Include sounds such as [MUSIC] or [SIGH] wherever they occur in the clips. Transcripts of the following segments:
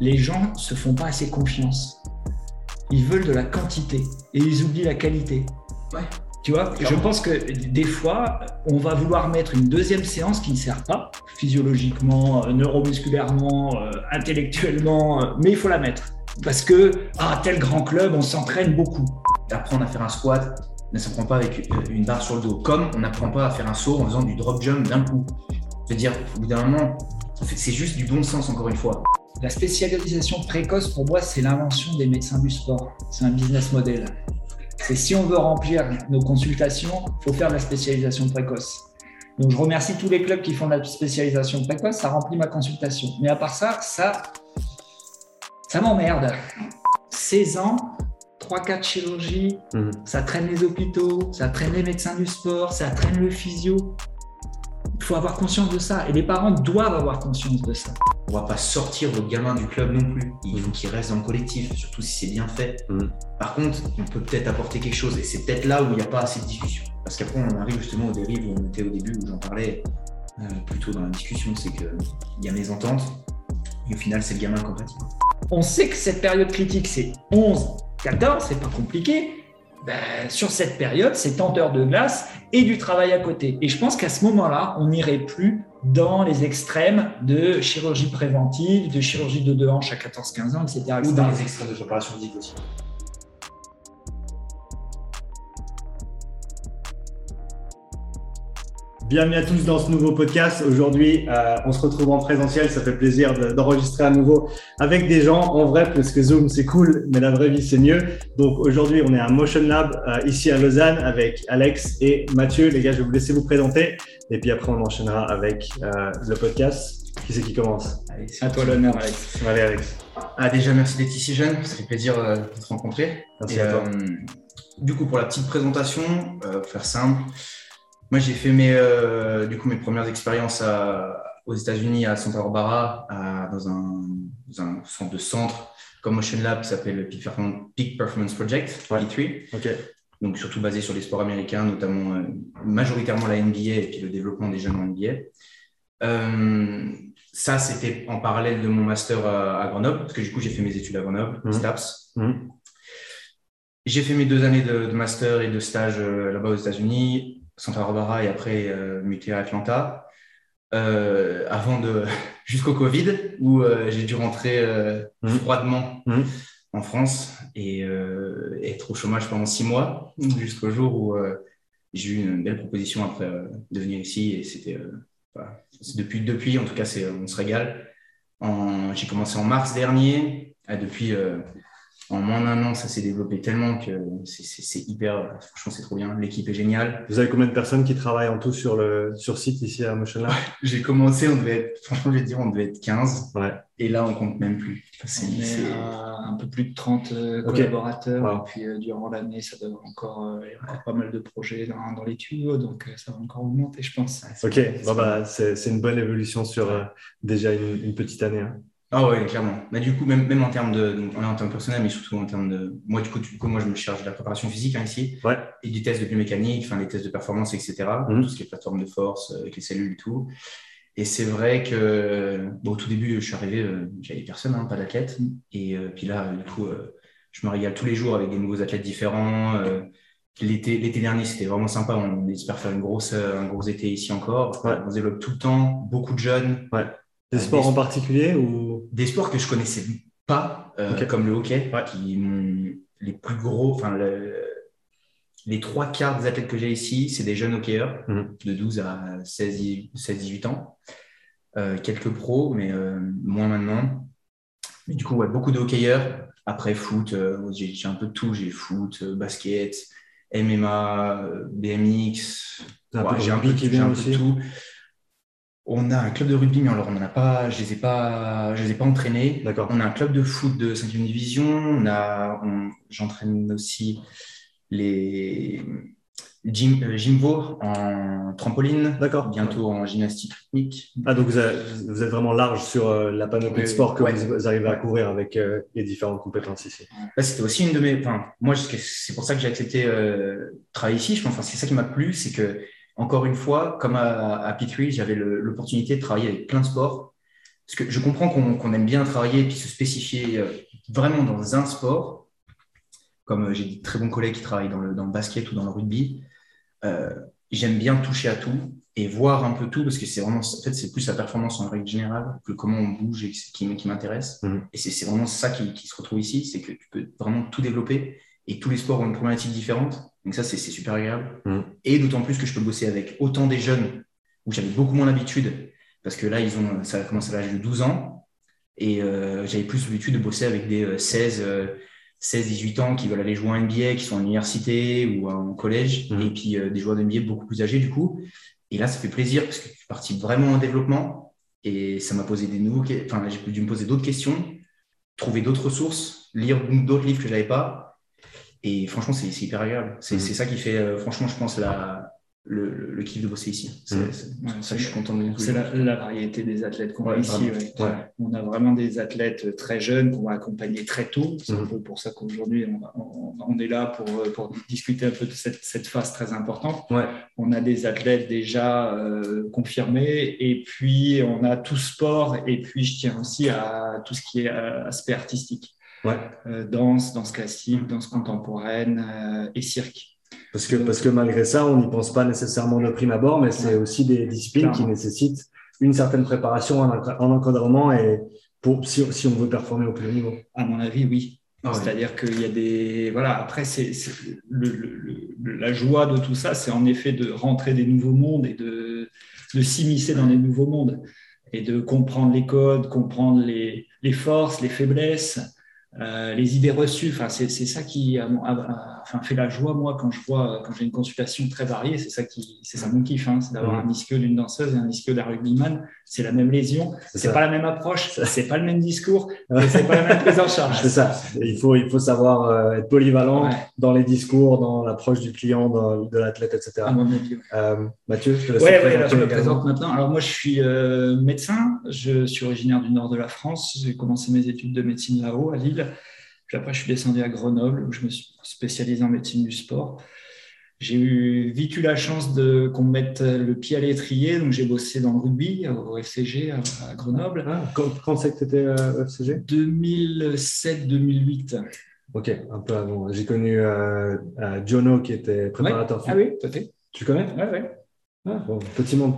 les gens se font pas assez confiance. Ils veulent de la quantité et ils oublient la qualité. Ouais. Tu vois, je pense que des fois, on va vouloir mettre une deuxième séance qui ne sert pas, physiologiquement, euh, neuromusculairement, euh, intellectuellement, euh, mais il faut la mettre. Parce que, ah, tel grand club, on s'entraîne beaucoup. Apprendre à faire un squat ne s'apprend pas avec une barre sur le dos. Comme on n'apprend pas à faire un saut en faisant du drop jump d'un coup. Je veux dire, au bout d'un moment, c'est juste du bon sens, encore une fois. La spécialisation précoce, pour moi, c'est l'invention des médecins du sport. C'est un business model. C'est si on veut remplir nos consultations, il faut faire de la spécialisation précoce. Donc je remercie tous les clubs qui font de la spécialisation précoce, ça remplit ma consultation. Mais à part ça, ça, ça m'emmerde. 16 ans, 3-4 chirurgies, Mhm. ça traîne les hôpitaux, ça traîne les médecins du sport, ça traîne le physio. Il faut avoir conscience de ça et les parents doivent avoir conscience de ça. On va pas sortir votre gamin du club non plus. Il faut qu'il reste dans le collectif, surtout si c'est bien fait. Mhm. Par contre, on peut peut-être apporter quelque chose et c'est peut-être là où il n'y a pas assez de discussion. Parce qu'après, on arrive justement aux dérives où on était au début, où j'en parlais euh, plutôt dans la discussion, c'est qu'il y a mes ententes et au final, c'est le gamin qu'on pratique. On sait que cette période critique, c'est 11, 14, c'est pas compliqué. Ben, sur cette période, c'est tant d'heures de glace et du travail à côté. Et je pense qu'à ce moment-là, on n'irait plus dans les extrêmes de chirurgie préventive, de chirurgie de deux hanches à 14-15 ans, etc. Ou dans les extraits de préparation physique aussi. Bienvenue à tous dans ce nouveau podcast. Aujourd'hui, euh, on se retrouve en présentiel. Ça fait plaisir de- d'enregistrer à nouveau avec des gens en vrai parce que Zoom c'est cool, mais la vraie vie c'est mieux. Donc aujourd'hui, on est à Motion Lab euh, ici à Lausanne avec Alex et Mathieu. Les gars, je vais vous laisser vous présenter et puis après on enchaînera avec euh, le podcast. Qui c'est qui commence? Allez, c'est À toi l'honneur, Alex. Allez Alex. Ah, déjà, merci d'être ici, jeune. Ça fait plaisir de te rencontrer. Merci Et, à toi. du coup, pour la petite présentation, pour faire simple, moi j'ai fait mes, euh, du coup, mes premières expériences à- aux États-Unis à Santa Barbara, à- dans, un, dans un centre de centre comme Motion Lab qui s'appelle Performance, Peak Performance Project, Ouais. P3. Ok. Donc surtout basé sur les sports américains, notamment euh, majoritairement la NBA et puis le développement des jeunes en NBA. Euh, ça, c'était en parallèle de mon master à, à Grenoble, parce que du coup, j'ai fait mes études à Grenoble, Mhm. STAPS. Mhm. J'ai fait mes deux années de, de master et de stage là-bas aux États-Unis, Santa Barbara et après euh, muté à Atlanta, euh, avant de [LAUGHS] jusqu'au Covid où euh, j'ai dû rentrer euh, Mhm. froidement Mhm. en France et être au chômage pendant six mois jusqu'au jour où j'ai eu une belle proposition après de venir ici et c'était voilà. Depuis depuis en tout cas c'est on se régale. J'ai commencé en mars dernier et depuis en moins d'un an, ça s'est développé tellement que c'est- hyper, franchement, c'est trop bien. L'équipe est géniale. Vous avez combien de personnes qui travaillent en tout sur le sur site ici à Motion Lab J'ai commencé, on devait être, franchement, je vais te dire, on devait être 15. Ouais. Et là, on compte même plus. C'est- un peu plus de 30 euh, collaborateurs. Wow. Et puis euh, durant l'année, ça doit encore, euh, il y a encore pas mal de projets dans, dans les tuyaux. Donc euh, ça va encore augmenter, je pense. Ok. Bon, bah, c'est c'est une bonne évolution sur euh, déjà une, une petite année. hein. Ah ouais, clairement. Mais du coup, même, même en termes de, donc, en termes personnels, mais surtout en termes de, moi, du coup, du coup, moi, je me charge de la préparation physique, hein, ici. Ouais. Et du test de biomécanique, enfin, les tests de performance, etc. Mhm. Tout ce qui est plateforme de force, euh, avec les cellules et tout. Et c'est vrai que, bon, au tout début, je suis arrivé, euh, j'avais personne, hein, pas d'athlète. Et euh, puis là, du coup, euh, je me régale tous les jours avec des nouveaux athlètes différents. L'été, l'été dernier, c'était vraiment sympa. On espère faire une grosse, un gros été ici encore. Ouais. On se développe tout le temps, beaucoup de jeunes. Des Euh, sports des- en particulier ou? Des sports que je connaissais pas, euh, Ok. comme le hockey, Ouais. qui les plus gros, enfin, le- les trois quarts des athlètes que j'ai ici, c'est des jeunes hockeyeurs Mhm. de 12 à 16-18 ans. Euh, quelques pros, mais euh, moins maintenant. Mais du coup, ouais, beaucoup de hockeyeurs. Après, foot, j'ai un peu de tout. J'ai foot, basket, MMA, BMX. Ouais, j'ai un peu, de tout. On a un club de rugby, mais alors on n'en a pas, je les ai pas, je les ai pas entraînés. D'accord. On a un club de foot de 5e division. On a, j'entraîne aussi les Jim, euh, Jimvo en trampoline, D'accord. bientôt en gymnastique rythmique. Ah, donc vous, avez- vous êtes vraiment large sur euh, la panoplie de Oui, sports que ouais. vous arrivez à couvrir avec euh, les différentes compétences ici. Là, c'était aussi une de mes. Enfin, moi, c'est pour ça que j'ai accepté euh, travailler ici. Enfin, c'est ça qui m'a plu, c'est que encore une fois, comme à, à P3, j'avais l'opportunité de travailler avec plein de sports parce que je comprends qu'on aime bien travailler et puis se spécifier vraiment dans un sport, comme j'ai des très bons collègues qui travaillent dans le, dans le basket ou dans le rugby. J'aime bien toucher à tout et voir un peu tout parce que c'est vraiment, en fait, c'est plus la performance en règle générale que comment on bouge et qui, qui m'intéresse. Mhm. Et c'est vraiment ça qui, qui, se retrouve ici, c'est que tu peux vraiment tout développer et tous les sports ont une problématique différente. Donc ça, c'est super agréable. Mhm. Et d'autant plus que je peux bosser avec autant des jeunes où j'avais beaucoup moins l'habitude parce que là, ils ont, ça a commencé à l'âge de 12 ans et euh, j'avais plus l'habitude de bosser avec des 16, euh, 16, 18 ans qui veulent aller jouer en NBA, qui sont en université ou en collège, mhm. et puis euh, des joueurs de NBA beaucoup plus âgés du coup. Et là, ça fait plaisir parce que je suis parti vraiment en développement et ça m'a posé des nouveaux, enfin, j'ai dû me poser d'autres questions, trouver d'autres ressources, lire d'autres livres que j'avais pas. Et franchement, c'est hyper agréable. C'est mmh. ça qui fait, euh, franchement, je pense, la, le, le, kiff de bosser ici. C'est mmh. ça, je suis content de C'est la, variété des athlètes qu'on a ici. On a vraiment des athlètes très jeunes qu'on va accompagner très tôt. C'est un mmh. peu pour ça qu'aujourd'hui, on, on, est là pour, pour, discuter un peu de cette, cette phase très importante. On a des athlètes déjà euh, confirmés et puis on a tout sport et puis je tiens aussi à tout ce qui est euh, aspect artistique. Euh, danse, danse classique, danse contemporaine et cirque. Parce que, parce que malgré ça, on n'y pense pas nécessairement de prime abord, mais c'est aussi des disciplines qui nécessitent une certaine préparation en, encadrement et pour, si, si, on veut performer au plus haut niveau. À mon avis, oui. Ah C'est-à-dire qu'il y a des. Voilà, après, c'est, la joie de tout ça, c'est en effet de rentrer des nouveaux mondes et de, de s'immiscer dans les nouveaux mondes et de comprendre les codes, comprendre les, les forces, les faiblesses, euh, les idées reçues. Enfin, c'est ça qui a, enfin, fait la joie, moi, quand je vois, quand j'ai une consultation très variée, c'est ça qui, c'est ça mon kiff, hein, c'est d'avoir un disque d'une danseuse et un disque d'un rugbyman. C'est la même lésion, c'est pas la même approche, c'est pas le même discours, [LAUGHS] c'est pas la même prise en charge. C'est ça. Il faut, il faut savoir euh, être polyvalent dans les discours, dans l'approche du client, de l'athlète, etc. Avis, euh, Mathieu, je te ouais, je me présente maintenant. Alors moi, je suis euh, médecin. Je suis originaire du nord de la France. J'ai commencé mes études de médecine là-haut, à Lille. Puis après, je suis descendu à Grenoble où je me suis spécialisé en médecine du sport. J'ai eu eu la chance de qu'on me mette le pied à l'étrier, donc j'ai bossé dans le rugby au FCG à, Grenoble. Ah, quand, c'est que tu étais au FCG 2007-2008. Ok, un peu avant. J'ai connu euh, euh, Jono qui était préparateur Ah oui, tout à fait. Tu connais? Oui, oui. Ah, petit monde.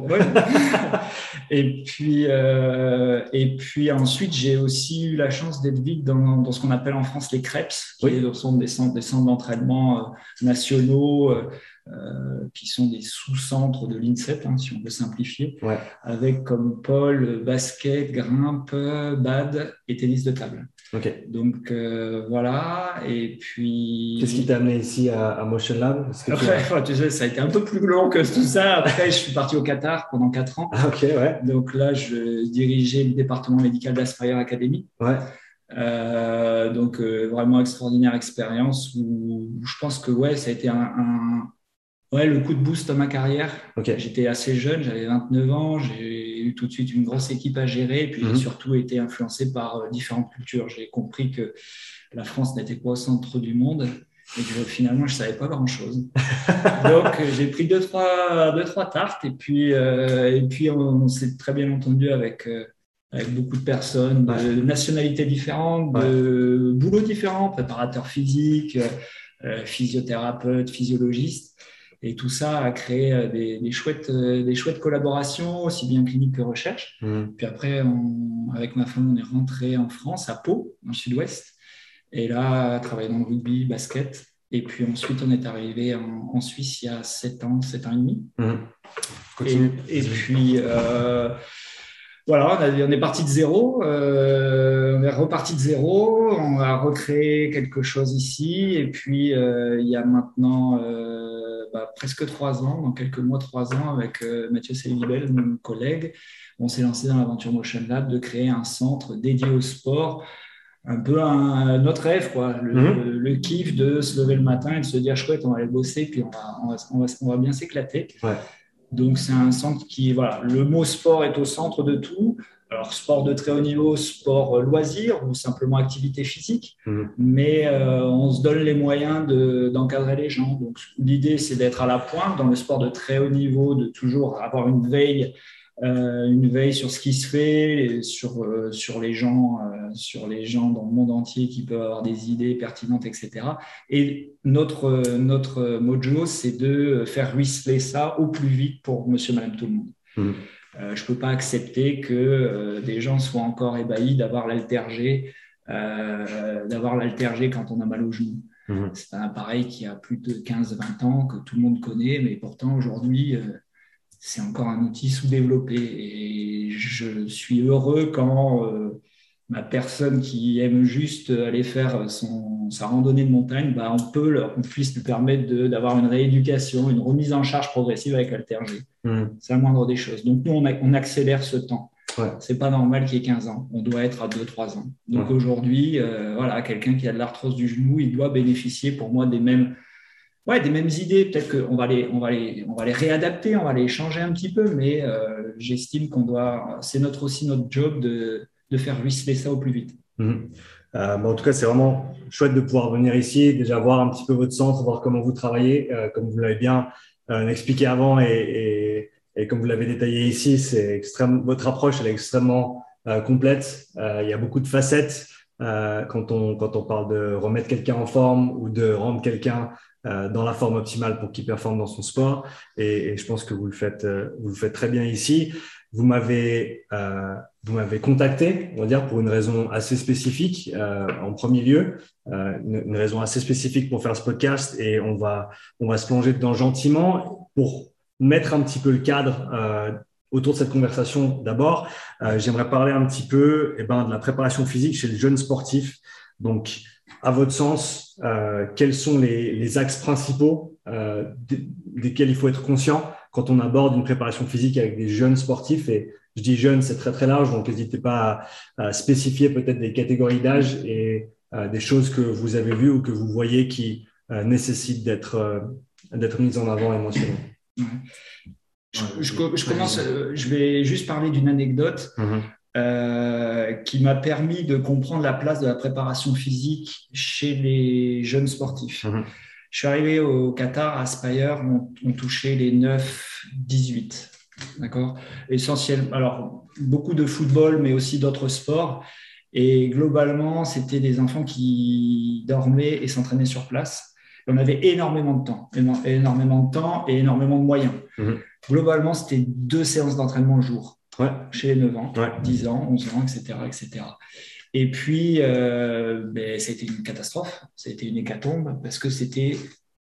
[LAUGHS] et, puis, euh, et puis ensuite, j'ai aussi eu la chance d'être vite dans, dans, ce qu'on appelle en France les CREPS, qui sont des centres, des centres d'entraînement euh, nationaux, euh, euh, qui sont des sous-centres de l'INSEP, hein, si on veut simplifier, avec comme pôle basket, grimpe, bad et tennis de table. Ok. Donc euh, voilà, et puis. Qu'est-ce qui t'a amené ici à, Motion Lab? Après, [LAUGHS] tu, sais, ça a été un peu plus long que tout ça. Après, je suis parti au Qatar pendant 4 ans. Ah, ok, ouais. Donc là, je dirigeais le département médical d'Aspire Academy. Ouais. Euh, donc vraiment extraordinaire expérience où, je pense que ouais, ça a été un Ouais, le coup de boost à ma carrière. J'étais assez jeune, j'avais 29 ans, j'ai eu tout de suite une grosse équipe à gérer, et puis j'ai mhm. surtout été influencé par euh, différentes cultures. J'ai compris que la France n'était pas au centre du monde et que finalement je savais pas grand chose. [LAUGHS] Donc j'ai pris deux trois deux trois tartes et puis euh, et puis on, s'est très bien entendu avec euh, avec beaucoup de personnes de nationalités différentes, de boulots différents, préparateurs physiques, physiothérapeutes, physiologistes. Et tout ça a créé euh, des, chouettes, euh, des chouettes collaborations, aussi bien clinique que recherche. Mmh. Puis après, avec ma femme, on est rentré en France, à Pau, dans le sud-ouest. Et là, travailler dans le rugby, basket. Et puis ensuite, on est arrivé en, Suisse il y a 7 ans, 7 ans et demi. Mmh. Et, puis, euh, voilà, on, est parti de zéro, on est reparti de zéro, on a recréé quelque chose ici. Et puis, il y a maintenant bah, presque trois ans, dans quelques mois, trois ans, avec euh, Mathieu Célibel, mon collègue, on s'est lancé dans l'aventure Motion Lab de créer un centre dédié au sport, un peu un, notre rêve, quoi, le, mhm. kiff de se lever le matin et de se dire chouette, on va aller bosser, puis on va, on va, on va, bien s'éclater. Donc c'est un centre qui, voilà, le mot sport est au centre de tout. Alors, sport de très haut niveau, sport loisir ou simplement activité physique, mhm. mais euh, on se donne les moyens d'encadrer les gens. Donc, l'idée, c'est d'être à la pointe dans le sport de très haut niveau, de toujours avoir une veille une veille sur ce qui se fait, sur, sur, les gens, sur les gens dans le monde entier qui peuvent avoir des idées pertinentes, etc. Et notre, notre mojo, c'est de faire ruisseler ça au plus vite pour monsieur, madame, tout le monde. Mmh. je ne peux pas accepter que des gens soient encore ébahis d'avoir l'altergé, d'avoir l'altergé quand on a mal au genou. Mmh. C'est un appareil qui a plus de 15-20 ans, que tout le monde connaît, mais pourtant aujourd'hui, euh, c'est encore un outil sous-développé. Et je suis heureux quand euh, ma personne qui aime juste aller faire son, sa randonnée de montagne, bah, on peut, on puisse lui permettre d'avoir une rééducation, une remise en charge progressive avec Alterg. Mmh. C'est la moindre des choses. Donc nous, on, on accélère ce temps. Ouais. C'est pas normal qu'il y ait 15 ans. On doit être à 2-3 ans. Donc aujourd'hui, euh, voilà, quelqu'un qui a de l'arthrose du genou, il doit bénéficier pour moi des mêmes, ouais, des mêmes idées. Peut-être qu'on va les, on va les, on va les réadapter, on va les changer un petit peu, mais euh, j'estime qu'on doit, c'est notre aussi notre job de, de faire ruisseler ça au plus vite. Mhm. Euh, en tout cas, c'est vraiment chouette de pouvoir venir ici, déjà voir un petit peu votre centre, voir comment vous travaillez, comme vous l'avez bien expliqué avant et, et comme vous l'avez détaillé ici, c'est extrême, votre approche elle est extrêmement euh, complète. Euh, il y a beaucoup de facettes euh, quand, on, quand on parle de remettre quelqu'un en forme ou de rendre quelqu'un euh, dans la forme optimale pour qu'il performe dans son sport. Et, je pense que vous le faites, euh, vous le faites très bien ici. Vous m'avez, vous m'avez contacté, on va dire, pour une raison assez spécifique en premier lieu, une, une raison assez spécifique pour faire ce podcast. Et on va, on va se plonger dedans gentiment pour mettre un petit peu le cadre euh, autour de cette conversation d'abord. Euh, J'aimerais parler un petit peu eh ben, de la préparation physique chez les jeunes sportifs. Donc, à votre sens, euh, quels sont les, les axes principaux euh, desquels il faut être conscient quand on aborde une préparation physique avec des jeunes sportifs? Et je dis jeunes, c'est très très large, donc n'hésitez pas à, à spécifier peut-être des catégories d'âge et euh, des choses que vous avez vues ou que vous voyez qui euh, nécessitent d'être d'être mises en avant et mentionnées. Je, commence, je vais juste parler d'une anecdote mhm. Euh, qui m'a permis de comprendre la place de la préparation physique chez les jeunes sportifs. Mhm. Je suis arrivé au Qatar, à Spire, on, on touchait les 9-18. D'accord? Essentiel. Alors, beaucoup de football, mais aussi d'autres sports. Et globalement, c'était des enfants qui dormaient et s'entraînaient sur place on avait énormément de temps, énormément de temps et énormément de moyens. Mhm. Globalement, c'était deux séances d'entraînement au jour chez les 9 ans, 10 ans, 11 ans, etc. etc. Et puis, euh, ben, c'était une catastrophe, c'était une hécatombe parce que c'était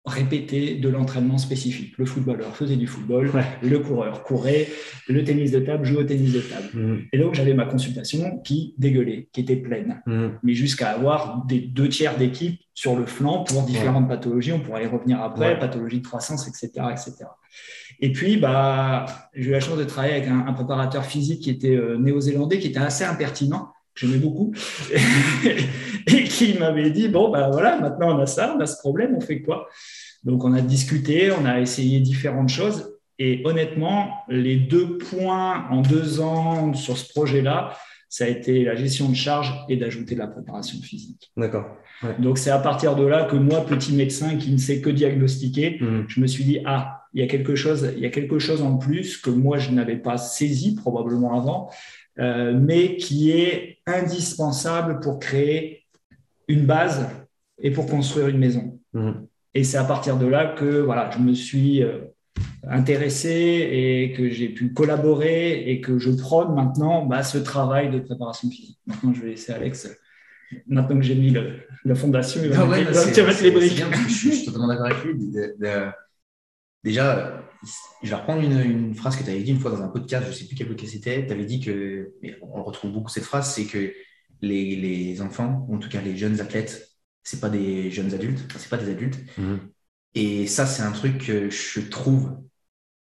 répéter de l'entraînement spécifique. Le footballeur faisait du football, le coureur courait, le tennis de table jouait au tennis de table. Mm. Et donc j'avais ma consultation qui dégueulait, qui était pleine, mm. mais jusqu'à avoir des deux tiers d'équipe sur le flanc pour différentes pathologies. On pourra y revenir après, pathologie de croissance, etc., etc. Et puis, bah, j'ai eu la chance de travailler avec un, préparateur physique qui était euh, néo-zélandais, qui était assez impertinent j'aimais beaucoup, [LAUGHS] et qui m'avait dit, bon, ben voilà, maintenant on a ça, on a ce problème, on fait quoi? Donc on a discuté, on a essayé différentes choses, et honnêtement, les deux points en deux ans sur ce projet-là, ça a été la gestion de charge et d'ajouter de la préparation physique. D'accord. Donc c'est à partir de là que moi, petit médecin qui ne sait que diagnostiquer, mmh. je me suis dit ah, il y a quelque chose, il y a quelque chose en plus que moi je n'avais pas saisi probablement avant. Euh, mais qui est indispensable pour créer une base et pour construire une maison. Mhm. Et c'est à partir de là que voilà, je me suis euh, intéressé et que j'ai pu collaborer et que je prône maintenant bah, ce travail de préparation physique. Maintenant, je vais laisser Alex. Maintenant que j'ai mis la fondation, il va, mettre, les briques. je, suis totalement d'accord avec lui. Déjà, je vais reprendre une, phrase que tu avais dit une fois dans un podcast, je ne sais plus quel podcast c'était. Tu avais dit que, mais on retrouve beaucoup cette phrase, c'est que les, enfants, en tout cas les jeunes athlètes, c'est pas des jeunes adultes, ce c'est pas des adultes. Mhm. Et ça, c'est un truc que je trouve,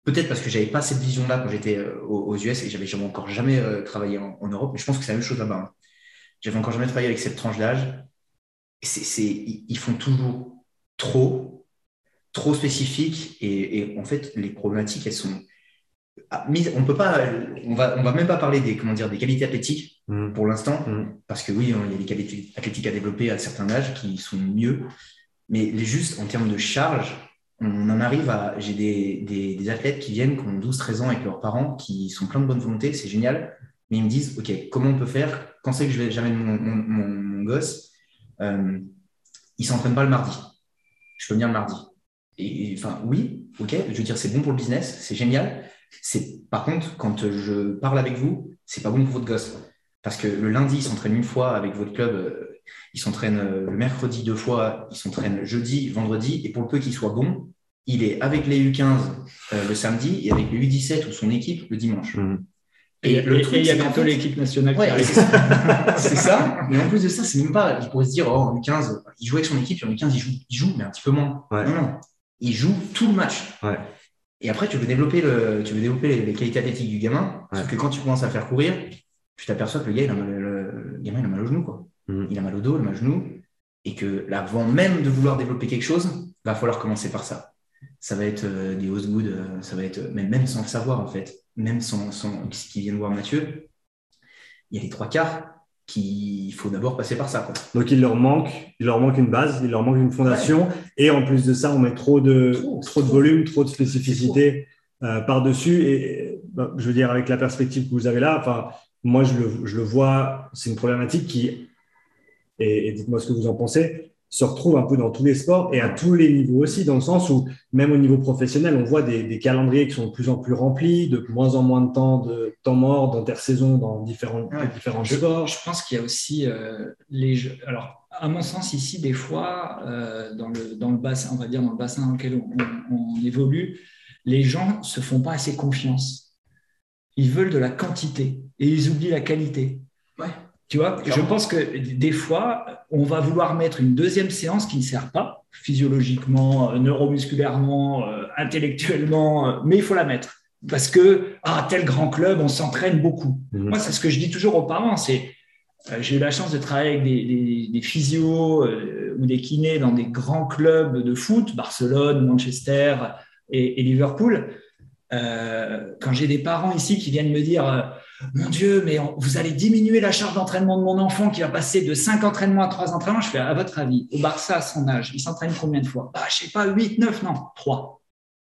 peut-être parce que j'avais pas cette vision-là quand j'étais euh, aux, US et j'avais jamais encore jamais euh, travaillé en, Europe, mais je pense que c'est la même chose là-bas. Hein. J'avais encore jamais travaillé avec cette tranche d'âge. C'est, ils font toujours trop trop spécifiques et, en fait les problématiques elles sont ah, on peut pas on va on va même pas parler des comment dire des qualités athlétiques mm. pour l'instant mm. parce que oui il y a des qualités athlétiques à développer à certains âges qui sont mieux mais juste en termes de charge on en arrive à. J'ai des, des, athlètes qui viennent, qui ont 12-13 ans avec leurs parents, qui sont pleins de bonne volonté, c'est génial, mais ils me disent OK, comment on peut faire? Quand c'est que je vais jamais mon, mon, gosse euh, Il ne s'entraîne pas le mardi. Je peux venir le mardi. Et, enfin, oui, OK, je veux dire, c'est bon pour le business, c'est génial. C'est Par contre, quand je parle avec vous, c'est pas bon pour votre gosse. Parce que le lundi, il s'entraîne une fois avec votre club, euh, il s'entraîne euh, le mercredi deux fois, il s'entraîne jeudi, vendredi, et pour le peu qu'il soit bon, il est avec les U15 euh, le samedi et avec les U17 ou son équipe le dimanche. Mmh. Et, le truc, il y a bientôt l'équipe nationale qui arrive. [LAUGHS] C'est ça. Mais en plus de ça, c'est même pas. Il pourrait se dire, oh, en U15, il joue avec son équipe, en U15, il joue, il joue mais un petit peu moins. Non, non. Il joue tout le match. Et après, tu veux développer, le, tu veux développer les, qualités athlétiques du gamin. Sauf que quand tu commences à faire courir, tu t'aperçois que le, gars, il a mal, le, gamin, il a mal au genou. Quoi. Mm. Il a mal au dos, il a mal au genou. Et que avant même de vouloir développer quelque chose, il va falloir commencer par ça. Ça va être euh, des Osgood, euh, ça va être, même, même sans le savoir en fait, même sans, sans qui viennent voir Mathieu, il y a les trois quarts qu'il faut d'abord passer par ça. Quoi. Donc il leur manque, il leur manque une base, il leur manque une fondation, et en plus de ça, on met trop de, trop, de volume, trop de spécificité euh, par-dessus. Et bah, je veux dire, avec la perspective que vous avez là, enfin, moi, je le, je le vois, c'est une problématique qui, et, dites-moi ce que vous en pensez, se retrouve un peu dans tous les sports et à tous les niveaux aussi, dans le sens où même au niveau professionnel, on voit des, des calendriers qui sont de plus en plus remplis, de moins en moins de temps de temps mort d'intersaison dans différents, différents sports. Je pense qu'il y a aussi euh, les jeux. Alors, à mon sens, ici, des fois, euh, dans, le, dans le bassin, on va dire dans le bassin dans lequel on, on évolue, les gens se font pas assez confiance. Ils veulent de la quantité et ils oublient la qualité. Ouais. Tu vois, je pense que des fois, on va vouloir mettre une deuxième séance qui ne sert pas physiologiquement, euh, neuromusculairement, euh, intellectuellement, euh, mais il faut la mettre parce que ah tel grand club, on s'entraîne beaucoup. Mhm. Moi, c'est ce que je dis toujours aux parents. C'est j'ai eu la chance de travailler avec des, des, physios ou des kinés dans des grands clubs de foot, Barcelone, Manchester et, et Liverpool. quand j'ai des parents ici qui viennent me dire mon Dieu, mais vous allez diminuer la charge d'entraînement de mon enfant qui va passer de 5 entraînements à 3 entraînements. Je fais, à votre avis, au Barça, à son âge, il s'entraîne combien de fois? Bah, Je sais pas, 8, 9, non, 3.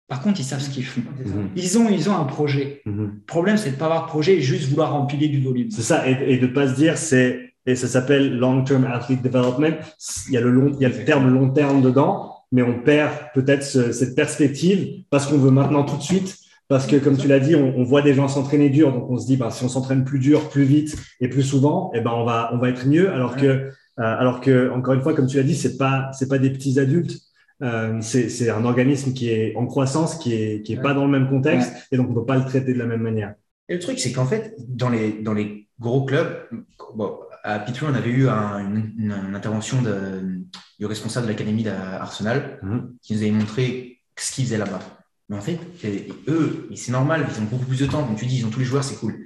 Par contre, ils savent ce qu'ils font. Mhm. Ils, ont, ils ont un projet. Mhm. Le problème, c'est de ne pas avoir de projet et juste vouloir empiler du volume. C'est ça, et, de ne pas se dire, c'est, et ça s'appelle long-term athlete development. Il y a le, long, il y a le terme long terme dedans, mais on perd peut-être cette perspective parce qu'on veut maintenant tout de suite parce que, comme tu l'as dit, on, voit des gens s'entraîner dur, donc on se dit, bah, si on s'entraîne plus dur, plus vite et plus souvent, eh ben, on va, on va être mieux. Alors que, euh, alors que, encore une fois, comme tu l'as dit, c'est pas, c'est pas des petits adultes. Euh, c'est un organisme qui est en croissance, qui est, qui est pas dans le même contexte, et donc on peut pas le traiter de la même manière. Et le truc, c'est qu'en fait, dans les, dans les gros clubs, bon, à Pitou, on avait eu une, intervention de, du responsable de l'académie d'Arsenal mmh. qui nous avait montré ce qu'il faisait là-bas. Mais en fait, eux, c'est normal, ils ont beaucoup plus de temps. Comme tu dis, ils ont tous les joueurs, c'est cool.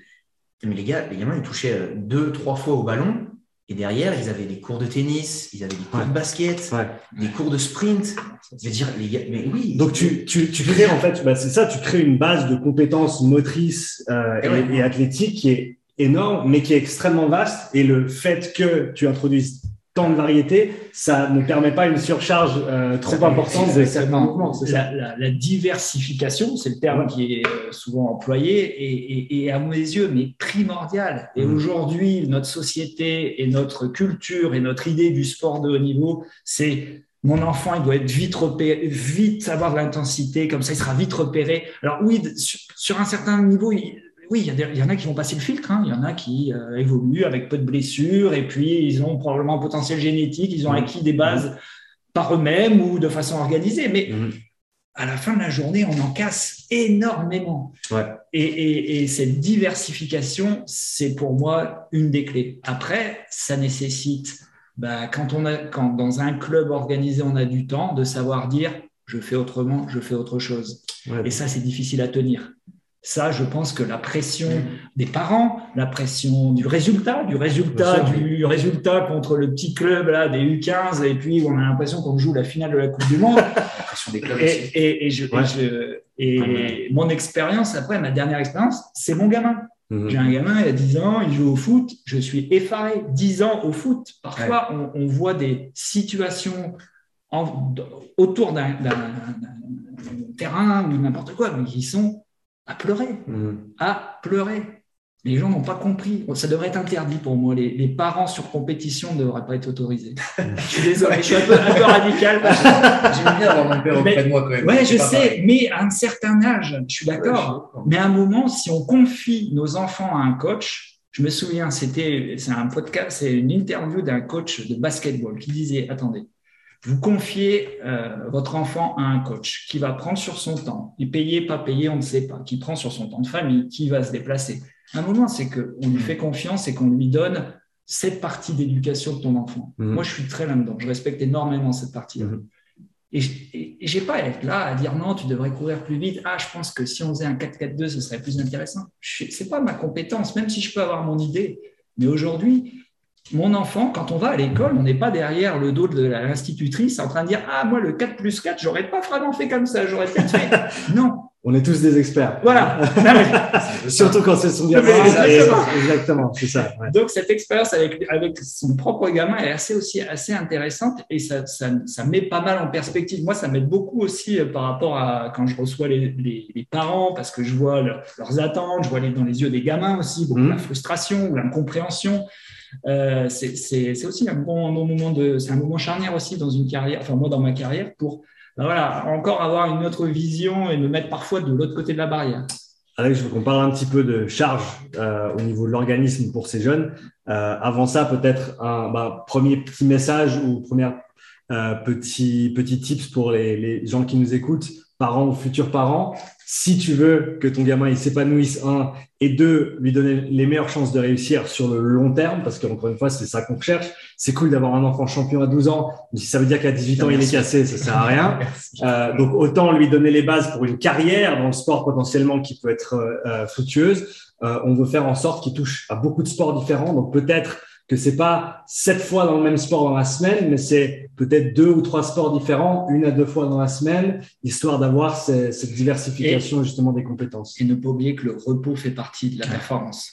Mais les gars, les gamins, ils touchaient euh, deux, trois fois au ballon. Et derrière, ils avaient des cours de tennis, ils avaient des cours de basket, des cours de sprint. Je veux dire, les gars, mais oui. Donc, tu, tu, tu crées, en fait, bah, c'est ça, tu crées une base de compétences motrices euh, et, et athlétiques qui est énorme, mais qui est extrêmement vaste. Et le fait que tu introduises tant de variétés, ça ne permet pas une surcharge euh, trop importante de certains mouvements. La, la, diversification, c'est le terme qui est euh, souvent employé, et, et, à mes yeux, mais primordial. Et mmh. aujourd'hui, notre société et notre culture et notre idée du sport de haut niveau, c'est mon enfant, il doit être vite repéré, vite avoir de l'intensité, comme ça, il sera vite repéré. Alors oui, sur, sur un certain niveau, il, oui, il y, en a qui vont passer le filtre, hein. il y en a qui euh, évoluent avec peu de blessures et puis ils ont probablement un potentiel génétique, ils ont mmh. acquis des bases mmh. par eux-mêmes ou de façon organisée. Mais mmh. à la fin de la journée, on en casse énormément. Et, cette diversification, c'est pour moi une des clés. Après, ça nécessite, bah, quand, on a, quand dans un club organisé, on a du temps, de savoir dire je fais autrement, je fais autre chose. Et ça, c'est difficile à tenir. Ça, je pense que la pression mm. des parents, la pression du résultat, du résultat, du résultat contre le petit club là des U15, et puis on a l'impression qu'on joue la finale de la Coupe du Monde. [LAUGHS] la pression des clubs et, et, mon expérience après, ma dernière expérience, c'est mon gamin. Mm-hmm. J'ai un gamin, il a 10 ans, il joue au foot, je suis effaré. 10 ans au foot. Parfois, on, on voit des situations autour d'un terrain ou n'importe quoi, mais ils sont à pleurer, mmh. à pleurer. Les gens n'ont pas compris. Ça devrait être interdit pour moi. Les, parents sur compétition ne devraient pas être autorisés. [LAUGHS] je suis désolé, je suis un peu, radical. [LAUGHS] J'aime bien avoir mon père auprès de moi quand même. Oui, je sais, mais à un certain âge, je suis d'accord. mais à un moment, si on confie nos enfants à un coach, je me souviens, c'était c'est un podcast, c'est une interview d'un coach de basketball qui disait attendez, vous confiez euh, votre enfant à un coach qui va prendre sur son temps, il payer, pas payer, on ne sait pas, qui prend sur son temps de famille, qui va se déplacer un moment, c'est qu'on lui fait confiance et qu'on lui donne cette partie d'éducation de ton enfant. Mhm. Moi, je suis très là-dedans. Je respecte énormément cette partie-là. Mhm. Et je n'ai pas à être là à dire non, tu devrais courir plus vite. Ah, je pense que si on faisait un 4-4-2, ce serait plus intéressant. Ce n'est pas ma compétence, même si je peux avoir mon idée. Mais aujourd'hui, mon enfant, quand on va à l'école, on n'est pas derrière le dos de l'institutrice en train de dire Ah, moi, le 4 plus 4, j'aurais pas vraiment fait comme ça, j'aurais peut-être fait. [LAUGHS] Non, on est tous des experts. Voilà. [LAUGHS] [LAUGHS] Surtout quand c'est son gamin. Exactement, c'est ça. Donc, cette expérience avec, avec son propre gamin est assez, aussi, assez intéressante et ça, ça, ça met pas mal en perspective. Moi, ça m'aide beaucoup aussi euh, par rapport à quand je reçois les, les, parents parce que je vois leurs attentes, je vois les, dans les yeux des gamins aussi beaucoup mmh. la frustration ou l'incompréhension. Euh, c'est aussi un bon, moment de, c'est un moment charnière aussi dans une carrière, enfin moi dans ma carrière pour ben voilà, encore avoir une autre vision et me mettre parfois de l'autre côté de la barrière. Alex, je veux qu'on parle un petit peu de charge euh, au niveau de l'organisme pour ces jeunes. Euh, avant ça, peut-être un bah, premier petit message ou premier petit, petit tips pour les, les, gens qui nous écoutent, parents ou futurs parents. Si tu veux que ton gamin il s'épanouisse, un, et deux, lui donner les meilleures chances de réussir sur le long terme, parce qu'encore une fois, c'est ça qu'on cherche. C'est cool d'avoir un enfant champion à 12 ans, mais si ça veut dire qu'à 18 ans, il est cassé, ça sert à rien. [LAUGHS] Euh, donc, autant lui donner les bases pour une carrière dans le sport potentiellement qui peut être euh, fructueuse. Euh, on veut faire en sorte qu'il touche à beaucoup de sports différents. Donc, peut-être que c'est pas sept fois dans le même sport dans la semaine, mais c'est peut-être deux ou trois sports différents, une à deux fois dans la semaine, histoire d'avoir cette diversification justement des compétences. Et ne pas oublier que le repos fait partie de la performance.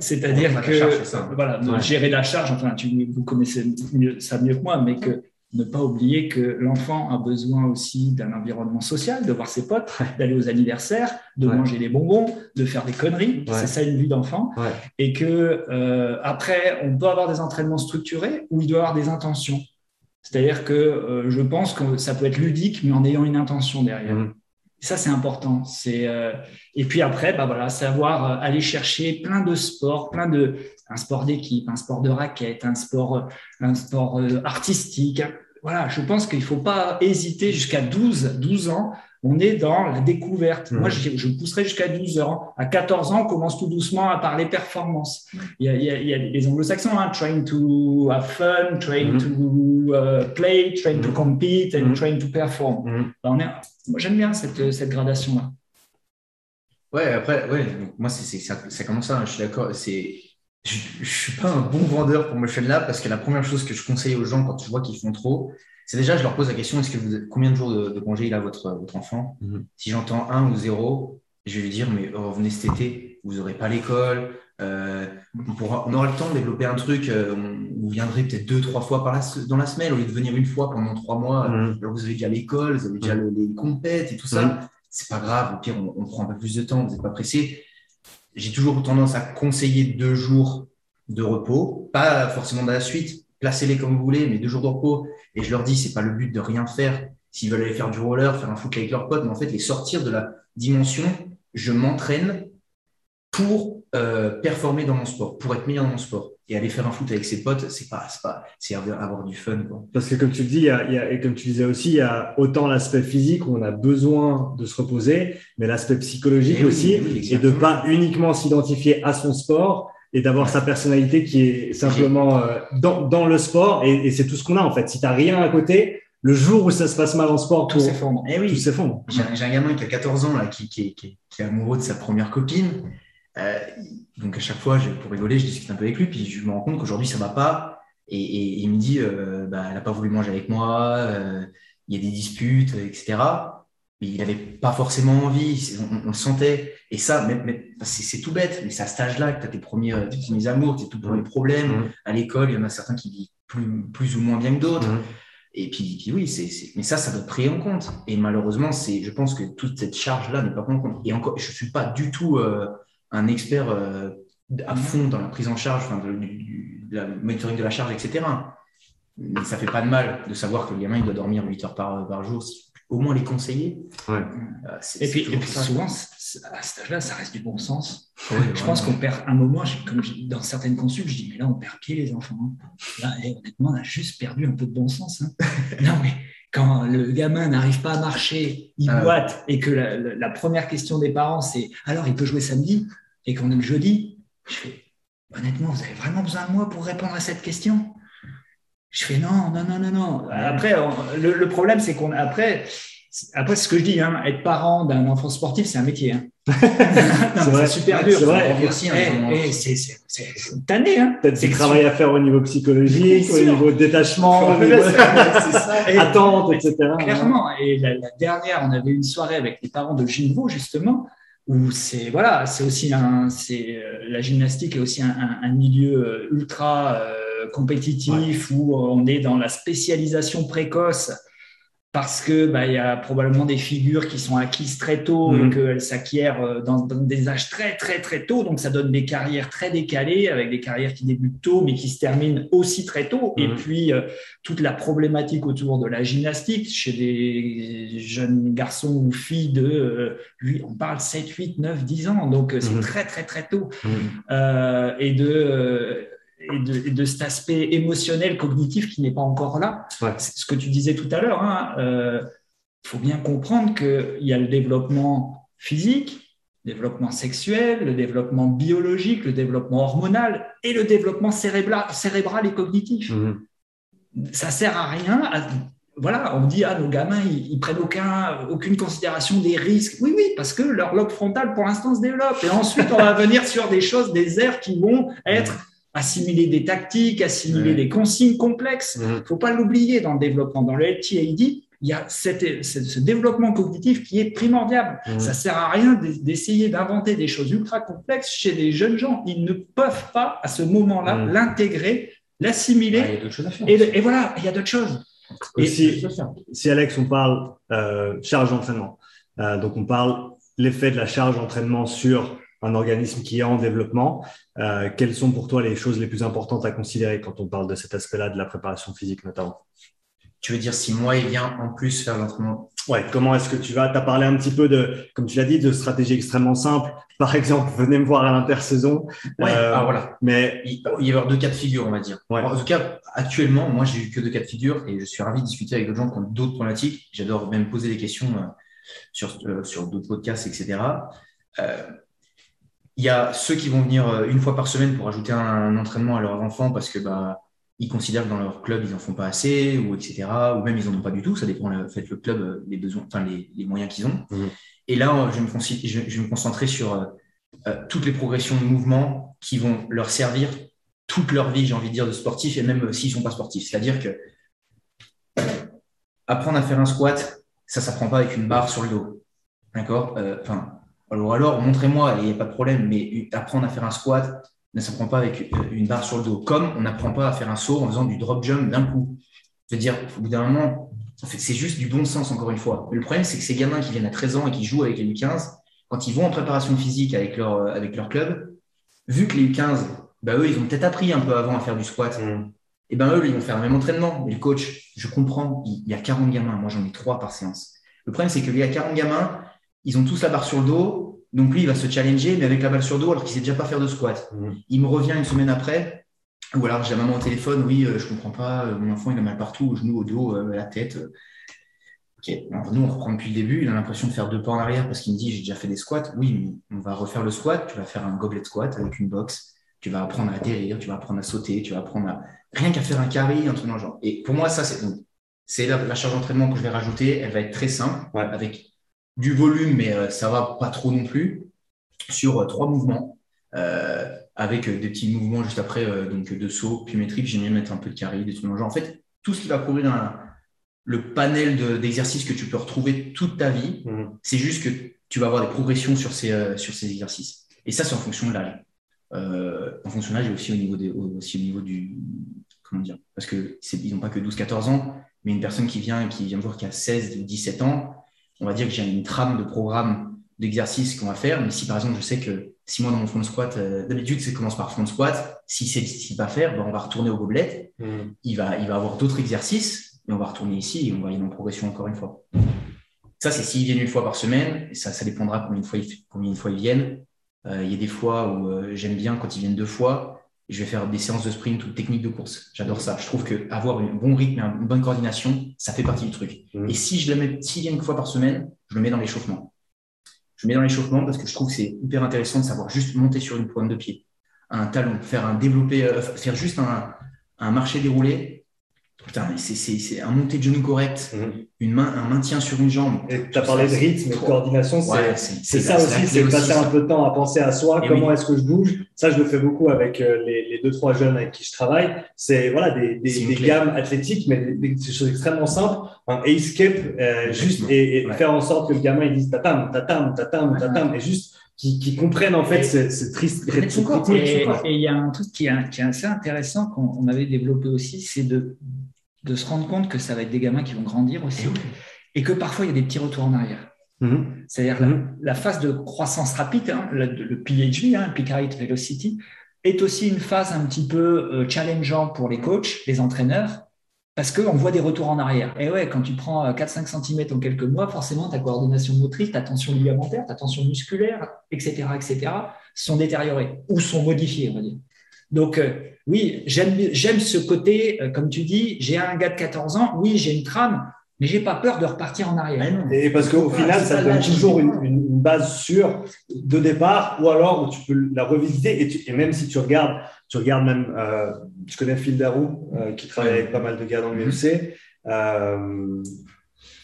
C'est-à-dire que voilà, gérer la charge, enfin, tu, vous connaissez mieux, ça mieux que moi, mais que ne pas oublier que l'enfant a besoin aussi d'un environnement social, de voir ses potes, d'aller aux anniversaires, de manger des bonbons, de faire des conneries. C'est ça une vie d'enfant. Et que euh, après, on peut avoir des entraînements structurés ou il doit avoir des intentions. C'est-à-dire que euh, je pense que ça peut être ludique, mais en ayant une intention derrière. Mmh. Et ça, c'est important. C'est euh, et puis après, bah voilà, savoir aller chercher plein de sports, plein de un sport d'équipe, un sport de raquette, un sport, un sport artistique, voilà, je pense qu'il ne faut pas hésiter jusqu'à 12, 12 ans. On est dans la découverte. Moi, je, je pousserai jusqu'à 12 ans. À 14 ans, on commence tout doucement à parler performance. Il y a, il y a, les anglo-saxons, hein, trying to have fun, trying mm-hmm. to uh, play, trying to mm-hmm. compete and mm-hmm. trying to perform. Ben, moi, j'aime bien cette, cette gradation-là. Ouais, après, ouais, moi, c'est, ça, ça commence ça, hein, je suis d'accord. C'est je, ne suis pas un bon vendeur pour Motion Lab parce que la première chose que je conseille aux gens quand je vois qu'ils font trop, c'est déjà, je leur pose la question est-ce que vous, combien de jours de, congé il a votre, votre enfant mhm. Si j'entends un ou zéro, je vais lui dire mais oh, revenez cet été, vous n'aurez pas l'école. Euh, on, on, aura le temps de développer un truc. Euh, vous viendrez peut-être deux, trois fois par la, dans la semaine au lieu de venir une fois pendant trois mois. Mhm. Alors vous avez déjà l'école, vous avez déjà mhm. les compètes et tout ça. C'est pas grave. Au pire, on, on, prend un peu plus de temps. Vous n'êtes pas pressé j'ai toujours tendance à conseiller deux jours de repos, pas forcément dans la suite, placez-les comme vous voulez, mais deux jours de repos. Et je leur dis, c'est pas le but de rien faire. S'ils veulent aller faire du roller, faire un foot avec leurs potes, mais en fait, les sortir de la dimension, je m'entraîne pour euh, performer dans mon sport, pour être meilleur dans mon sport. Et aller faire un foot avec ses potes, c'est pas, c'est pas, c'est avoir du fun. Quoi. Parce que comme tu le dis, il y a, et comme tu disais aussi, il y a autant l'aspect physique où on a besoin de se reposer, mais l'aspect psychologique eh aussi, et de pas uniquement s'identifier à son sport et d'avoir sa personnalité qui est simplement euh, dans, dans, le sport. Et, et c'est tout ce qu'on a en fait. Si tu n'as rien à côté, le jour où ça se passe mal en sport, tout s'effondre. Eh oui. Tout s'effondre. J'ai un, gamin qui a 14 ans là, qui, qui, qui, qui est amoureux de sa première copine. Euh, donc à chaque fois, je, pour rigoler, je discute un peu avec lui, puis je me rends compte qu'aujourd'hui ça va pas. Et, et, il me dit, euh, bah, elle n'a pas voulu manger avec moi, euh, il y a des disputes, etc. Il n'avait pas forcément envie, on, le sentait. Et ça, c'est tout bête, mais c'est à cet âge-là que tu as tes premiers, tes premiers amours, tes tout premiers problèmes. Mmh. À l'école, il y en a certains qui vivent plus, plus ou moins bien que d'autres. Mmh. Et puis, puis oui, c'est, mais ça, ça doit être pris en compte. Et malheureusement, c'est, je pense que toute cette charge-là n'est pas prise en compte. Et encore, je ne suis pas du tout euh, un expert euh, à fond dans la prise en charge, enfin, de, du, la monitoring de la charge, etc. Mais ça fait pas de mal de savoir que le gamin il doit dormir 8 heures par, par jour, au moins les conseiller. Ouais. Euh, et puis, et puis souvent, à cet âge-là, ça reste du bon sens. je pense qu'on perd un moment, comme dans certaines consultes, je dis, mais là, on perd pied, les enfants. Hein. Là, honnêtement, on a juste perdu un peu de bon sens. Hein. [LAUGHS] non, mais quand le gamin n'arrive pas à marcher, il ah boite, et que la, la, première question des parents, c'est alors, il peut jouer samedi, et qu'on est le jeudi, je fais, honnêtement, vous avez vraiment besoin de moi pour répondre à cette question? Je fais non, non, non, non, non. Après, le, problème, c'est qu'on après, après, ce que je dis, hein, être parent d'un enfant sportif, c'est un métier. Hein. [LAUGHS] c'est super dur. C'est vrai. C'est tanné. Hein. Peut-être du travail à faire au niveau psychologique, au niveau détachement, [LAUGHS] au niveau [LAUGHS] attente, etc. Clairement. Et la, dernière, on avait une soirée avec les parents de Ginevaux, justement, où c'est voilà, c'est aussi un, c'est euh, la gymnastique est aussi un, un milieu euh, ultra euh, compétitif où on est dans la spécialisation précoce parce que bah, il y a probablement des figures qui sont acquises très tôt et mhm. qu'elles s'acquièrent euh, dans, des âges très très très tôt, donc ça donne des carrières très décalées avec des carrières qui débutent tôt mais qui se terminent aussi très tôt. Et mhm. puis euh, toute la problématique autour de la gymnastique chez des jeunes garçons ou filles de, euh, lui, on parle 7, 8, 9, 10 ans, donc c'est mhm. très très très tôt. et de et de, cet aspect émotionnel, cognitif qui n'est pas encore là. C'est ce que tu disais tout à l'heure. Il hein, euh, faut bien comprendre qu'il y a le développement physique, le développement sexuel, le développement biologique, le développement hormonal et le développement cérébral, cérébral et cognitif. Mmh. Ça sert à rien. voilà, on dit à ah, nos gamins, ils, prennent aucun, aucune considération des risques. Oui, oui, parce que leur lobe frontal pour l'instant se développe. Et ensuite, on va venir sur des choses, des aires qui vont être assimiler des tactiques, assimiler des consignes complexes. Il ne faut pas l'oublier dans le développement. Dans le LTAD, il y a ce développement cognitif qui est primordial. Ça ne sert à rien d'essayer d'inventer des choses ultra complexes chez des jeunes gens. Ils ne peuvent pas, à ce moment-là, l'intégrer, l'assimiler. il y a d'autres choses à faire. Et, voilà, il y a d'autres choses. Et si, si, Alex, on parle euh, charge d'entraînement, euh, donc on parle l'effet de la charge d'entraînement sur un organisme qui est en développement. Euh, quelles sont pour toi les choses les plus importantes à considérer quand on parle de cet aspect-là de la préparation physique notamment? Tu veux dire si moi il vient en plus faire l'entraînement? Ouais, comment est-ce que tu vas? Tu as parlé un petit peu de, comme tu l'as dit, de stratégies extrêmement simples. Par exemple, [LAUGHS] venez me voir à l'intersaison. Ouais, euh, ah, voilà. Mais il, va y avoir deux cas de figure, on va dire. En tout cas, actuellement, moi, j'ai eu que deux cas de figure et je suis ravi de discuter avec d'autres gens qui ont d'autres problématiques. J'adore même poser des questions euh, sur, sur d'autres podcasts, etc. Euh, il y a ceux qui vont venir euh, une fois par semaine pour ajouter un, entraînement à leurs enfants parce que bah, ils considèrent que dans leur club, ils n'en font pas assez, ou etc. Ou même ils n'en ont pas du tout. Ça dépend en fait le club, euh, les besoins, enfin les, les moyens qu'ils ont. Mmh. Et là, je vais, me, je vais me concentrer sur euh, toutes les progressions de mouvement qui vont leur servir toute leur vie, j'ai envie de dire, de sportif, et même s'ils ne sont pas sportifs. C'est-à-dire que apprendre à faire un squat, ça ne s'apprend pas avec une barre sur le dos. D'accord? Enfin, alors, alors montrez-moi, il n'y a pas de problème, mais apprendre à faire un squat ne s'apprend pas avec une barre sur le dos. Comme on n'apprend pas à faire un saut en faisant du drop jump d'un coup. C'est-à-dire, au bout d'un moment, c'est juste du bon sens, encore une fois. le problème, c'est que ces gamins qui viennent à 13 ans et qui jouent avec les U15, quand ils vont en préparation physique avec leur, avec leur club, vu que les U15, bah, eux, ils ont peut-être appris un peu avant à faire du squat, mm. et ben eux, ils vont faire le même entraînement. Mais le coach, je comprends, il y a 40 gamins, moi j'en ai 3 par séance. Le problème, c'est qu'il y a 40 gamins, ils ont tous la barre sur le dos. Donc lui, il va se challenger, mais avec la balle sur le dos, alors qu'il ne sait déjà pas faire de squat. Mmh. Il me revient une semaine après, ou alors j'ai la maman au téléphone, oui, euh, je ne comprends pas, euh, mon enfant, il a mal partout, au genou, au dos, euh, à la tête. Ok, nous, on reprend depuis le début. Il a l'impression de faire deux pas en arrière parce qu'il me dit, j'ai déjà fait des squats. Oui, mais on va refaire le squat. Tu vas faire un goblet squat avec une box. Tu vas apprendre à atterrir, tu vas apprendre à sauter, tu vas apprendre à rien qu'à faire un carré, un truc dans le genre. Et pour moi, ça, c'est c'est la, charge d'entraînement que je vais rajouter. Elle va être très simple, avec du volume, mais euh, ça va pas trop non plus, sur euh, trois mouvements, euh, avec des petits mouvements juste après, donc de saut, puis métrique. J'ai mis mettre un peu de carré, des trucs genre. En fait, tout ce qui va couvrir le panel d'exercices que tu peux retrouver toute ta vie, mhm. c'est juste que tu vas avoir des progressions sur ces, sur ces exercices. Et ça, c'est en fonction de l'âge. en fonction de l'âge et aussi au niveau, des, aussi au niveau du. Comment dire Parce qu'ils n'ont pas que 12-14 ans, Mais une personne qui vient, qui vient me voir qui a 16 ou 17 ans, on va dire que j'ai une trame de programme d'exercices qu'on va faire. Mais si par exemple, je sais que si moi dans mon front squat, euh, d'habitude, c'est commence par front squat. Si c'est si pas faire, ben, on va retourner au gobelet. Mmh. Il, va, il va avoir d'autres exercices et on va retourner ici et on va y aller en progression encore une fois. Ça, c'est s'ils viennent une fois par semaine. Et ça, ça dépendra combien de fois ils, combien de fois ils viennent. Euh, il y a des fois où euh, j'aime bien quand ils viennent deux fois. Je vais faire des séances de sprint ou de technique de course. J'adore ça. Je trouve qu'avoir un bon rythme et une bonne coordination, ça fait partie du truc. Mmh. Et si je le mets, viennent une fois par semaine, je le mets dans l'échauffement je mets dans l'échauffement parce que je trouve que c'est hyper intéressant de savoir juste monter sur une pointe de pied, un talon, faire un développé, euh, faire juste un, un marché déroulé c'est un monté de genou correct, mhm. une main, un maintien sur une jambe. Tu as parlé de rythme et de coordination, c'est ça aussi, c'est passer un peu de temps à penser à soi, comment est-ce que je bouge. Ça, je le fais beaucoup avec euh, les, les, deux, trois jeunes avec qui je travaille. C'est voilà, des, des, gammes athlétiques, mais des, choses extrêmement simples. Un escape, euh, juste, et, faire en sorte que le gamin il dise tatam, tatam, tatam, tatam, et juste qui, comprennent en fait ce, triste Et il y a un truc qui est, qui est assez intéressant qu'on avait développé aussi, c'est de de se rendre compte que ça va être des gamins qui vont grandir aussi eh et, que parfois il y a des petits retours en arrière. Mm-hmm. C'est-à-dire mm-hmm. la, phase de croissance rapide, hein, le, PHV, hein, Peak Height Velocity, est aussi une phase un petit peu euh, challengeant pour les coachs, les entraîneurs, parce qu'on voit des retours en arrière. Et ouais, quand tu prends 4-5 euh, cm en quelques mois, forcément, ta coordination motrice, ta tension ligamentaire, ta tension musculaire, etc., etc., sont détériorées ou sont modifiées, on va dire. Donc, euh, oui, j'aime ce côté, euh, comme tu dis, j'ai un gars de 14 ans, oui, j'ai une trame, mais j'ai pas peur de repartir en arrière. Et parce qu'au final, ça donne toujours une, base sûre de départ, ou alors tu peux la revisiter. Et, même si tu regardes, tu regardes même, euh, je connais Phil Darou, qui travaille avec pas mal de gars dans l'UFC, euh,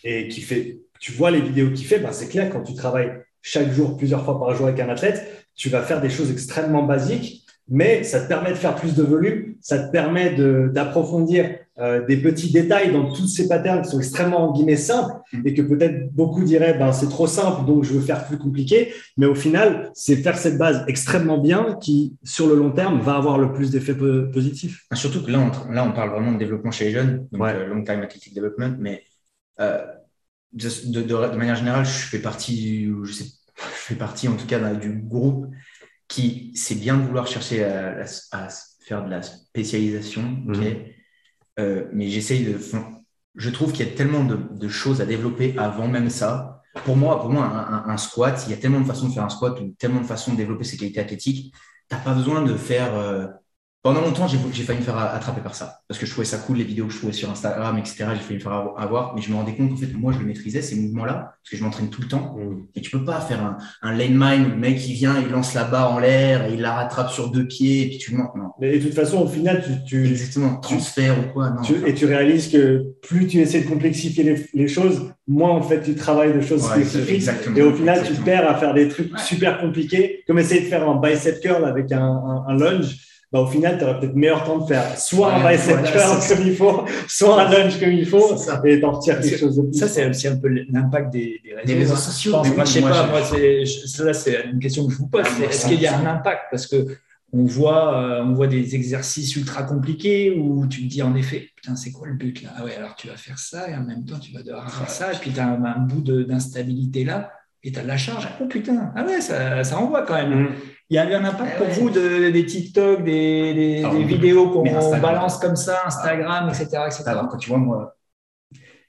et qui fait, tu vois les vidéos qu'il fait, ben c'est clair, quand tu travailles chaque jour, plusieurs fois par jour avec un athlète, tu vas faire des choses extrêmement basiques mais ça te permet de faire plus de volume, ça te permet d'approfondir euh, des petits détails dans tous ces patterns qui sont extrêmement en guillemets simples mm. et que peut-être beaucoup diraient ben c'est trop simple donc je veux faire plus compliqué, mais au final c'est faire cette base extrêmement bien qui sur le long terme va avoir le plus d'effets positifs. Ah, surtout que là on, là on parle vraiment de développement chez les jeunes, donc euh, long time athletic development, mais euh, de, de, manière générale je fais partie, je sais, je fais partie en tout cas du groupe qui c'est bien de vouloir chercher à, faire de la spécialisation, mhm. euh, mais j'essaye de. Je trouve qu'il y a tellement de, choses à développer avant même ça. Pour moi, pour moi un, squat, il y a tellement de façons de faire un squat ou tellement de façons de développer ses qualités athlétiques. Tu n'as pas besoin de faire euh, pendant longtemps, j'ai failli me faire attraper par ça. Parce que je trouvais ça cool, les vidéos que je trouvais sur Instagram, etc. J'ai failli me faire avoir. Mais je me rendais compte qu'en fait, moi, je le maîtrisais, ces mouvements-là, parce que je m'entraîne tout le temps. Mm. Et tu peux pas faire un, un lane mine où le mec, il vient, il lance la barre en l'air, et il la rattrape sur deux pieds, et puis tu le montes. Non. Mais de toute façon, au final, tu. tu Exactement, transfert ou quoi. Non, et tu réalises que plus tu essaies de complexifier les, choses, moins en fait tu travailles de choses spécifiques. Et au final, tu perds à faire des trucs super compliqués, comme essayer de faire un bicep curl avec un, un, un lunge bah, au final, tu auras peut-être meilleur temps de faire soit un bicep curl comme il faut, soit un lunge comme il faut, et t'en retirer quelque chose de plus. Ça, c'est aussi un peu l'impact des, des, réseaux, sociaux. moi, je sais pas, moi, là, c'est une question que je vous pose. Ah, est-ce qu'il y a un impact? Parce que on voit, euh, on voit des exercices ultra compliqués où tu te dis en effet, putain, c'est quoi le but là? Ah ouais, alors tu vas faire ça et en même temps tu vas devoir faire ça, et puis tu as un, bout d'instabilité là, et tu as de la charge. Oh putain, ah ouais, ça, ça envoie quand même. Mm. Il y a eu un impact pour vous de, des TikTok, des, des, vidéos qu'on balance comme ça, Instagram, etc., etc. Alors, quand tu vois, moi,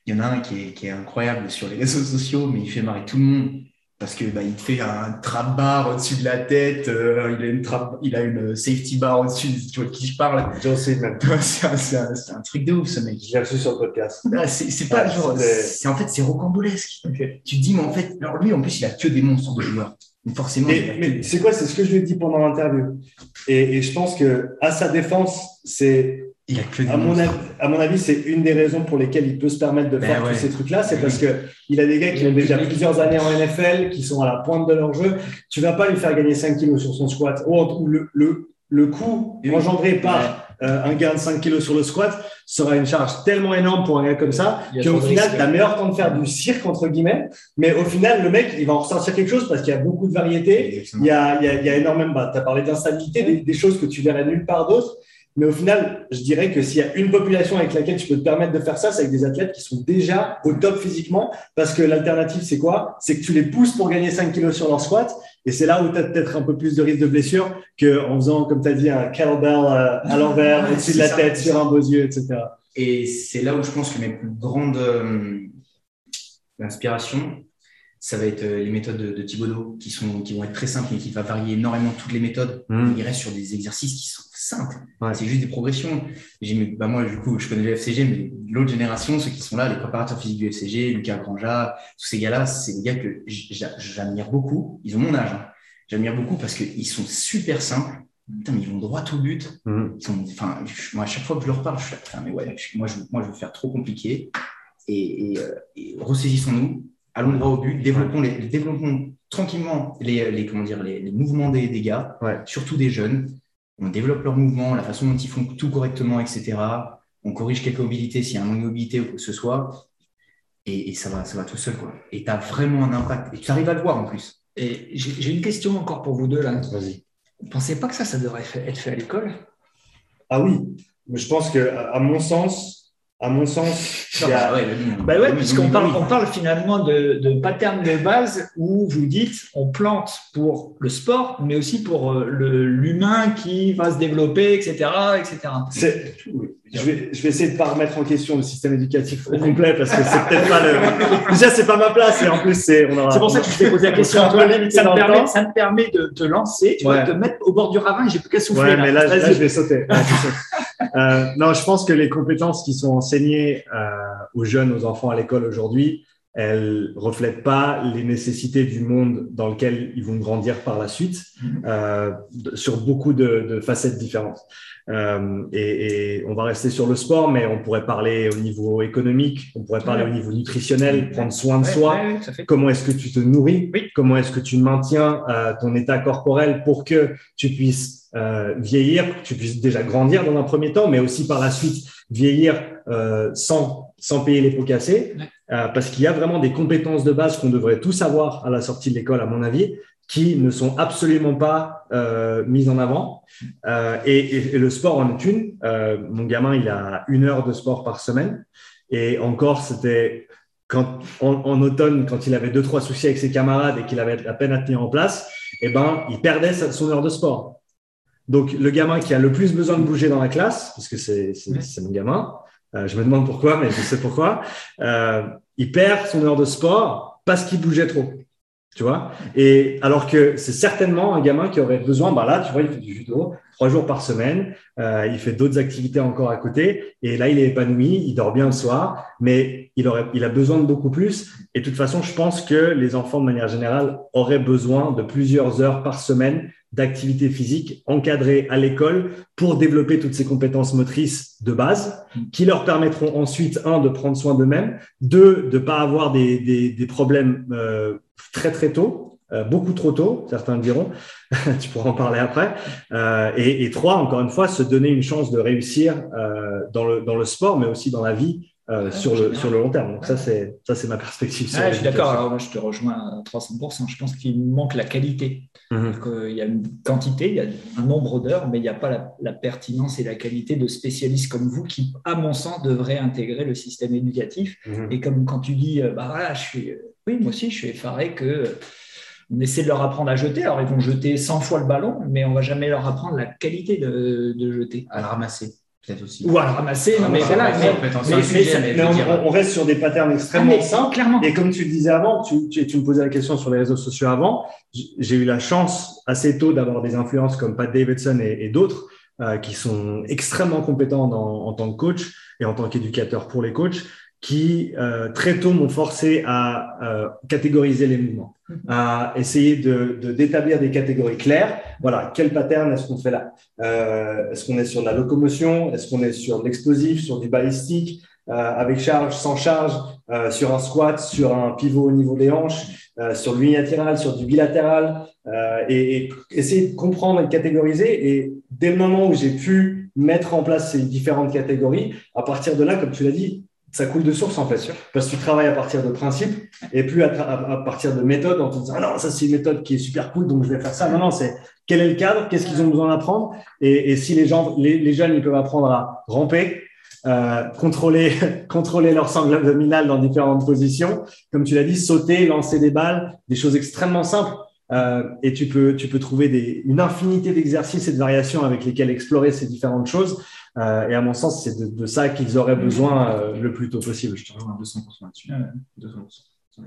il y en a un qui est, qui est, incroyable sur les réseaux sociaux, mais il fait marrer tout le monde parce que bah, il te fait un trap bar au-dessus de la tête, euh, il a une trap, il a une safety bar au-dessus, tu vois de qui je parle. [LAUGHS] c'est un, un, truc de ouf ce mec. J'ai reçu sur le podcast. Ah, c'est pas genre, c'est en fait c'est rocambolesque. Tu te dis mais en fait, alors lui en plus il a que des monstres de joueurs. Forcément. mais c'est quoi C'est ce que je lui ai dit pendant l'interview. Et, et, je pense que à sa défense, c'est. À mon, avis, à mon avis, c'est une des raisons pour lesquelles il peut se permettre de ben faire tous ces trucs-là. C'est ben parce que il a des gars qui ont déjà plusieurs années en NFL, qui sont à la pointe de leur jeu. Tu vas pas lui faire gagner 5 kilos sur son squat. Ou le, le, le coût engendré par euh, un gain de 5 kilos sur le squat sera une charge tellement énorme pour un gars comme ça qu'au final, tu as meilleur temps de faire du cirque, entre guillemets. Mais au final, le mec, il va en ressortir quelque chose parce qu'il y a beaucoup de variétés. Il y a, il y a, il y a énormément, bah, tu as parlé d'instabilité, des, des, choses que tu verrais nulle part d'autre. Mais au final, je dirais que s'il y a une population avec laquelle tu peux te permettre de faire ça, c'est avec des athlètes qui sont déjà au top physiquement. Parce que l'alternative, c'est quoi? C'est que tu les pousses pour gagner 5 kilos sur leur squat. Et c'est là où tu as peut-être un peu plus de risque de blessure qu'en faisant, comme tu as dit, un kettlebell euh, à l'envers, au-dessus de la tête, sur un beau yeux, etc. Et c'est là où je pense que mes plus grandes euh, inspirations, ça va être euh, les méthodes de, de Thibaudot qui, sont, qui vont être très simples, mais qui va varier énormément toutes les méthodes. Mm. Il reste sur des exercices qui sont simples. C'est juste des progressions. J'ai, bah moi, du coup, je connais le FCG, mais l'autre génération, ceux qui sont là, les préparateurs physiques du FCG, Lucas Granja, tous ces gars-là, c'est des gars que j'admire beaucoup. Ils ont mon âge. Hein. J'admire beaucoup parce qu'ils sont super simples. Putain, mais ils vont droit au but. Mm. Ils sont, enfin, moi, à chaque fois que je leur parle, je suis là, mais ouais, moi, je, moi, je veux faire trop compliqué. Et, et, euh, et ressaisissons-nous allons droit au but, développons, les, développons tranquillement les, les, comment dire, les, les mouvements des, des gars, Ouais. surtout des jeunes. On développe leurs mouvements, la façon dont ils font tout correctement, etc. On corrige quelques mobilités s'il y a un manque de mobilité ou quoi que ce soit. Et, et ça, va, ça va tout seul. Quoi. Et tu as vraiment un impact. Et tu arrives à le voir en plus. Et j'ai une question encore pour vous deux là. Vas-y. Vous ne pensez pas que ça, ça devrait être fait à l'école? Ah oui, mais je pense que, à mon sens, à mon sens, il y a- ouais, Bah ouais, oui, puisqu'on parle, on parle finalement de, de pattern de base où vous dites on plante pour le sport, mais aussi pour euh, le- l'humain qui va se développer, etc. etc. c'est- je vais, je vais essayer de pas remettre en question le système éducatif au complet parce que c'est peut-être pas le. Déjà, c'est pas ma place et en plus, c'est. on aura- C'est pour ça que je t'ai posé la question. Ça me, permet, ça me permet de te lancer, tu Ouais. vois, de te mettre au bord du ravin et j'ai plus qu'à souffler. Ouais, mais là, je vais sauter. Je. Euh, non, je pense que les compétences qui sont enseignées euh, aux jeunes, aux enfants à l'école aujourd'hui, elles reflètent pas les nécessités du monde dans lequel ils vont grandir par la suite, Mhm. euh, sur beaucoup de, de facettes différentes. Euh, et, et on va rester sur le sport, mais on pourrait parler au niveau économique, on pourrait parler Ouais. au niveau nutritionnel, prendre soin de Ouais, soi. ouais. Comment est-ce que tu te nourris? Oui. Comment est-ce que tu maintiens euh, ton état corporel pour que tu puisses euh, vieillir, que tu puisses déjà grandir dans un premier temps, mais aussi par la suite vieillir euh, sans, sans payer les pots cassés? Euh, Parce qu'il y a vraiment des compétences de base qu'on devrait tous avoir à la sortie de l'école, à mon avis, qui ne sont absolument pas euh, mises en avant. Euh, et, et- et le sport en est une. Euh, mon gamin, il a une heure de sport par semaine. Et encore, c'était quand, en, en automne, quand il avait deux, trois soucis avec ses camarades et qu'il avait la peine à tenir en place, eh ben, il perdait sa- son heure de sport. Donc, le gamin qui a le plus besoin de bouger dans la classe, parce que c'est c'est mon gamin, euh, je me demande pourquoi, mais je sais pourquoi, euh, il perd son heure de sport parce qu'il bougeait trop. Tu vois Et alors que c'est certainement un gamin qui aurait besoin, bah là, tu vois, il fait du judo trois jours par semaine, euh, il fait d'autres activités encore à côté, et là, il est épanoui, il dort bien le soir, mais il, aurait, il a besoin de beaucoup plus. Et de toute façon, je pense que les enfants, de manière générale, auraient besoin de plusieurs heures par semaine d'activité physique encadrée à l'école pour développer toutes ces compétences motrices de base qui leur permettront ensuite, un, de prendre soin d'eux-mêmes, deux, de pas avoir des, des, problèmes euh, très très tôt, euh, beaucoup trop tôt, certains diront, [LAUGHS] tu pourras en parler après, euh, et, trois, encore une fois, se donner une chance de réussir dans, le, dans le sport, mais aussi dans la vie euh, sur, le, sur le long terme. Donc ça, c'est ça, c'est ma perspective. sur je suis d'accord. Alors, moi, je te rejoins à 300%. Je pense qu'il manque la qualité. Mhm. Il y a une quantité, il y a un nombre d'heures, mais il n'y a pas la, la pertinence et la qualité de spécialistes comme vous qui, à mon sens, devraient intégrer le système éducatif. Mhm. Et comme quand tu dis, euh, bah voilà, je suis, euh, oui, moi aussi, je suis effaré que on essaie de leur apprendre à jeter. Alors, ils vont jeter 100 fois le ballon, mais on va jamais leur apprendre la qualité de, de jeter. À le ramasser, peut-être aussi. Ou à ramasser. non, mais Ramasser, voilà, ramasser, mais- être un mais- on, reste sur des patterns Ah, extrêmement simples. clairement. Et comme tu le disais avant, tu, tu, tu me posais la question sur les réseaux sociaux avant, j'ai eu la chance assez tôt d'avoir des influences comme Pat Davidson et, et d'autres euh, qui sont extrêmement compétents dans- en tant que coach et en tant qu'éducateur pour les coachs, qui euh, très tôt m'ont forcé à euh, catégoriser les mouvements, à essayer de de- d'établir des catégories claires. Voilà, quel pattern est-ce qu'on fait là? Euh, Est-ce qu'on est sur de la locomotion? Est-ce qu'on est sur de l'explosif, sur du balistique, euh, avec charge, sans charge, euh, sur un squat, sur un pivot au niveau des hanches, euh, sur du unilatéral, sur du bilatéral, euh, et, et essayer de comprendre et de catégoriser. Et dès le moment où j'ai pu mettre en place ces différentes catégories, à partir de là, comme tu l'as dit, ça coule de source en fait. Parce que tu travailles à partir de principes et plus à, partir de méthodes en te disant ah non, ça c'est une méthode qui est super cool donc je vais faire ça. Non, non, c'est quel est le cadre, qu'est-ce qu'ils ont besoin d'apprendre et, si les, gens, les, jeunes ils peuvent apprendre à ramper, euh, contrôler, [LAUGHS] contrôler leur sangle abdominale dans différentes positions, comme tu l'as dit, sauter, lancer des balles, des choses extrêmement simples. Euh, et tu peux, tu peux trouver des, une infinité d'exercices et de variations avec lesquels explorer ces différentes choses. Euh, et à mon sens, c'est de, ça qu'ils auraient besoin euh, le plus tôt possible. Je te rejoins à 200% là-dessus. 200%.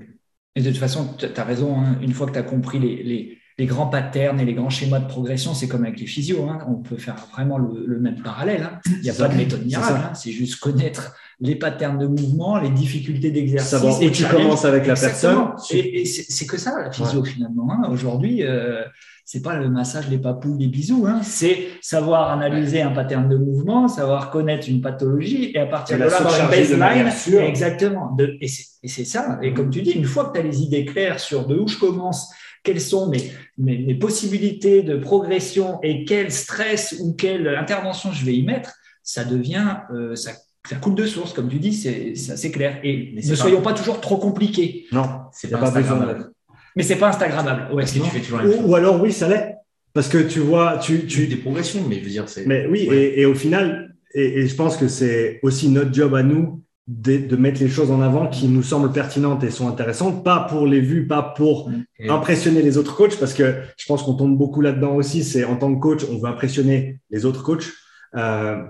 Et de toute façon, tu as raison, hein. une fois que tu as compris les, les, grands patterns et les grands schémas de progression, c'est comme avec les physios. Hein. On peut faire vraiment le, même parallèle. Hein. Il n'y a pas de méthode miracle. C'est juste connaître les patterns de mouvement, les difficultés d'exercice. Savoir où tu commences avec la personne. Et, c'est que ça, la physio, finalement. Aujourd'hui, euh, c'est pas le massage, les papous, les bisous. Hein. C'est savoir analyser un pattern de mouvement, savoir connaître une pathologie et à partir de là, avoir une baseline. Exactement. et c'est ça. Et comme tu dis, une fois que tu as les idées claires sur de où je commence, quelles sont mes, mes, possibilités de progression et quel stress ou quelle intervention je vais y mettre, ça devient, euh, ça, ça coule de source, comme tu dis, c'est assez clair. Et ne soyons pas toujours trop compliqués. Non, c'est pas, pas besoin mais c'est pas Instagrammable. Ouais, tu fais toujours ou, alors oui, ça l'est. Parce que tu vois, tu, tu... des progressions, mais je veux dire, c'est. Mais oui, et, et, au final, et, je pense que c'est aussi notre job à nous de, de, mettre les choses en avant qui nous semblent pertinentes et sont intéressantes, pas pour les vues, pas pour impressionner les autres coachs, parce que je pense qu'on tombe beaucoup là-dedans aussi. C'est en tant que coach, on veut impressionner les autres coachs. Euh,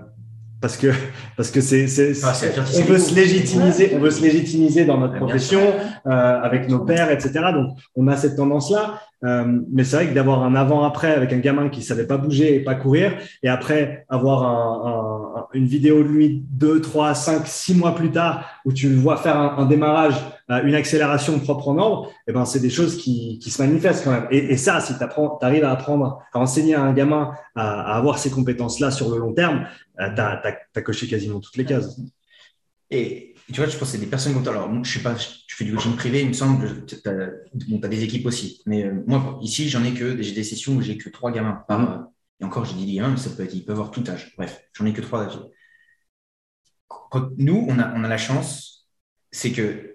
parce que parce que c'est ah, on veut se légitimiser on veut se légitimiser dans notre profession euh, avec nos pères etc donc on a cette tendance là euh, mais c'est vrai que d'avoir un avant après avec un gamin qui savait pas bouger et pas courir et après avoir un, une vidéo de lui deux trois cinq six mois plus tard où tu le vois faire un, démarrage une accélération propre en ordre, et eh ben c'est des choses qui, qui, se manifestent quand même. Et, et ça, si tu arrives à apprendre, à enseigner à un gamin à, à avoir ces compétences-là sur le long terme, euh, tu as, coché quasiment toutes les cases. Et tu vois, je pense que c'est des personnes comme toi. Alors, je sais pas, tu fais du coaching privé, il me semble, tu as, des équipes aussi. Mais euh, moi, ici, j'en ai que j'ai des sessions où j'ai que trois gamins par mmh. Et encore, j'ai dit gamins, ça peut être, ils peuvent avoir tout âge. Bref, j'en ai que trois. nous, on a, on a la chance, c'est que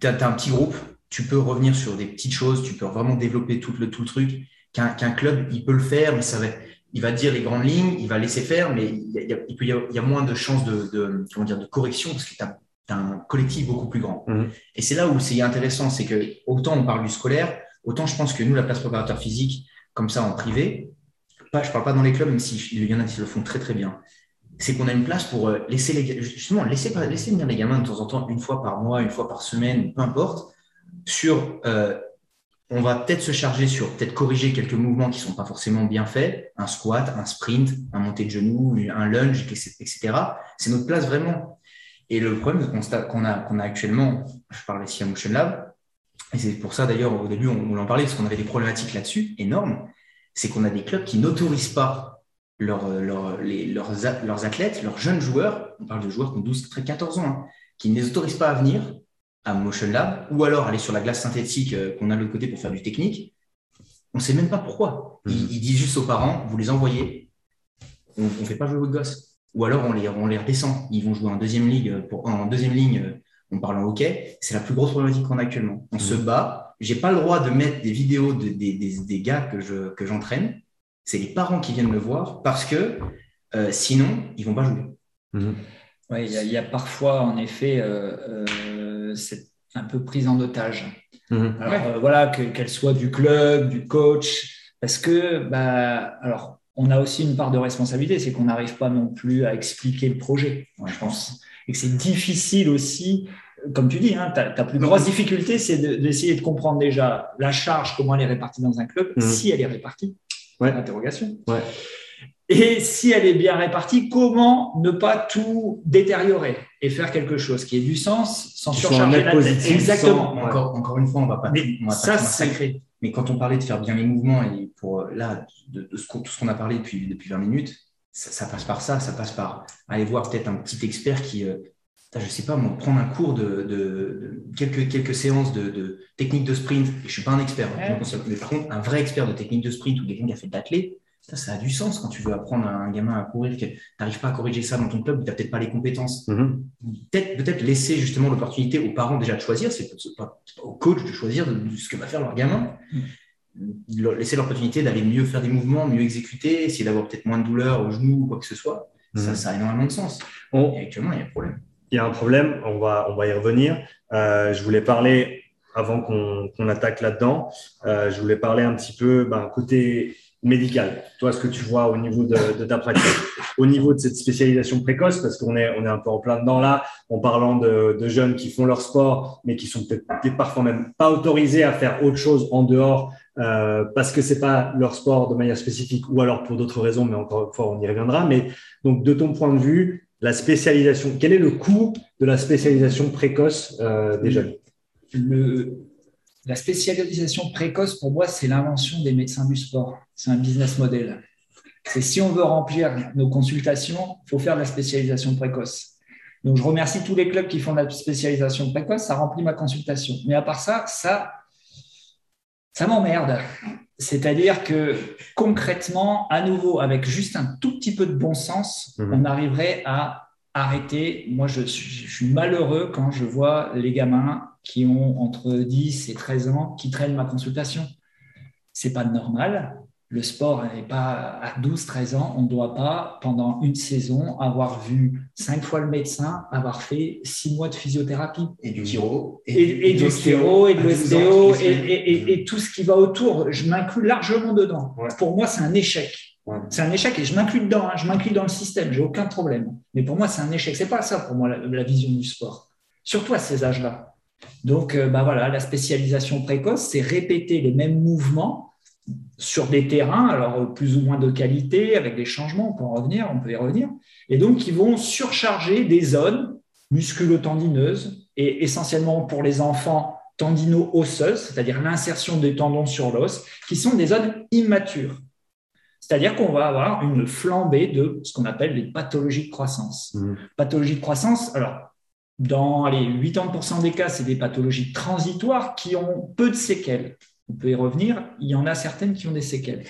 tu as, un petit groupe, tu peux revenir sur des petites choses, tu peux vraiment développer tout le, tout le truc. Qu'un club, il peut le faire, mais ça va il va dire les grandes lignes, il va laisser faire, mais il y a, il peut y, a, moins de chances de, comment dire, de correction parce que tu as, un collectif beaucoup plus grand. Mhm. Et c'est là où c'est intéressant, c'est que autant on parle du scolaire, autant je pense que nous, la place préparateur physique, comme ça en privé, pas, je parle pas dans les clubs, même s'il y en a qui le font très très bien, c'est qu'on a une place pour euh, laisser les, justement laisser, laisser venir les gamins de temps en temps, une fois par mois, une fois par semaine, peu importe, sur euh, on va peut-être se charger sur peut-être corriger quelques mouvements qui sont pas forcément bien faits, un squat, un sprint, un monté de genoux, un lunge, etc. C'est notre place vraiment. Et le problème qu'on a, qu'on a actuellement, je parle ici à Motion Lab, et c'est pour ça d'ailleurs au début on, en parlait parce qu'on avait des problématiques là-dessus énormes, c'est qu'on a des clubs qui n'autorisent pas leurs, leurs, leurs, athlètes, leurs jeunes joueurs, on parle de joueurs qui ont 12, 13, 14 ans, hein, qui ne les autorisent pas à venir à Motion Lab, ou alors aller sur la glace synthétique euh, qu'on a de l'autre côté pour faire du technique. On ne sait même pas pourquoi. Ils, mhm. disent juste aux parents, vous les envoyez, on ne fait pas jouer votre gosse. Ou alors on les, on les redescend. Ils vont jouer en deuxième ligue, pour, en deuxième ligne, euh, on parle en hockey. C'est la plus grosse problématique qu'on a actuellement. On se mhm. bat. J'ai pas le droit de mettre des vidéos de, des, des, gars que je que j'entraîne. C'est les parents qui viennent me voir parce que euh, sinon ils vont pas jouer. Mhm. Oui, il y, a parfois en effet c'est un peu prise en otage. Mhm. Alors, euh, voilà, qu'elle soit du club, du coach, parce que, bah, alors, on a aussi une part de responsabilité, c'est qu'on n'arrive pas non plus à expliquer le projet, je pense. Et que c'est difficile aussi, comme tu dis, hein, ta, plus grosse difficulté, c'est d'essayer de, comprendre déjà la charge, comment elle est répartie dans un club, mhm. si elle est répartie. Ouais. Interrogation. Ouais. Et si elle est bien répartie, comment ne pas tout détériorer et faire quelque chose qui ait du sens sans surcharger la tête? Exactement. encore, encore une fois, on va pas, Mais on va ça, sacré. Mais quand on parlait de faire bien les mouvements et pour euh, là, de, ce, tout ce qu'on a parlé depuis, depuis 20 minutes, ça, passe par ça, ça passe par aller voir peut-être un petit expert qui, euh, je sais pas, moi, prendre un cours de, de, quelques, quelques séances de, de, technique de sprint. Et je suis pas un expert, hein, mais par contre, un vrai expert de technique de sprint ou quelqu'un qui a fait de l'athlète, ça, a du sens quand tu veux apprendre à un gamin à courir, que tu n'arrives pas à corriger ça dans ton club, tu n'as peut-être pas les compétences. Mhm. Peut-être peut laisser justement l'opportunité aux parents déjà de choisir, c'est pas, pas au coach de choisir ce que va faire leur gamin. Laisser l'opportunité d'aller mieux faire des mouvements, mieux exécuter, essayer d'avoir peut-être moins de douleur au genou ou quoi que ce soit. Ça, mhm. ça a énormément de sens. Et actuellement, il y a un problème. Il y a un problème, on va, on va y revenir. Euh, je voulais parler, avant qu'on attaque là-dedans, euh, je voulais parler un petit peu ben, côté médical, toi, ce que tu vois au niveau de, ta pratique, au niveau de cette spécialisation précoce, parce qu'on est, on est un peu en plein dedans là, en parlant de, jeunes qui font leur sport, mais qui sont peut-être parfois même pas autorisés à faire autre chose en dehors euh, parce que c'est pas leur sport de manière spécifique ou alors pour d'autres raisons, mais encore une fois, on y reviendra. Mais donc, de ton point de vue, la spécialisation, quel est le coût de la spécialisation précoce euh, des jeunes? Le, la spécialisation précoce, pour moi, c'est l'invention des médecins du sport. C'est un business model. C'est si on veut remplir nos consultations, il faut faire de la spécialisation précoce. Donc, je remercie tous les clubs qui font de la spécialisation précoce, ça remplit ma consultation. Mais à part ça, ça, ça m'emmerde. C'est-à-dire que concrètement, à nouveau, avec juste un tout petit peu de bon sens, mhm. on arriverait à arrêter. Moi, je suis malheureux quand je vois les gamins qui ont entre 10 et 13 ans qui traînent ma consultation. C'est pas normal. Le sport n'est pas à 12, 13 ans. On ne doit pas, pendant une saison, avoir vu cinq fois le médecin, avoir fait six mois de physiothérapie. Et du chiro. Et, du chiro, et de l'ostéo, et, tout ce qui va autour. Je m'inclus largement dedans. Pour moi, c'est un échec. C'est un échec et je m'inclus dedans. Hein. Je m'inclus dans le système. J'ai aucun problème. Mais pour moi, c'est un échec. C'est pas ça pour moi la vision du sport. Surtout à ces âges-là. Donc, euh, bah voilà, la spécialisation précoce, c'est répéter les mêmes mouvements sur des terrains, alors plus ou moins de qualité, avec des changements, on peut en revenir, on peut y revenir, et donc qui vont surcharger des zones musculo-tendineuses et essentiellement pour les enfants tendino-osseuses, c'est-à-dire l'insertion des tendons sur l'os, qui sont des zones immatures. C'est-à-dire qu'on va avoir une flambée de ce qu'on appelle les pathologies de croissance. Mmh. Pathologies de croissance, alors dans les 80% des cas, c'est des pathologies transitoires qui ont peu de séquelles. On peut y revenir. Il y en a certaines qui ont des séquelles.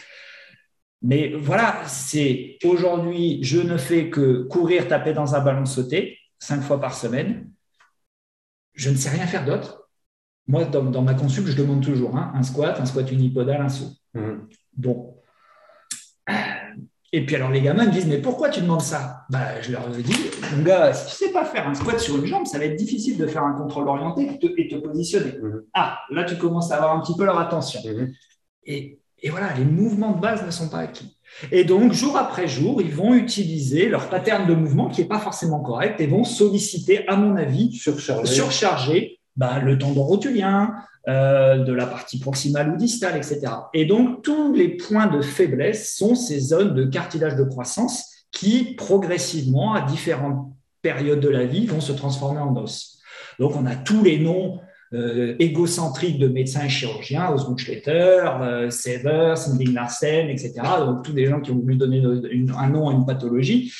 Mais voilà, c'est aujourd'hui, je ne fais que courir, taper dans un ballon sauté cinq fois par semaine. Je ne sais rien faire d'autre. Moi, dans, ma consulte, je demande toujours hein, un squat, un squat unipodal, un saut. Mmh. Bon, et puis alors les gamins me disent mais pourquoi tu demandes ça? Bah, Je leur dis mon gars si tu sais pas faire un squat sur une jambe ça va être difficile de faire un contrôle orienté et te, positionner. Mhm. Ah là tu commences à avoir un petit peu leur attention. Mhm. Et, et, voilà les mouvements de base ne sont pas acquis. Et donc jour après jour ils vont utiliser leur pattern de mouvement qui est pas forcément correct et vont solliciter à mon avis surcharger, surcharger bah, le tendon rotulien, euh, de la partie proximale ou distale, etc. Et donc, tous les points de faiblesse sont ces zones de cartilage de croissance qui, progressivement, à différentes périodes de la vie, vont se transformer en os. Donc, on a tous les noms euh, égocentriques de médecins et chirurgiens, Osmund Schletter, euh, Sever, Sinding Larsen, etc. Donc, tous des gens qui ont voulu donner un nom à une pathologie.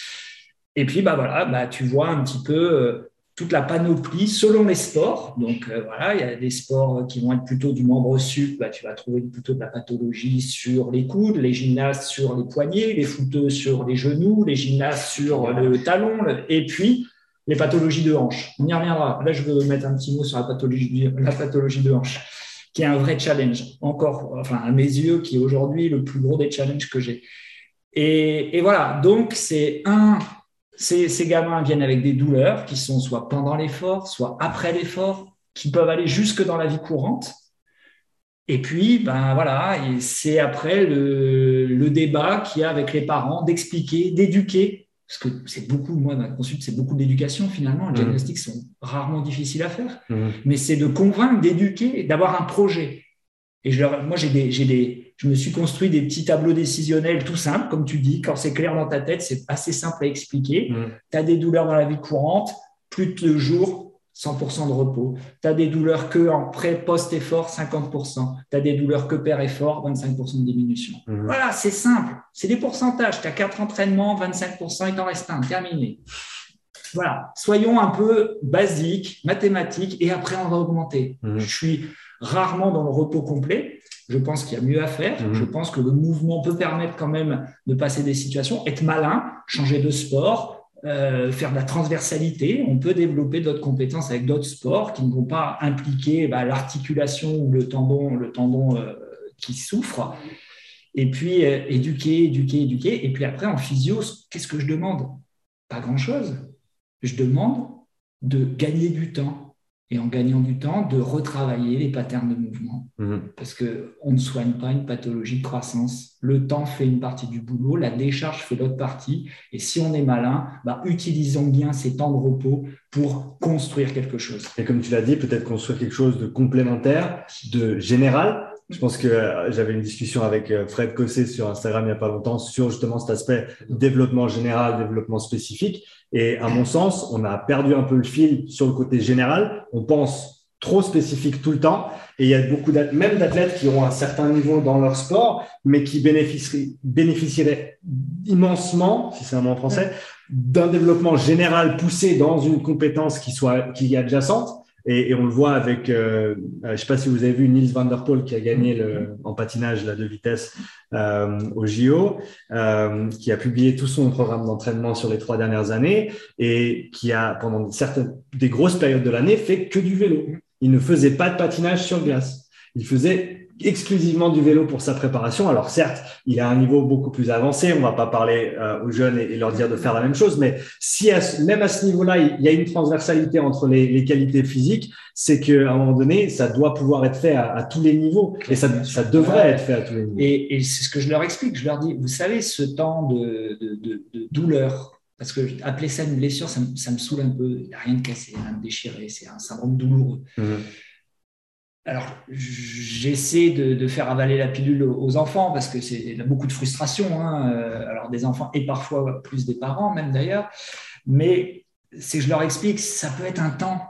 Et puis, bah voilà, bah, tu vois un petit peu euh, toute la panoplie selon les sports. Donc euh, voilà, il y a des sports qui vont être plutôt du membre sup, bah, tu vas trouver plutôt de la pathologie sur les coudes, les gymnastes sur les poignets, les footeux sur les genoux, les gymnastes sur le talon, et puis les pathologies de hanche. On y reviendra. Là, je veux mettre un petit mot sur la pathologie, de hanche, qui est un vrai challenge, encore, enfin à mes yeux, qui est aujourd'hui le plus gros des challenges que j'ai. Et voilà, donc c'est un ces, gamins viennent avec des douleurs qui sont soit pendant l'effort, soit après l'effort, qui peuvent aller jusque dans la vie courante. Et puis, ben voilà, c'est après le, débat qu'il y a avec les parents d'expliquer, d'éduquer, parce que c'est beaucoup, moi, ma consulte, c'est beaucoup d'éducation finalement. Les mmh. diagnostics sont rarement difficiles à faire, mmh. mais c'est de convaincre, d'éduquer, d'avoir un projet. Et je moi, j'ai des, des, je me suis construit des petits tableaux décisionnels tout simples, comme tu dis. Quand c'est clair dans ta tête, c'est assez simple à expliquer. Mm. Tu as des douleurs dans la vie courante, plus de jours, 100% de repos. Tu as des douleurs que en pré, post-effort, 50%. Tu as des douleurs que per-effort, 25% de diminution. Mm. Voilà, c'est simple. C'est des pourcentages. Tu as quatre entraînements, 25%, il t'en reste un. Terminé. Voilà, soyons un peu basiques, mathématiques, et après on va augmenter. Mm. Je suis rarement dans le repos complet. Je pense qu'il y a mieux à faire. Mhm. Je pense que le mouvement peut permettre quand même de passer des situations, être malin, changer de sport, euh, faire de la transversalité. On peut développer d'autres compétences avec d'autres sports qui ne vont pas impliquer bah, l'articulation ou le tendon, le tendon euh, qui souffre. Et puis, euh, éduquer, éduquer, éduquer. Et puis après, en physio, qu'est-ce que je demande? Pas grand-chose. Je demande de gagner du temps. Et en gagnant du temps, de retravailler les patterns de mouvement. Mhm. Parce qu'on ne soigne pas une pathologie de croissance. Le temps fait une partie du boulot, la décharge fait l'autre partie. Et si on est malin, bah, utilisons bien ces temps de repos pour construire quelque chose. Et comme tu l'as dit, peut-être construire quelque chose de complémentaire, de général. Je pense que euh, j'avais une discussion avec euh, Fred Cossé sur Instagram il n'y a pas longtemps sur justement cet aspect développement général, développement spécifique. Et à mon sens, on a perdu un peu le fil sur le côté général. On pense trop spécifique tout le temps. Et il y a beaucoup même d'athlètes qui ont un certain niveau dans leur sport, mais qui bénéficieraient, bénéficieraient immensement, si c'est un mot en français, d'un développement général poussé dans une compétence qui soit qui est adjacente. Et, et on le voit avec, euh, je ne sais pas si vous avez vu Niels van der Poel qui a gagné le, en patinage la deux vitesses euh, au JO, euh, qui a publié tout son programme d'entraînement sur les trois dernières années et qui a pendant certaines des grosses périodes de l'année fait que du vélo. Il ne faisait pas de patinage sur glace. Il faisait exclusivement du vélo pour sa préparation. Alors certes, il a un niveau beaucoup plus avancé. On va pas parler euh, aux jeunes et, et, leur dire de faire la même chose, mais si à, même à ce niveau-là, il y a une transversalité entre les, les qualités physiques, c'est qu'à un moment donné, ça doit pouvoir être fait à, à tous les niveaux et ça, ça devrait être fait à tous les niveaux. Et, et c'est ce que je leur explique. Je leur dis, vous savez, ce temps de, de, de, de douleur, parce que appeler ça une blessure, ça, ça me saoule un peu. Il n'y a rien de cassé, rien de déchiré, c'est un syndrome douloureux. Mmh. Alors, j'essaie de, de, faire avaler la pilule aux enfants parce que c'est beaucoup de frustration. Hein. Alors, des enfants et parfois plus des parents, même d'ailleurs. Mais c'est que je leur explique, ça peut être un temps.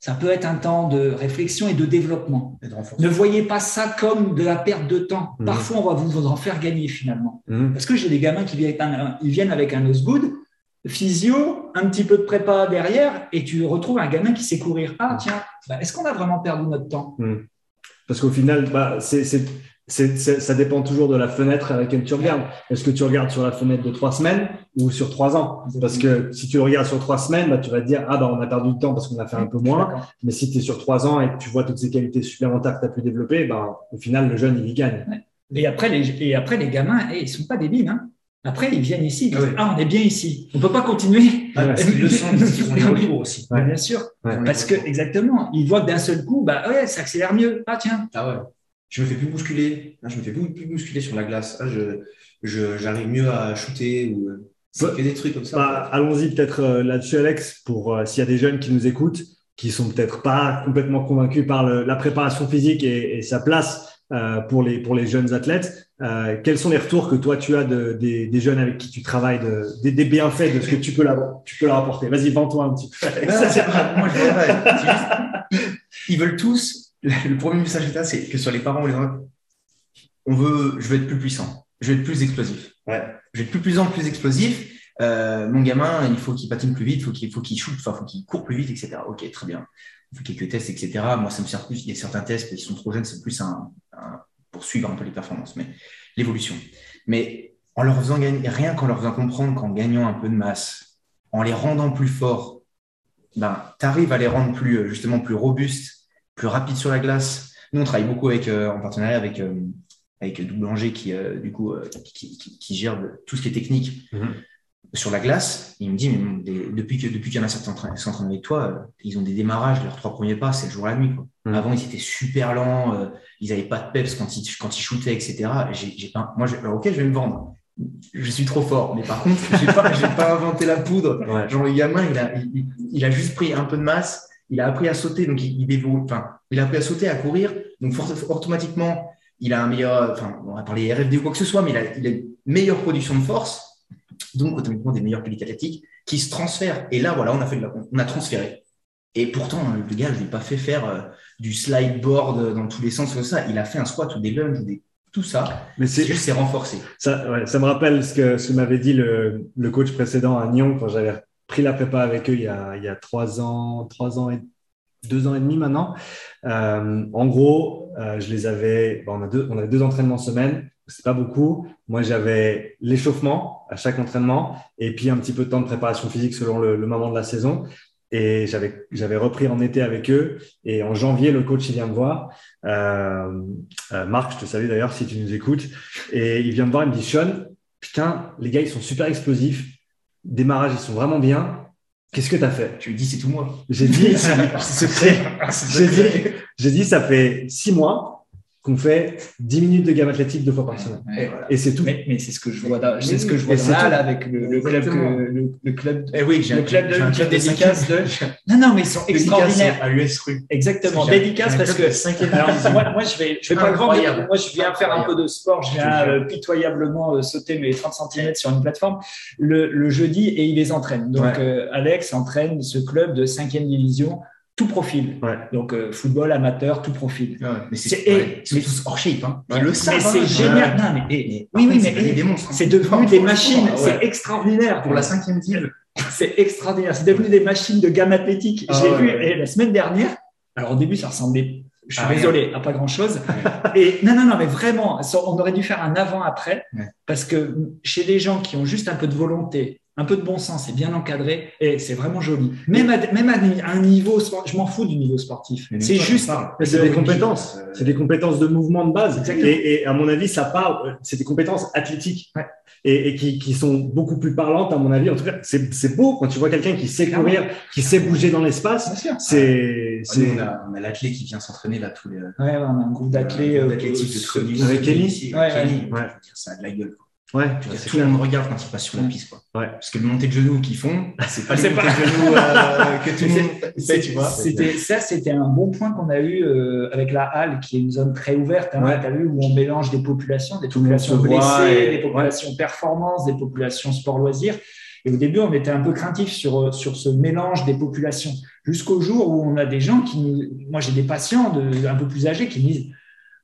Ça peut être un temps de réflexion et de développement. Et de ne voyez pas ça comme de la perte de temps. Mmh. Parfois, on va vous en faire gagner finalement. Mmh. Parce que j'ai des gamins qui viennent, ils viennent avec un Osgood, physio, un petit peu de prépa derrière, et tu retrouves un gamin qui sait courir. Ah, tiens, bah, est-ce qu'on a vraiment perdu notre temps? Mmh. Parce qu'au final, bah, ça dépend toujours de la fenêtre à laquelle tu regardes. Est-ce que tu regardes sur la fenêtre de trois semaines ou sur trois ans? Parce que si tu le regardes sur trois semaines, bah, tu vas te dire Ah, bah, on a perdu du temps parce qu'on a fait un peu moins. Mais si tu es sur trois ans et que tu vois toutes ces qualités supplémentaires que tu as pu développer, bah, au final, le jeune, il y gagne. Et après, les, et après, les gamins, hey, ils ne sont pas débiles. Hein après, ils viennent ici, ils disent, ah, ah, on est bien ici. On ne peut pas continuer. Ah, parce qu'ils le sentent, ils font les retours aussi. Ouais, bien sûr. Ouais. Parce que, exactement, ils voient que d'un seul coup, bah ouais, ça accélère mieux. Ah, tiens. Ah ouais. Je me fais plus bousculer. Je me fais plus, plus bousculer sur la glace. Ah, je, je, j'arrive mieux à shooter ou ça fait des trucs comme ça. Bah, allons-y peut-être euh, là-dessus, Alex, pour euh, s'il y a des jeunes qui nous écoutent, qui sont peut-être pas complètement convaincus par le, la préparation physique et, et sa place euh, pour, les, pour les jeunes athlètes. Euh, quels sont les retours que toi tu as de, des, des, jeunes avec qui tu travailles, de, des, des, bienfaits de ce que tu peux, leur, tu peux leur apporter? Vas-y, vends-toi un petit peu. Non, pas, moi, je juste, ils veulent tous. Le premier message que c'est que sur les parents ou les enfants, on veut, je veux être plus puissant, je veux être plus explosif. Ouais. Je veux être plus puissant, plus explosif. Euh, mon gamin, il faut qu'il patine plus vite, il faut qu'il faut qu'il shoot, enfin, faut qu'il court plus vite, etc. Ok, très bien. Il faut quelques tests, etc. Moi, ça me sert plus. Il y a certains tests, ils sont trop jeunes, c'est plus un, un, pour suivre un peu les performances, mais l'évolution. Mais en leur faisant gagner, rien qu'en leur faisant comprendre qu'en gagnant un peu de masse, en les rendant plus forts, ben, tu arrives à les rendre plus, justement, plus robustes, plus rapides sur la glace. Nous, on travaille beaucoup avec, euh, en partenariat avec, euh, avec Double Angers qui, euh, du coup, qui, qui, gère tout ce qui est technique. Mm -hmm sur la glace, il me dit, mais des, depuis que depuis qu'il y en a certains qui s'entraînent avec toi, euh, ils ont des démarrages, leurs trois premiers pas, c'est le jour et la nuit. Quoi. Mmh. Avant, ils étaient super lents, euh, ils n'avaient pas de peps quand ils, quand ils shootaient, etc. J'ai, pas, moi, alors, ok, je vais me vendre. Je suis trop fort, mais par contre, j'ai pas, j'ai pas inventé la poudre. [LAUGHS] Ouais. Genre, le gamin, il a, il, il, a juste pris un peu de masse, il a appris à sauter, donc il, il enfin, il a appris à sauter, à courir, donc automatiquement, il a un meilleur, enfin, on va parler RFD ou quoi que ce soit, mais il a, il a une meilleure production de force donc automatiquement des meilleures qualités athlétiques qui se transfèrent. Et là, voilà, on a fait de la, on a transféré. Et pourtant, le gars, je lui ai pas fait faire euh, du slide board dans tous les sens comme ça. Il a fait un squat ou des lunges ou des tout ça. Mais c'est juste c'est renforcé. Ça, ouais, ça me rappelle ce que ce m'avait dit le, le coach précédent à Nyon quand j'avais pris la prépa avec eux il y a il y a trois ans, trois ans et deux ans et demi maintenant. en gros, je les avais, on, a deux, on avait deux entraînements semaine c'est pas beaucoup. Moi, j'avais l'échauffement à chaque entraînement et puis un petit peu de temps de préparation physique selon le, moment de la saison. Et j'avais, j'avais repris en été avec eux. Et en janvier, le coach, il vient me voir. Euh, euh, Marc, je te salue d'ailleurs si tu nous écoutes. Et il vient me voir, il me dit, Sean, putain, les gars, ils sont super explosifs. Démarrage, ils sont vraiment bien. Qu'est-ce que tu as fait? Tu lui dis, c'est tout moi. J'ai dit, [LAUGHS] j'ai dit, j'ai dit, ça fait six mois qu'on fait 10 minutes de gamme athlétique deux fois par semaine. et c'est tout. Mais, c'est ce que je vois, c'est ce que je vois là, avec le, club, le, le, club, eh oui, le club de, club dédicace de. Non, non, mais ils sont extraordinaires. À US rue. Exactement, dédicace parce que. moi, moi, je vais, je vais pas grand Moi, je viens faire un peu de sport. Je viens euh, pitoyablement euh, sauter mes 30 cm sur une plateforme le, jeudi et il les entraîne. Donc, euh, Alex entraîne ce club de 5e division tout profil. Donc, euh, football amateur, tout profil. mais c'est tous hors shape. Hein. le Mais c'est hein. génial. Non, mais, oui, oui, mais hein. c'est devenu des machines. C'est extraordinaire. Pour la cinquième ville. C'est extraordinaire. C'est devenu des machines de gamme athlétique. Ah, J'ai vu et la semaine dernière. Alors, au début, ça ressemblait. Je suis ah, désolé, à pas grand chose. et non, non, non, mais vraiment, on aurait dû faire un avant-après parce que chez des gens qui ont juste un peu de volonté, un peu de bon sens, c'est bien encadré et c'est vraiment joli. Même à, même à un niveau, je m'en fous du niveau sportif. C'est juste. C'est des compétences. C'est des compétences de mouvement de base. Et, et, à mon avis, ça parle. C'est des compétences athlétiques et, et qui, qui, sont beaucoup plus parlantes à mon avis. En tout cas, c'est beau quand tu vois quelqu'un qui sait courir, qui sait bouger dans l'espace. C'est. on a, on a l'athlète qui vient s'entraîner là tous les. Ouais, on a un groupe d'athlètes. Euh, niveau. Avec Kenny. Ouais, Kenny. Ça a de la gueule. Ouais, tout le monde regarde quand ils passent sur la piste. Quoi. Ouais. Parce que le montée de genoux qu'ils font, c'est pas les montées de genoux euh, que tout le monde fait, tu vois. C'était, ça, c'était un bon point qu'on a eu euh, avec la halle, qui est une zone très ouverte. Hein, Tu as vu où on mélange des populations, des populations blessées, des populations performance, des populations sport-loisirs. Et au début, on était un peu craintif sur, sur ce mélange des populations. Jusqu'au jour où on a des gens qui Moi, j'ai des patients de, un peu plus âgés qui me disent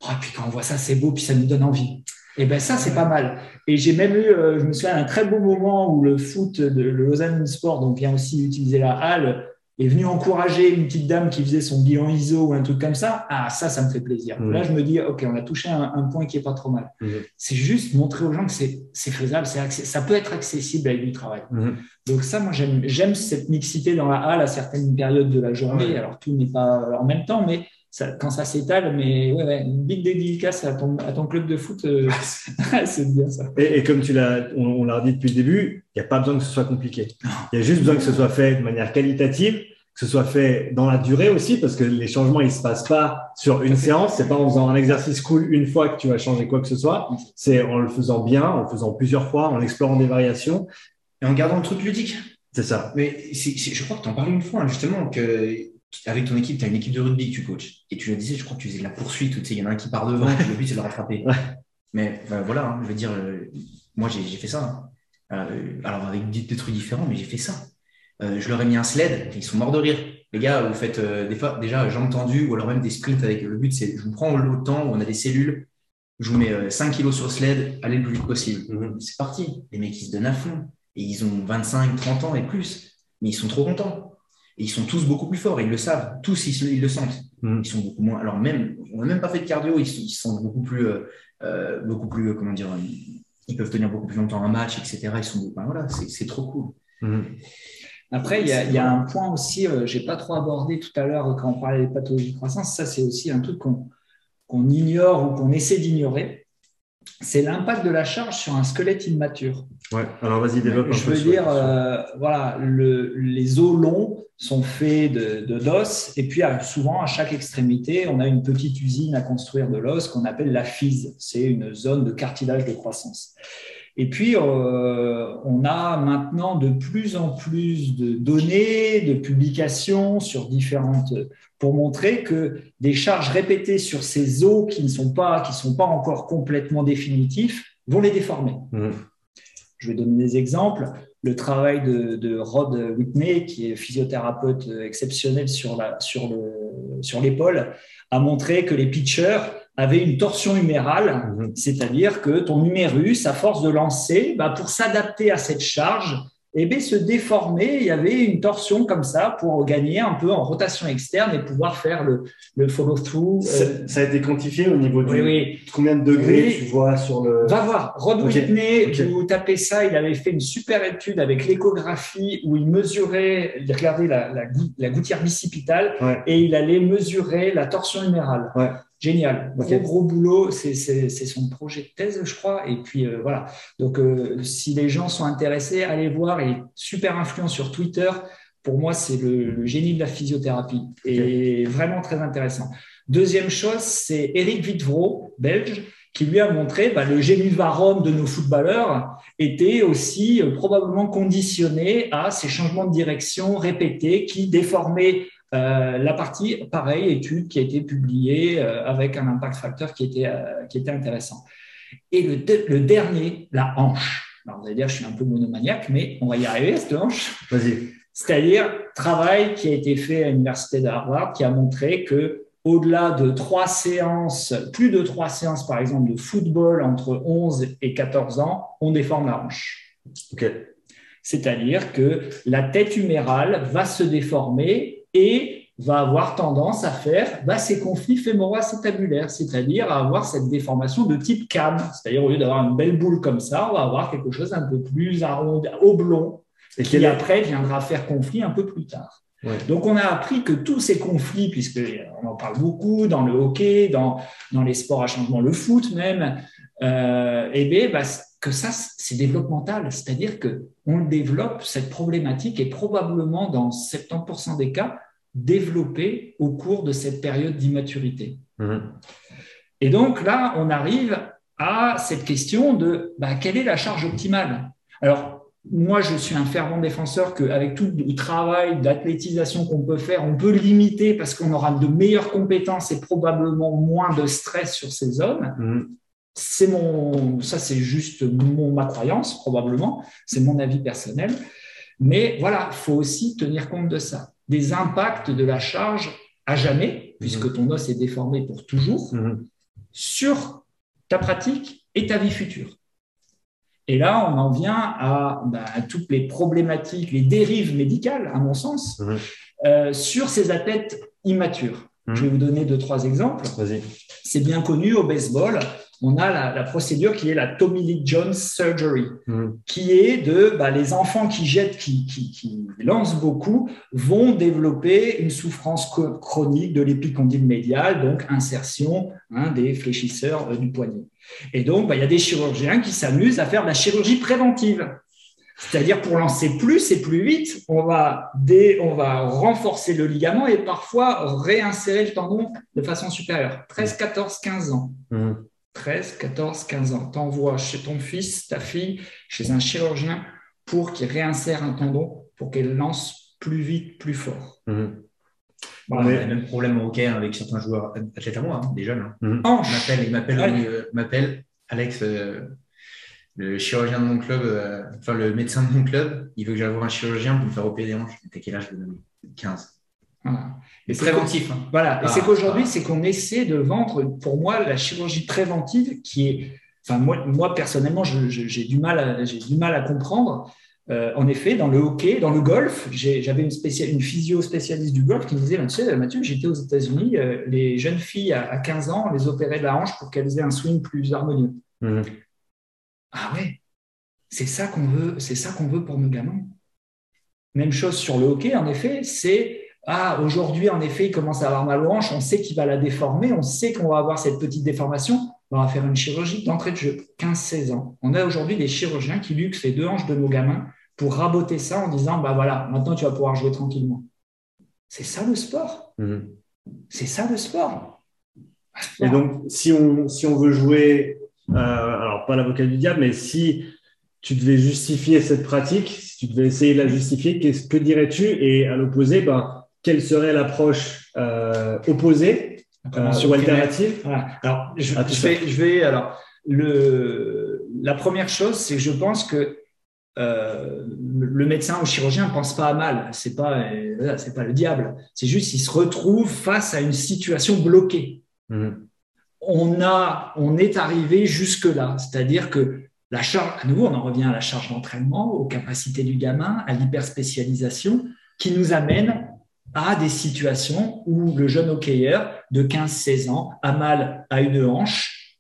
Oh, puis quand on voit ça, c'est beau, puis ça nous donne envie. Et ben ça, c'est pas mal. Et j'ai même eu, euh, je me souviens, un très beau moment où le foot de le Lausanne Sport, donc vient aussi utiliser la halle, est venu encourager une petite dame qui faisait son bilan ISO ou un truc comme ça. Ah, ça, ça me fait plaisir. Mmh. Là, je me dis, OK, on a touché un, point qui est pas trop mal. Mmh. C'est juste montrer aux gens que c'est faisable, ça peut être accessible avec du travail. Mmh. Donc ça, moi, j'aime cette mixité dans la halle à certaines périodes de la journée. Alors, tout n'est pas en même temps, mais quand ça s'étale, mais ouais, une big dédicace à ton, à ton club de foot, euh, [LAUGHS] c'est bien ça. Et, comme tu l'as, on, l'a dit depuis le début, il n'y a pas besoin que ce soit compliqué. Il y a juste besoin que ce soit fait de manière qualitative, que ce soit fait dans la durée aussi, parce que les changements, ils ne se passent pas sur une séance. C'est pas en faisant un exercice cool une fois que tu vas changer quoi que ce soit. C'est en le faisant bien, en le faisant plusieurs fois, en explorant des variations. Et en gardant le truc ludique. C'est ça. Mais je crois que tu en parlais une fois, hein, justement, que avec ton équipe, tu as une équipe de rugby que tu coaches. Et tu le disais, je crois que tu faisais de la poursuite, il y en a un qui part devant, le but c'est de le rattraper. Mais ben, voilà, hein, je veux dire, euh, moi j'ai fait ça. Hein. Euh, alors avec des, trucs différents, mais j'ai fait ça. Euh, je leur ai mis un sled, ils sont morts de rire. Les gars, vous faites des fois déjà jambes tendues ou alors même des sprints avec le but, c'est je vous prends le temps où on a des cellules, je vous mets 5 kilos sur le sled, allez le plus vite possible. Mm-hmm. C'est parti. Les mecs ils se donnent à fond. Et ils ont 25, 30 ans et plus. Mais ils sont trop contents ils sont tous beaucoup plus forts, ils le savent, tous ils, le sentent. Mm. Ils sont beaucoup moins. Alors même, on n'a même pas fait de cardio, ils, ils sont beaucoup plus, euh, euh, beaucoup plus, euh, comment dire, ils peuvent tenir beaucoup plus longtemps un match, etc. Ils sont, voilà, c'est trop cool. Mm. Après, il y, a, un point aussi, je n'ai pas trop abordé tout à l'heure quand on parlait des pathologies de croissance. Ça, c'est aussi un truc qu'on ignore ou qu'on essaie d'ignorer. C'est l'impact de la charge sur un squelette immature. Ouais, alors vas-y, développe Je veux dire, voilà, le, les os longs sont faits de, d'os et puis souvent à chaque extrémité, on a une petite usine à construire de l'os qu'on appelle la FISE. C'est une zone de cartilage de croissance. Et puis, euh, on a maintenant de plus en plus de données, de publications sur différentes pour montrer que des charges répétées sur ces os qui ne sont pas, qui sont pas encore complètement définitifs vont les déformer. Mmh. Je vais donner des exemples le travail de, Rod Whitney, qui est physiothérapeute exceptionnel sur la, sur sur l'épaule, a montré que les pitchers avaient une torsion humérale, mhm. c'est-à-dire que ton humérus, à force de lancer, bah, pour s'adapter à cette charge, et bien, se déformer. Il y avait une torsion comme ça pour gagner un peu en rotation externe et pouvoir faire le, le follow-through. Euh. Ça, a été quantifié au niveau du oui, combien de degrés tu vois sur le. Va voir. Rod Whitney, vous tapez ça, il avait fait une super étude avec l'échographie où il mesurait, il regardait la, la, gouttière bicipitale et il allait mesurer la torsion humérale. Ouais. Génial. Gros, gros boulot. C'est son projet de thèse, je crois. Et puis, euh, voilà. Donc, euh, si les gens sont intéressés, allez voir. Il est super influent sur Twitter. Pour moi, c'est le, génie de la physiothérapie et vraiment très intéressant. Deuxième chose, c'est Eric Wittevro, belge, qui lui a montré bah, le génie varom de nos footballeurs était aussi euh, probablement conditionné à ces changements de direction répétés qui déformaient euh, la partie, pareil, étude qui a été publiée euh, avec un impact facteur qui était, euh, qui était intéressant. Et le, le, dernier, la hanche. Alors, vous allez dire, je suis un peu monomaniaque, mais on va y arriver, cette hanche. Vas-y. C'est-à-dire, travail qui a été fait à l'Université d'Harvard qui a montré que au-delà de trois séances, plus de trois séances, par exemple, de football entre 11 et 14 ans, on déforme la hanche. OK. C'est-à-dire que la tête humérale va se déformer et va avoir tendance à faire bah, ces conflits fémoro-acétabulaires, c'est-à-dire à avoir cette déformation de type cam. C'est-à-dire, au lieu d'avoir une belle boule comme ça, on va avoir quelque chose un peu plus arrondi, oblong, et qui après viendra faire conflit un peu plus tard. Donc, on a appris que tous ces conflits, puisqu'on en parle beaucoup dans le hockey, dans, dans les sports à changement, le foot même, euh, eh bien, bah, que ça, c'est développemental. C'est-à-dire que on développe cette problématique et probablement dans 70% des cas développée au cours de cette période d'immaturité. Mhm. Et donc là, on arrive à cette question de bah, quelle est la charge optimale? Alors, moi, je suis un fervent défenseur qu'avec tout le travail d'athlétisation qu'on peut faire, on peut limiter parce qu'on aura de meilleures compétences et probablement moins de stress sur ces zones. Mhm c'est mon, ça c'est juste mon, ma croyance probablement, c'est mon avis personnel. Mais voilà, il faut aussi tenir compte de ça, des impacts de la charge à jamais, puisque mhm. ton os est déformé pour toujours, mhm. sur ta pratique et ta vie future. Et là, on en vient à, bah, toutes les problématiques, les dérives médicales, à mon sens, mhm. euh, sur ces athlètes immatures. Je vais vous donner deux, trois exemples. C'est bien connu au baseball on a la, procédure qui est la Tommy Lee Jones Surgery, hmm. qui est de bah, les enfants qui jettent, qui, qui, lancent beaucoup, vont développer une souffrance chronique de l'épicondyle médial, donc insertion hein, des fléchisseurs euh, du poignet. Et donc, bah, il y a des chirurgiens qui s'amusent à faire de la chirurgie préventive. C'est-à-dire pour lancer plus et plus vite, on va, on va renforcer le ligament et parfois réinsérer le tendon de façon supérieure. 13, 14, 15 ans. Hmm. 13, 14, 15 ans. T'envoies chez ton fils, ta fille, chez un chirurgien pour qu'il réinsère un tendon, pour qu'elle lance plus vite, plus fort. Mhm. on a le même problème au hockey avec certains joueurs athlètes à moi, hein, des jeunes. Hein. Il m'appelle, euh, m'appelle Alex, euh, le chirurgien de mon club, euh, enfin le médecin de mon club. Il veut que j'aille voir un chirurgien pour me faire opérer des hanches. T'as quel âge 15. Et préventif. Hein. Voilà. et c'est qu'aujourd'hui, c'est qu'on essaie de vendre, pour moi, la chirurgie préventive qui est. Enfin, moi, moi personnellement, j'ai du, mal à, du mal à comprendre. Euh, en effet, dans le hockey, dans le golf, j'avais une, une physio spécialiste du golf qui me disait Tu sais, Mathieu, j'étais aux États-Unis, euh, les jeunes filles à, 15 ans, on les opérait de la hanche pour qu'elles aient un swing plus harmonieux. Mmh. Ah ouais, c'est ça qu'on veut, c'est ça qu'on veut pour nos gamins. Même chose sur le hockey, en effet, c'est ah, aujourd'hui, en effet, il commence à avoir mal aux hanches, on sait qu'il va la déformer, on sait qu'on va avoir cette petite déformation, on va faire une chirurgie d'entrée de jeu, 15-16 ans. On a aujourd'hui des chirurgiens qui luxent les deux hanches de nos gamins pour raboter ça en disant, bah voilà, maintenant tu vas pouvoir jouer tranquillement. C'est ça le sport. Mhm. C'est ça le sport. Et donc, si on, si on veut jouer, euh, alors pas l'avocat du diable, mais si tu devais justifier cette pratique, si tu devais essayer de la justifier, que dirais-tu? Et à l'opposé, ben, quelle serait l'approche euh, opposée euh, ou alternative? Alors, je, vais, alors le, la première chose, c'est que je pense que euh, le médecin ou le chirurgien ne pense pas à mal. C'est pas, c'est pas le diable. C'est juste qu'il se retrouve face à une situation bloquée. Mhm. On a, on est arrivé jusque là, c'est-à-dire que la charge, à nouveau, on en revient à la charge d'entraînement, aux capacités du gamin, à l'hyperspécialisation, qui nous amène à des situations où le jeune hockeyeur de 15-16 ans a mal à une hanche,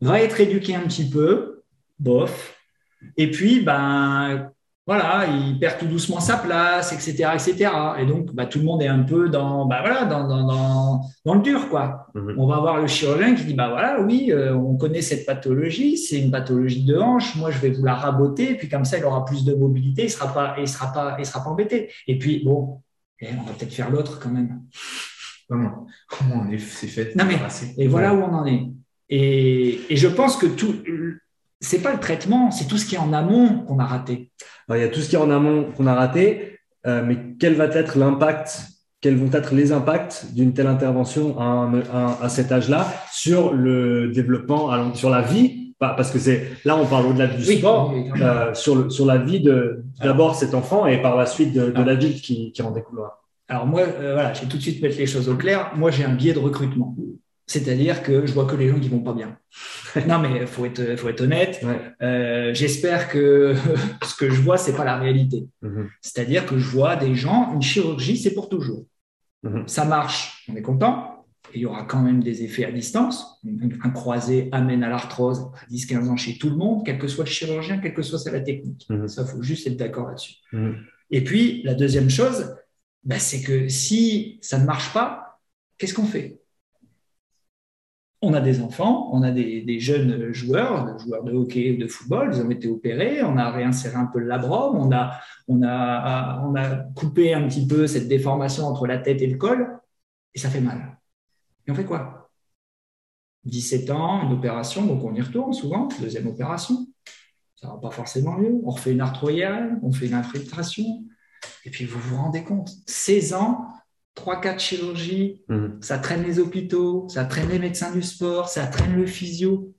va être éduqué un petit peu, bof, et puis, ben, voilà, il perd tout doucement sa place, etc., etc. Et donc, bah, tout le monde est un peu dans, bah, voilà, dans, dans, dans, le dur, quoi. Mhm. On va voir le chirurgien qui dit, bah voilà, oui, euh, on connaît cette pathologie, c'est une pathologie de hanche. Moi, je vais vous la raboter, et puis comme ça, il aura plus de mobilité, il sera pas, il sera pas, il sera pas embêté. Et puis, bon, eh, on va peut-être faire l'autre quand même. Comment, comment c'est fait Non mais, et voilà où on en est. Et, et je pense que tout, c'est pas le traitement, c'est tout ce qui est en amont qu'on a raté. il y a tout ce qui est en amont qu'on a raté, euh, mais quel va être l'impact quels vont être les impacts d'une telle intervention à, cet âge-là sur le développement, sur la vie Parce que c'est là, on parle au-delà du sport, euh, sur, sur la vie de d'abord cet enfant et par la suite de, de l'adulte qui, qui en découlera. Alors moi, euh, voilà, je vais tout de suite mettre les choses au clair. Moi, j'ai un biais de recrutement. C'est-à-dire que je vois que les gens qui vont pas bien. [LAUGHS] non, mais faut être, faut être honnête. Euh, j'espère que [LAUGHS] ce que je vois, c'est pas la réalité. Mhm. C'est-à-dire que je vois des gens, une chirurgie, c'est pour toujours. Mhm. Ça marche, on est content. Il y aura quand même des effets à distance. Un croisé amène à l'arthrose à 10-15 ans chez tout le monde, quel que soit le chirurgien, quelle que soit la technique. Mhm. Ça, faut juste être d'accord là-dessus. Et puis, la deuxième chose, bah, c'est que si ça ne marche pas, qu'est-ce qu'on fait? On a des enfants, on a des, jeunes joueurs, joueurs de hockey ou de football, ils ont été opérés, on a réinséré un peu le labrum, on a, on, a, on a coupé un petit peu cette déformation entre la tête et le col, et ça fait mal. Et on fait quoi? 17 ans, une opération, donc on y retourne souvent, deuxième opération, ça va pas forcément mieux, on refait une arthroïale, on fait une infiltration, et puis vous vous rendez compte, 16 ans, 3-4 chirurgies, mhm. ça traîne les hôpitaux, ça traîne les médecins du sport, ça traîne le physio.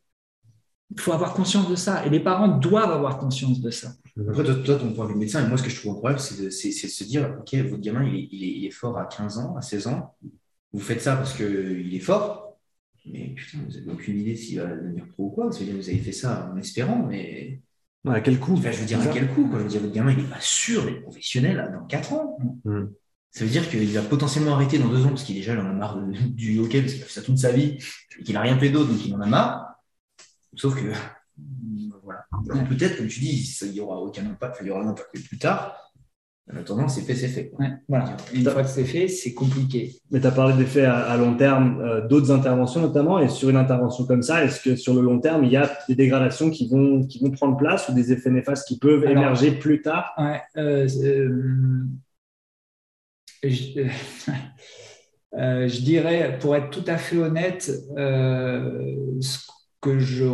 Il faut avoir conscience de ça et les parents doivent avoir conscience de ça. Mhm. Après, toi, ton point de vue médecin, et moi, ce que je trouve incroyable, c'est de, se dire Ok, votre gamin, il est, fort à 15 ans, à 16 ans. Vous faites ça parce qu'il est fort, mais putain, vous n'avez aucune idée s'il va devenir pro ou quoi. Vous avez fait ça en espérant, mais. à quel coût Je veux dire, à quel coût Je veux dire, votre gamin, il n'est pas sûr d'être professionnel dans 4 ans. Mhm. Ça veut dire qu'il va potentiellement arrêter dans deux ans parce qu'il déjà en a marre [LAUGHS] du hockey parce qu'il a fait ça toute sa vie et qu'il n'a rien fait d'autre donc il en a marre. Sauf que voilà. Peut-être, comme tu dis, il n'y aura aucun impact, il y aura un impact plus tard. En attendant, c'est fait, c'est fait. voilà. Une fois que c'est fait, c'est compliqué. Mais tu as parlé d'effets à, à, long terme, euh, d'autres interventions notamment, et sur une intervention comme ça, est-ce que sur le long terme, il y a des dégradations qui vont, qui vont prendre place ou des effets néfastes qui peuvent émerger plus tard? ouais, euh, euh je, [LAUGHS] euh, je, dirais, pour être tout à fait honnête, euh, ce que je,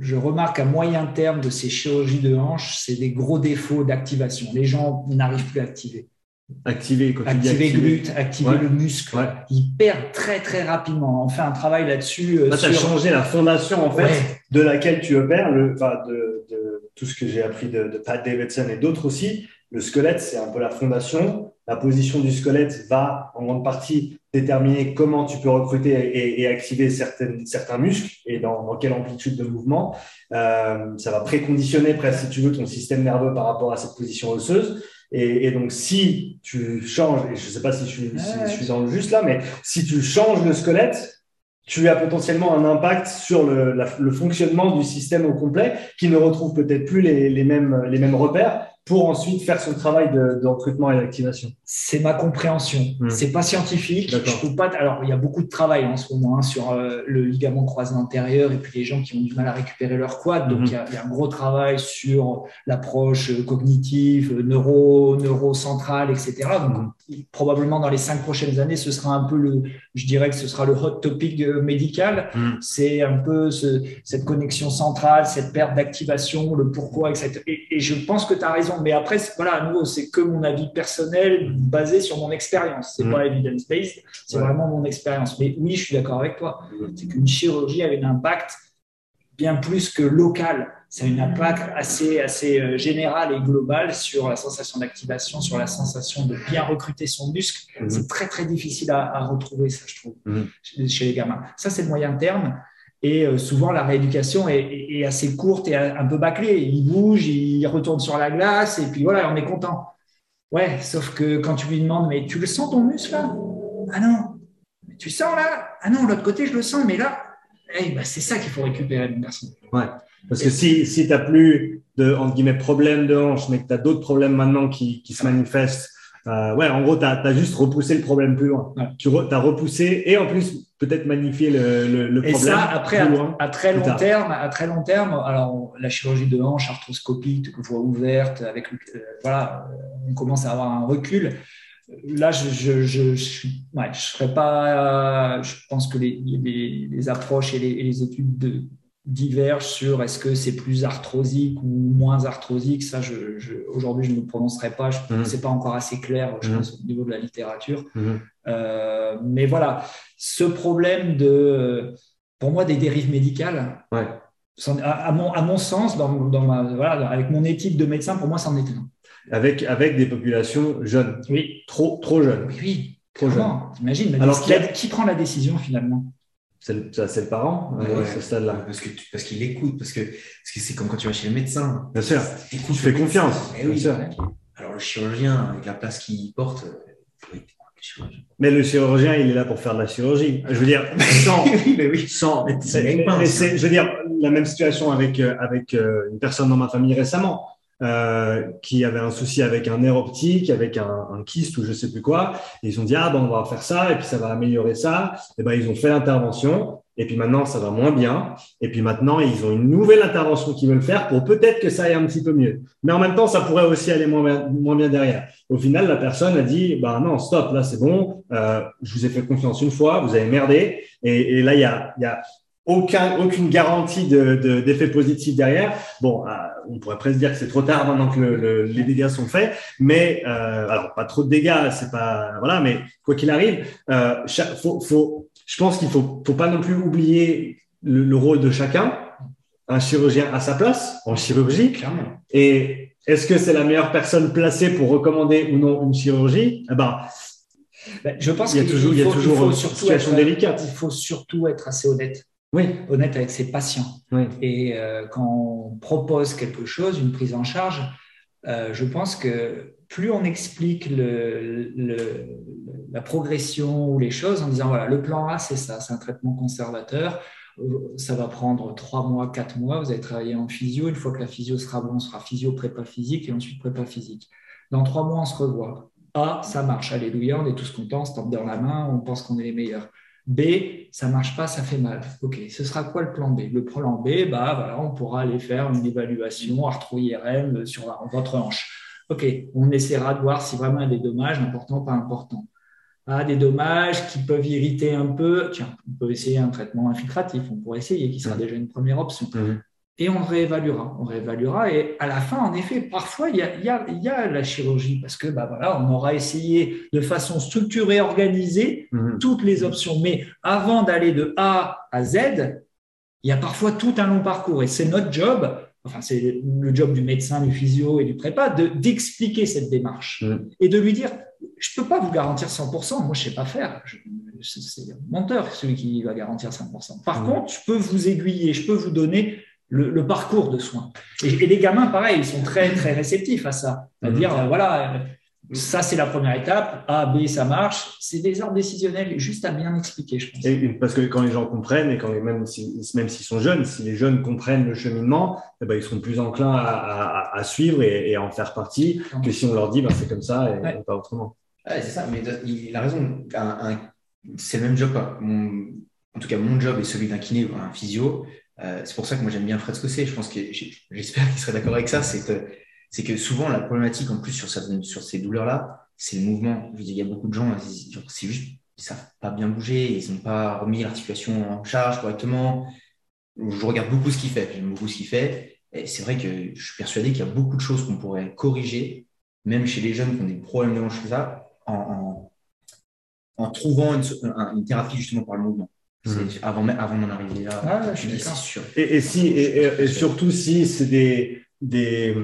je, remarque à moyen terme de ces chirurgies de hanche, c'est des gros défauts d'activation. Les gens n'arrivent plus à activer. Activer, activer, glute, activer le muscle. Ils perdent très très rapidement. On fait un travail là-dessus. Euh, tu as changé la fondation en fait de laquelle tu opères, le, enfin, de, de, tout ce que j'ai appris de, de Pat Davidson et d'autres aussi. Le squelette, c'est un peu la fondation la position du squelette va en grande partie déterminer comment tu peux recruter et, activer certaines, certains muscles et dans, quelle amplitude de mouvement. Euh, ça va préconditionner presque, si tu veux, ton système nerveux par rapport à cette position osseuse. Et, donc, si tu changes, et je ne sais pas si je, suis, je suis dans le juste là, mais si tu changes le squelette, tu as potentiellement un impact sur le, le, fonctionnement du système au complet qui ne retrouve peut-être plus les, les, mêmes, les mêmes repères pour ensuite faire son travail de, de recrutement et d'activation C'est ma compréhension. Hmm. C'est pas scientifique. Je trouve pas. Alors, il y a beaucoup de travail en ce moment hein, sur euh, le ligament croisé antérieur et puis les gens qui ont du mal à récupérer leur quad. Donc, hmm. il, y a, il, y a, un gros travail sur l'approche cognitive, neuro, neurocentrale, etc. Donc, hmm. probablement dans les cinq prochaines années, ce sera un peu le. Je dirais que ce sera le hot topic euh, médical. C'est un peu ce, cette connexion centrale, cette perte d'activation, le pourquoi, etc. Et, et je pense que tu as raison mais après, voilà, à nouveau, c'est que mon avis personnel basé sur mon expérience. C'est n'est mm. pas evidence-based, c'est vraiment mon expérience. Mais oui, je suis d'accord avec toi. C'est qu'une chirurgie a un impact bien plus que local. Ça a un impact assez, assez euh, général et global sur la sensation d'activation, sur la sensation de bien recruter son muscle. Mm. C'est très, très difficile à, retrouver, ça, je trouve, mm. chez les gamins. Ça, c'est le moyen terme. Et euh, souvent, la rééducation est, assez courte et un peu bâclée. Il bouge, il retourne sur la glace, et puis voilà, on est content. Ouais, sauf que quand tu lui demandes, mais tu le sens ton muscle là? Ah non. Mais tu sens là? Ah non, l'autre côté, je le sens, mais là, eh, ben, c'est ça qu'il faut récupérer, mon garçon. Ouais. Parce que si, si tu n'as plus de entre guillemets, problème de hanche, mais que tu as d'autres problèmes maintenant qui, qui se manifestent, euh, ouais, en gros, tu as, juste repoussé le problème plus loin. Tu as repoussé et en plus, peut-être magnifié le, le, le, problème. Et ça, après, à, très long terme, à très long terme, alors la chirurgie de hanche arthroscopique, voie ouverte, avec, euh, voilà, on commence à avoir un recul. Là, je je, je, je, ouais, je serais pas. Je pense que les, les, les approches et les, et les études de, divergent sur est-ce que c'est plus arthrosique ou moins arthrosique. Ça, je, je, aujourd'hui, je ne me prononcerai pas. Je mmh. c'est pas encore assez clair, je mmh. pense, au niveau de la littérature. Mmh. Euh, mais voilà, ce problème de, pour moi, des dérives médicales, ouais. à, mon, à mon sens, dans, dans ma, voilà, avec mon éthique de médecin, pour moi, ça en était un. Avec, avec des populations jeunes. Oui. Trop, trop jeunes. Oui, oui. Trop jeunes. T'imagines, Alors, qui, qui prend la décision finalement? C'est le, le, parent à ce stade-là. Parce qu'il parce qu'il écoute, parce que c'est comme quand tu vas chez le médecin. Bien sûr, tu fais confiance. Eh oui, Alors le chirurgien, avec la place qu'il porte, euh, mais le chirurgien, il est là pour faire de la chirurgie. Je veux dire, [LAUGHS] sans, mais oui. sans, je veux dire, la même situation avec euh, avec euh, une personne dans ma famille récemment. Euh, qui avait un souci avec un nerf optique, avec un, un kyste ou je sais plus quoi. Et ils ont dit ah ben on va faire ça et puis ça va améliorer ça. Et ben ils ont fait l'intervention et puis maintenant ça va moins bien. Et puis maintenant ils ont une nouvelle intervention qu'ils veulent faire pour peut-être que ça aille un petit peu mieux. Mais en même temps ça pourrait aussi aller moins bien, moins bien derrière. Au final la personne a dit bah non stop là c'est bon. Euh, je vous ai fait confiance une fois, vous avez merdé. Et, là il y a, y a aucun, aucune garantie d'effet de, positif derrière. Bon, euh, on pourrait presque dire que c'est trop tard maintenant que le, les dégâts sont faits, mais euh, alors pas trop de dégâts, c'est pas voilà, mais quoi qu'il arrive, euh, faut, faut, je pense qu'il faut, faut pas non plus oublier le, le, rôle de chacun. Un chirurgien à sa place en chirurgie. Clairement. Et est-ce que c'est la meilleure personne placée pour recommander ou non une chirurgie? Eh ben, ben, je pense qu'il y a toujours, il, y a toujours une situation délicate. Il faut surtout être assez honnête oui. honnête avec ses patients. Et euh, quand on propose quelque chose, une prise en charge, euh, je pense que plus on explique le, la progression ou les choses en disant voilà, le plan A, c'est ça, c'est un traitement conservateur. Ça va prendre trois mois, quatre mois. Vous allez travailler en physio. Une fois que la physio sera bon, on sera physio prépa physique et ensuite prépa physique. Dans trois mois, on se revoit. A, ça marche. Alléluia, on est tous contents, on se tape dans la main, on pense qu'on est les meilleurs. B, ça marche pas, ça fait mal. OK, ce sera quoi le plan B? Le plan B, bah, voilà, on pourra aller faire une évaluation arthro-IRM sur votre hanche. OK, on essaiera de voir si vraiment il y a des dommages importants, pas importants. Ah, des dommages qui peuvent irriter un peu. Tiens, on peut essayer un traitement infiltratif, on pourrait essayer, qui sera mmh. déjà une première option. Mmh et on réévaluera. On réévaluera et à la fin, en effet, parfois, il y a, il y a, il y a la chirurgie parce que bah, voilà, on aura essayé de façon structurée, organisée mhm. toutes les options. Mais avant d'aller de A à Z, il y a parfois tout un long parcours et c'est notre job, enfin c'est le job du médecin, du physio et du prépa, de, d'expliquer cette démarche mhm. et de lui dire, je peux pas vous garantir 100%, moi je sais pas faire. c'est menteur celui qui va garantir 100%. Par mhm. contre, je peux vous aiguiller, je peux vous donner le, parcours de soins. Et, les gamins, pareil, ils sont très, très réceptifs à ça. C'est-à-dire, mhm. euh, voilà, euh, ça, c'est la première étape. A, B, ça marche. C'est des ordres décisionnels juste à bien expliquer, je pense. parce que quand les gens comprennent, et quand même s'ils même s'ils sont jeunes, si les jeunes comprennent le cheminement, eh ben, ils seront plus enclins à, à, suivre et, à en faire partie que si on leur dit, ben, c'est comme ça et pas autrement. c'est ça, mais il a raison. c'est le même job. en tout cas, mon job est celui d'un kiné ou un physio. Euh, c'est pour ça que moi j'aime bien Fred Scossé. Je pense que j'espère qu'il serait d'accord avec ça. C'est que que souvent la problématique en plus sur, ces douleurs-là, c'est le mouvement. il y a beaucoup de gens, c'est juste ils savent pas bien bouger, ils n'ont pas remis l'articulation en charge correctement. Je regarde beaucoup ce qu'il fait, j'aime beaucoup ce qu'il fait. Et c'est vrai que je suis persuadé qu'il y a beaucoup de choses qu'on pourrait corriger, même chez les jeunes qui ont des problèmes de hanche en, en, en trouvant une, thérapie justement par le mouvement. Mhm. Avant, avant d'en arriver là, ah, je suis sûr. Et, et, si, et, surtout si c'est des, des,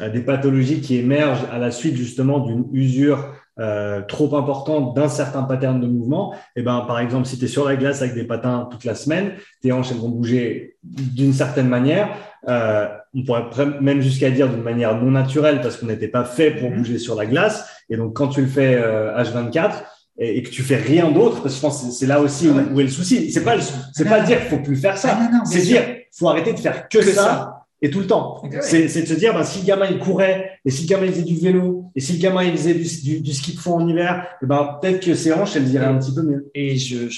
euh, des, pathologies qui émergent à la suite justement d'une usure euh, trop importante d'un certain pattern de mouvement, et ben, par exemple, si tu es sur la glace avec des patins toute la semaine, tes hanches elles vont bouger d'une certaine manière. Euh, on pourrait même jusqu'à dire d'une manière non naturelle parce qu'on n'était pas fait pour mhm. bouger sur la glace. Et donc, quand tu le fais H24 euh, et, que tu fais rien d'autre, parce que je pense que c'est là aussi où, est le souci. C'est pas, c'est pas dire qu'il faut plus faire ça. Ah, c'est dire, faut arrêter de faire que, ça et tout le temps. C'est de se dire, ben, si le gamin il courait, et si le gamin il faisait du vélo, et si le gamin il faisait du, du, ski de fond en hiver, eh ben, peut-être que ses hanches, elles iraient un petit peu mieux. Et je,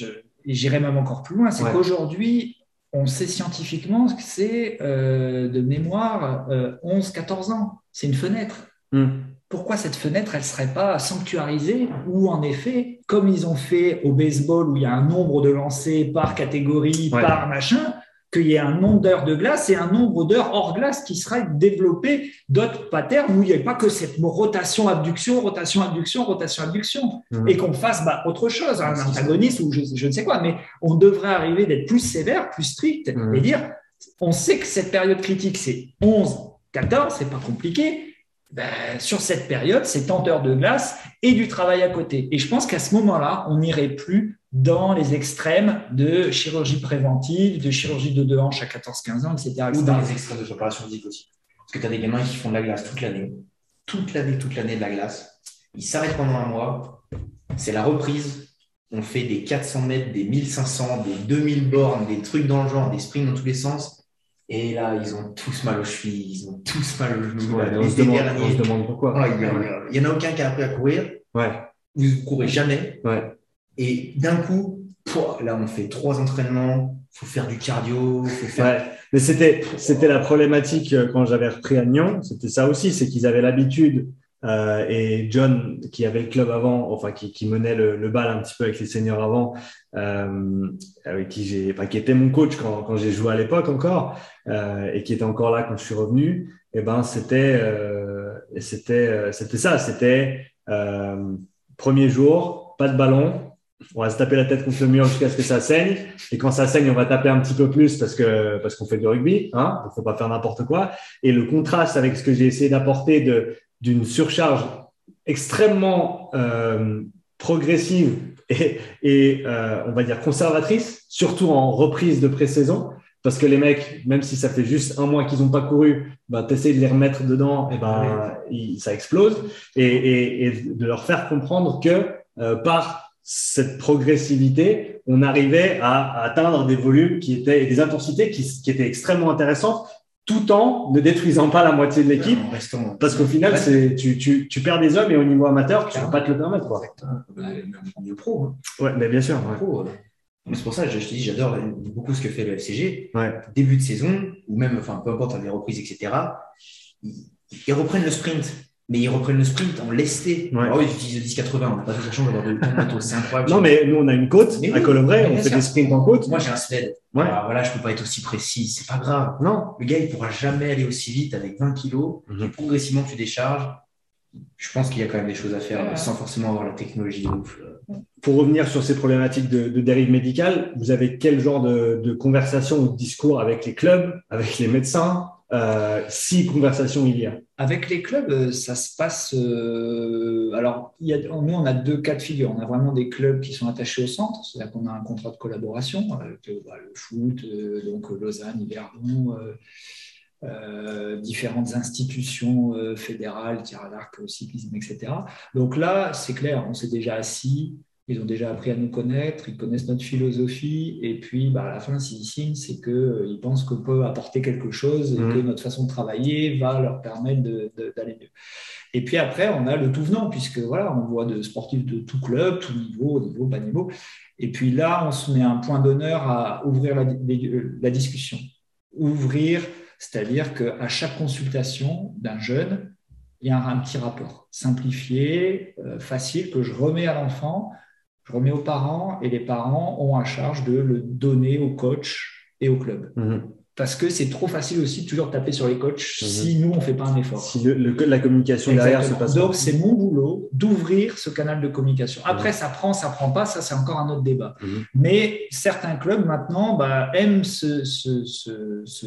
j'irais même encore plus loin, c'est qu'aujourd'hui, on sait scientifiquement que c'est euh, de mémoire 11-14 euh, ans. C'est une fenêtre. Hmm. Pourquoi cette fenêtre, elle ne serait pas sanctuarisée ou en effet, comme ils ont fait au baseball où il y a un nombre de lancers par catégorie, par machin, qu'il y ait un nombre d'heures de glace et un nombre d'heures hors glace qui seraient développé d'autres patterns où il n'y ait pas que cette rotation abduction rotation abduction rotation abduction mmh. et qu'on fasse bah, autre chose un antagoniste ou je, ne sais quoi mais on devrait arriver d'être plus sévère plus strict mmh. et dire on sait que cette période critique c'est 11 14 c'est pas compliqué ben, sur cette période, c'est tant d'heures de glace et du travail à côté. Et je pense qu'à ce moment-là, on n'irait plus dans les extrêmes de chirurgie préventive, de chirurgie de deux hanches à 14-15 ans, etc., Ou dans les extrêmes de physique aussi. Parce que tu as des gamins qui font de la glace toute l'année, toute l'année, toute l'année de la glace. Ils s'arrêtent pendant un mois. C'est la reprise. On fait des 400 mètres, des 1500, des 2000 bornes, des trucs dans le genre, des sprints dans tous les sens. Et là, ils ont tous mal aux chevilles, ils ont tous mal aux genoux. on, se demande, on, se demande, pourquoi. il n'y en a aucun qui a appris à courir. Ouais. Vous ne courez jamais. Ouais. Et d'un coup, là, on fait trois entraînements, il faut faire du cardio, faut faire. Mais c'était, c'était la problématique euh, quand j'avais repris à Nyon, c'était ça aussi, c'est qu'ils avaient l'habitude, euh, et John, qui avait le club avant, enfin, qui, qui menait le, le, bal un petit peu avec les seniors avant, euh, avec qui j'ai, enfin, qui était mon coach quand, quand j'ai joué à l'époque encore, euh, et qui était encore là quand je suis revenu, et eh ben, c'était, euh, c'était, c'était ça, c'était premier jour, pas de ballon, on va se taper la tête contre le mur jusqu'à ce que ça saigne. Et quand ça saigne, on va taper un petit peu plus parce que parce qu'on fait du rugby, hein. Il faut pas faire n'importe quoi. Et le contraste avec ce que j'ai essayé d'apporter de d'une surcharge extrêmement euh, progressive et, et euh, on va dire conservatrice, surtout en reprise de pré-saison. Parce que les mecs, même si ça fait juste un mois qu'ils n'ont pas couru, bah, tu essaies de les remettre dedans, et ben, ça explose. Et, et, et, de leur faire comprendre que euh, par cette progressivité, on arrivait à, atteindre des volumes qui étaient et des intensités qui, étaient extrêmement intéressantes, tout en ne détruisant pas la moitié de l'équipe. Parce qu'au final, c'est tu, tu, tu, perds des hommes et au niveau amateur, tu ne peux pas te le permettre. Quoi. pro. Hein. Ouais, mais bien sûr. C'est pour ça que je, te dis, j'adore beaucoup ce que fait le FCG. Début de saison, ou même, enfin, peu importe, les reprises, etc. ils reprennent le sprint mais ils reprennent le sprint en lesté. Ouais. Oh, ils utilisent le 10-80, on n'a pas toute la chance d'avoir de [LAUGHS] bateau, c'est incroyable. Non, mais nous, on a une côte à Colombray, on fait des sprints en côte. Moi, j'ai un sled. Ouais. Alors, voilà, je peux pas être aussi précis, c'est pas grave. Non, le gars, il pourra jamais aller aussi vite avec 20 kilos. Mhm. progressivement, tu décharges. Je pense qu'il y a quand même des choses à faire sans forcément avoir la technologie de ouf. Pour revenir sur ces problématiques de, de dérive médicale, vous avez quel genre de, de conversation ou de discours avec les clubs, avec les médecins, euh, si conversation il y a Avec les clubs, euh, ça se passe. Euh, alors, y a, nous, on a deux cas de figure. On a vraiment des clubs qui sont attachés au centre, c'est-à-dire qu'on a un contrat de collaboration avec bah, le foot, donc Lausanne, Yverdon, différentes institutions fédérales, tir à l'arc, cyclisme, etc. Donc là, c'est clair, on s'est déjà assis ils ont déjà appris à nous connaître, ils connaissent notre philosophie, et puis bah, à la fin, s'ils signent, c'est qu'ils euh, pensent qu'on peut apporter quelque chose et que mmh. notre façon de travailler va leur permettre d'aller mieux. Et puis après, on a le tout venant, puisque voilà, on voit de sportifs de tout club, tout niveau, niveau, bas niveau. Et puis là, on se met un point d'honneur à ouvrir la, la discussion. Ouvrir, c'est-à-dire qu'à chaque consultation d'un jeune, il y a un, petit rapport simplifié, euh, facile, que je remets à l'enfant je remets aux parents et les parents ont à charge de le donner au coach et au club. Mhm. Parce que c'est trop facile aussi de toujours taper sur les coachs mhm. si nous, on ne fait pas un effort. Si la communication derrière se passe Donc, c'est mon boulot d'ouvrir ce canal de communication. Après, mhm. ça prend, ça prend pas, ça, c'est encore un autre débat. Mais certains clubs, maintenant, bah, aiment ce, ce, ce,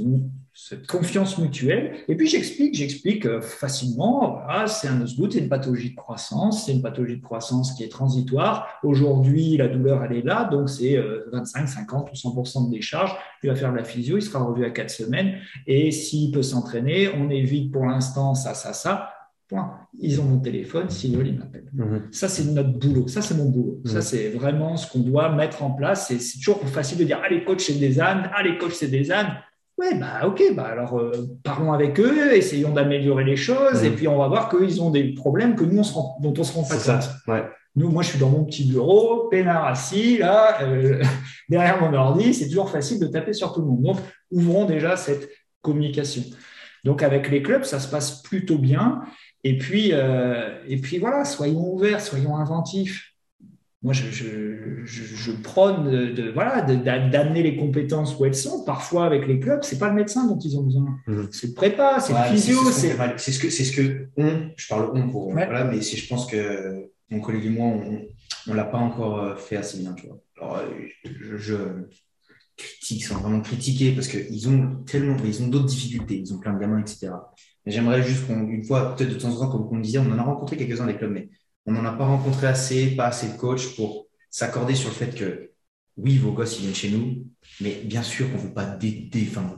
cette confiance mutuelle. Et puis j'explique, j'explique euh, facilement, voilà, c'est un osgood, c'est une pathologie de croissance, c'est une pathologie de croissance qui est transitoire. Aujourd'hui, la douleur, elle est là, donc c'est 25, 50 ou 100% de décharge. Il va faire de la physio, il sera revu à quatre semaines. Et s'il peut s'entraîner, on évite pour l'instant ça, ça, ça. Point. Ils ont mon téléphone, s'ils veulent, ils m'appellent. Mhm. Ça, c'est notre boulot. Ça, c'est mon boulot. Ça, mhm. c'est vraiment ce qu'on doit mettre en place. C'est toujours facile de dire, les coachs, c'est des ânes. Les coachs, c'est des ânes. Ouais, bah ok, bah alors euh, parlons avec eux, essayons d'améliorer les choses, et mhm. puis on va voir qu'ils ont des problèmes que nous on dont on se rend pas compte. Ouais. Nous, moi, je suis dans mon petit bureau, peinard assis, là, euh, [LAUGHS] derrière mon ordi, c'est toujours facile de taper sur tout le monde. Donc, ouvrons déjà cette communication. Donc, avec les clubs, ça se passe plutôt bien. Et puis, euh, et puis voilà, soyons ouverts, soyons inventifs moi, je, je, je, prône de, voilà, d'amener les compétences où elles sont. Parfois, avec les clubs, c'est pas le médecin dont ils ont besoin. Mhm. C'est le prépa, c'est le physio. C'est ce, que, c'est ce que on, je parle on pour, voilà, mais je pense que mon collègue et moi, on, on l'a pas encore euh, fait assez bien, tu vois. Alors, euh, je, critique, sans vraiment critiquer parce qu'ils ont tellement, ils ont d'autres difficultés, ils ont plein de gamins, etc. Mais j'aimerais juste qu'une fois, peut-être de temps en temps, comme on disait, on en a rencontré quelques-uns des clubs, mais on n'en a pas rencontré assez, pas assez de coachs pour s'accorder sur le fait que oui, vos gosses, ils viennent chez nous, mais bien sûr qu'on ne veut pas,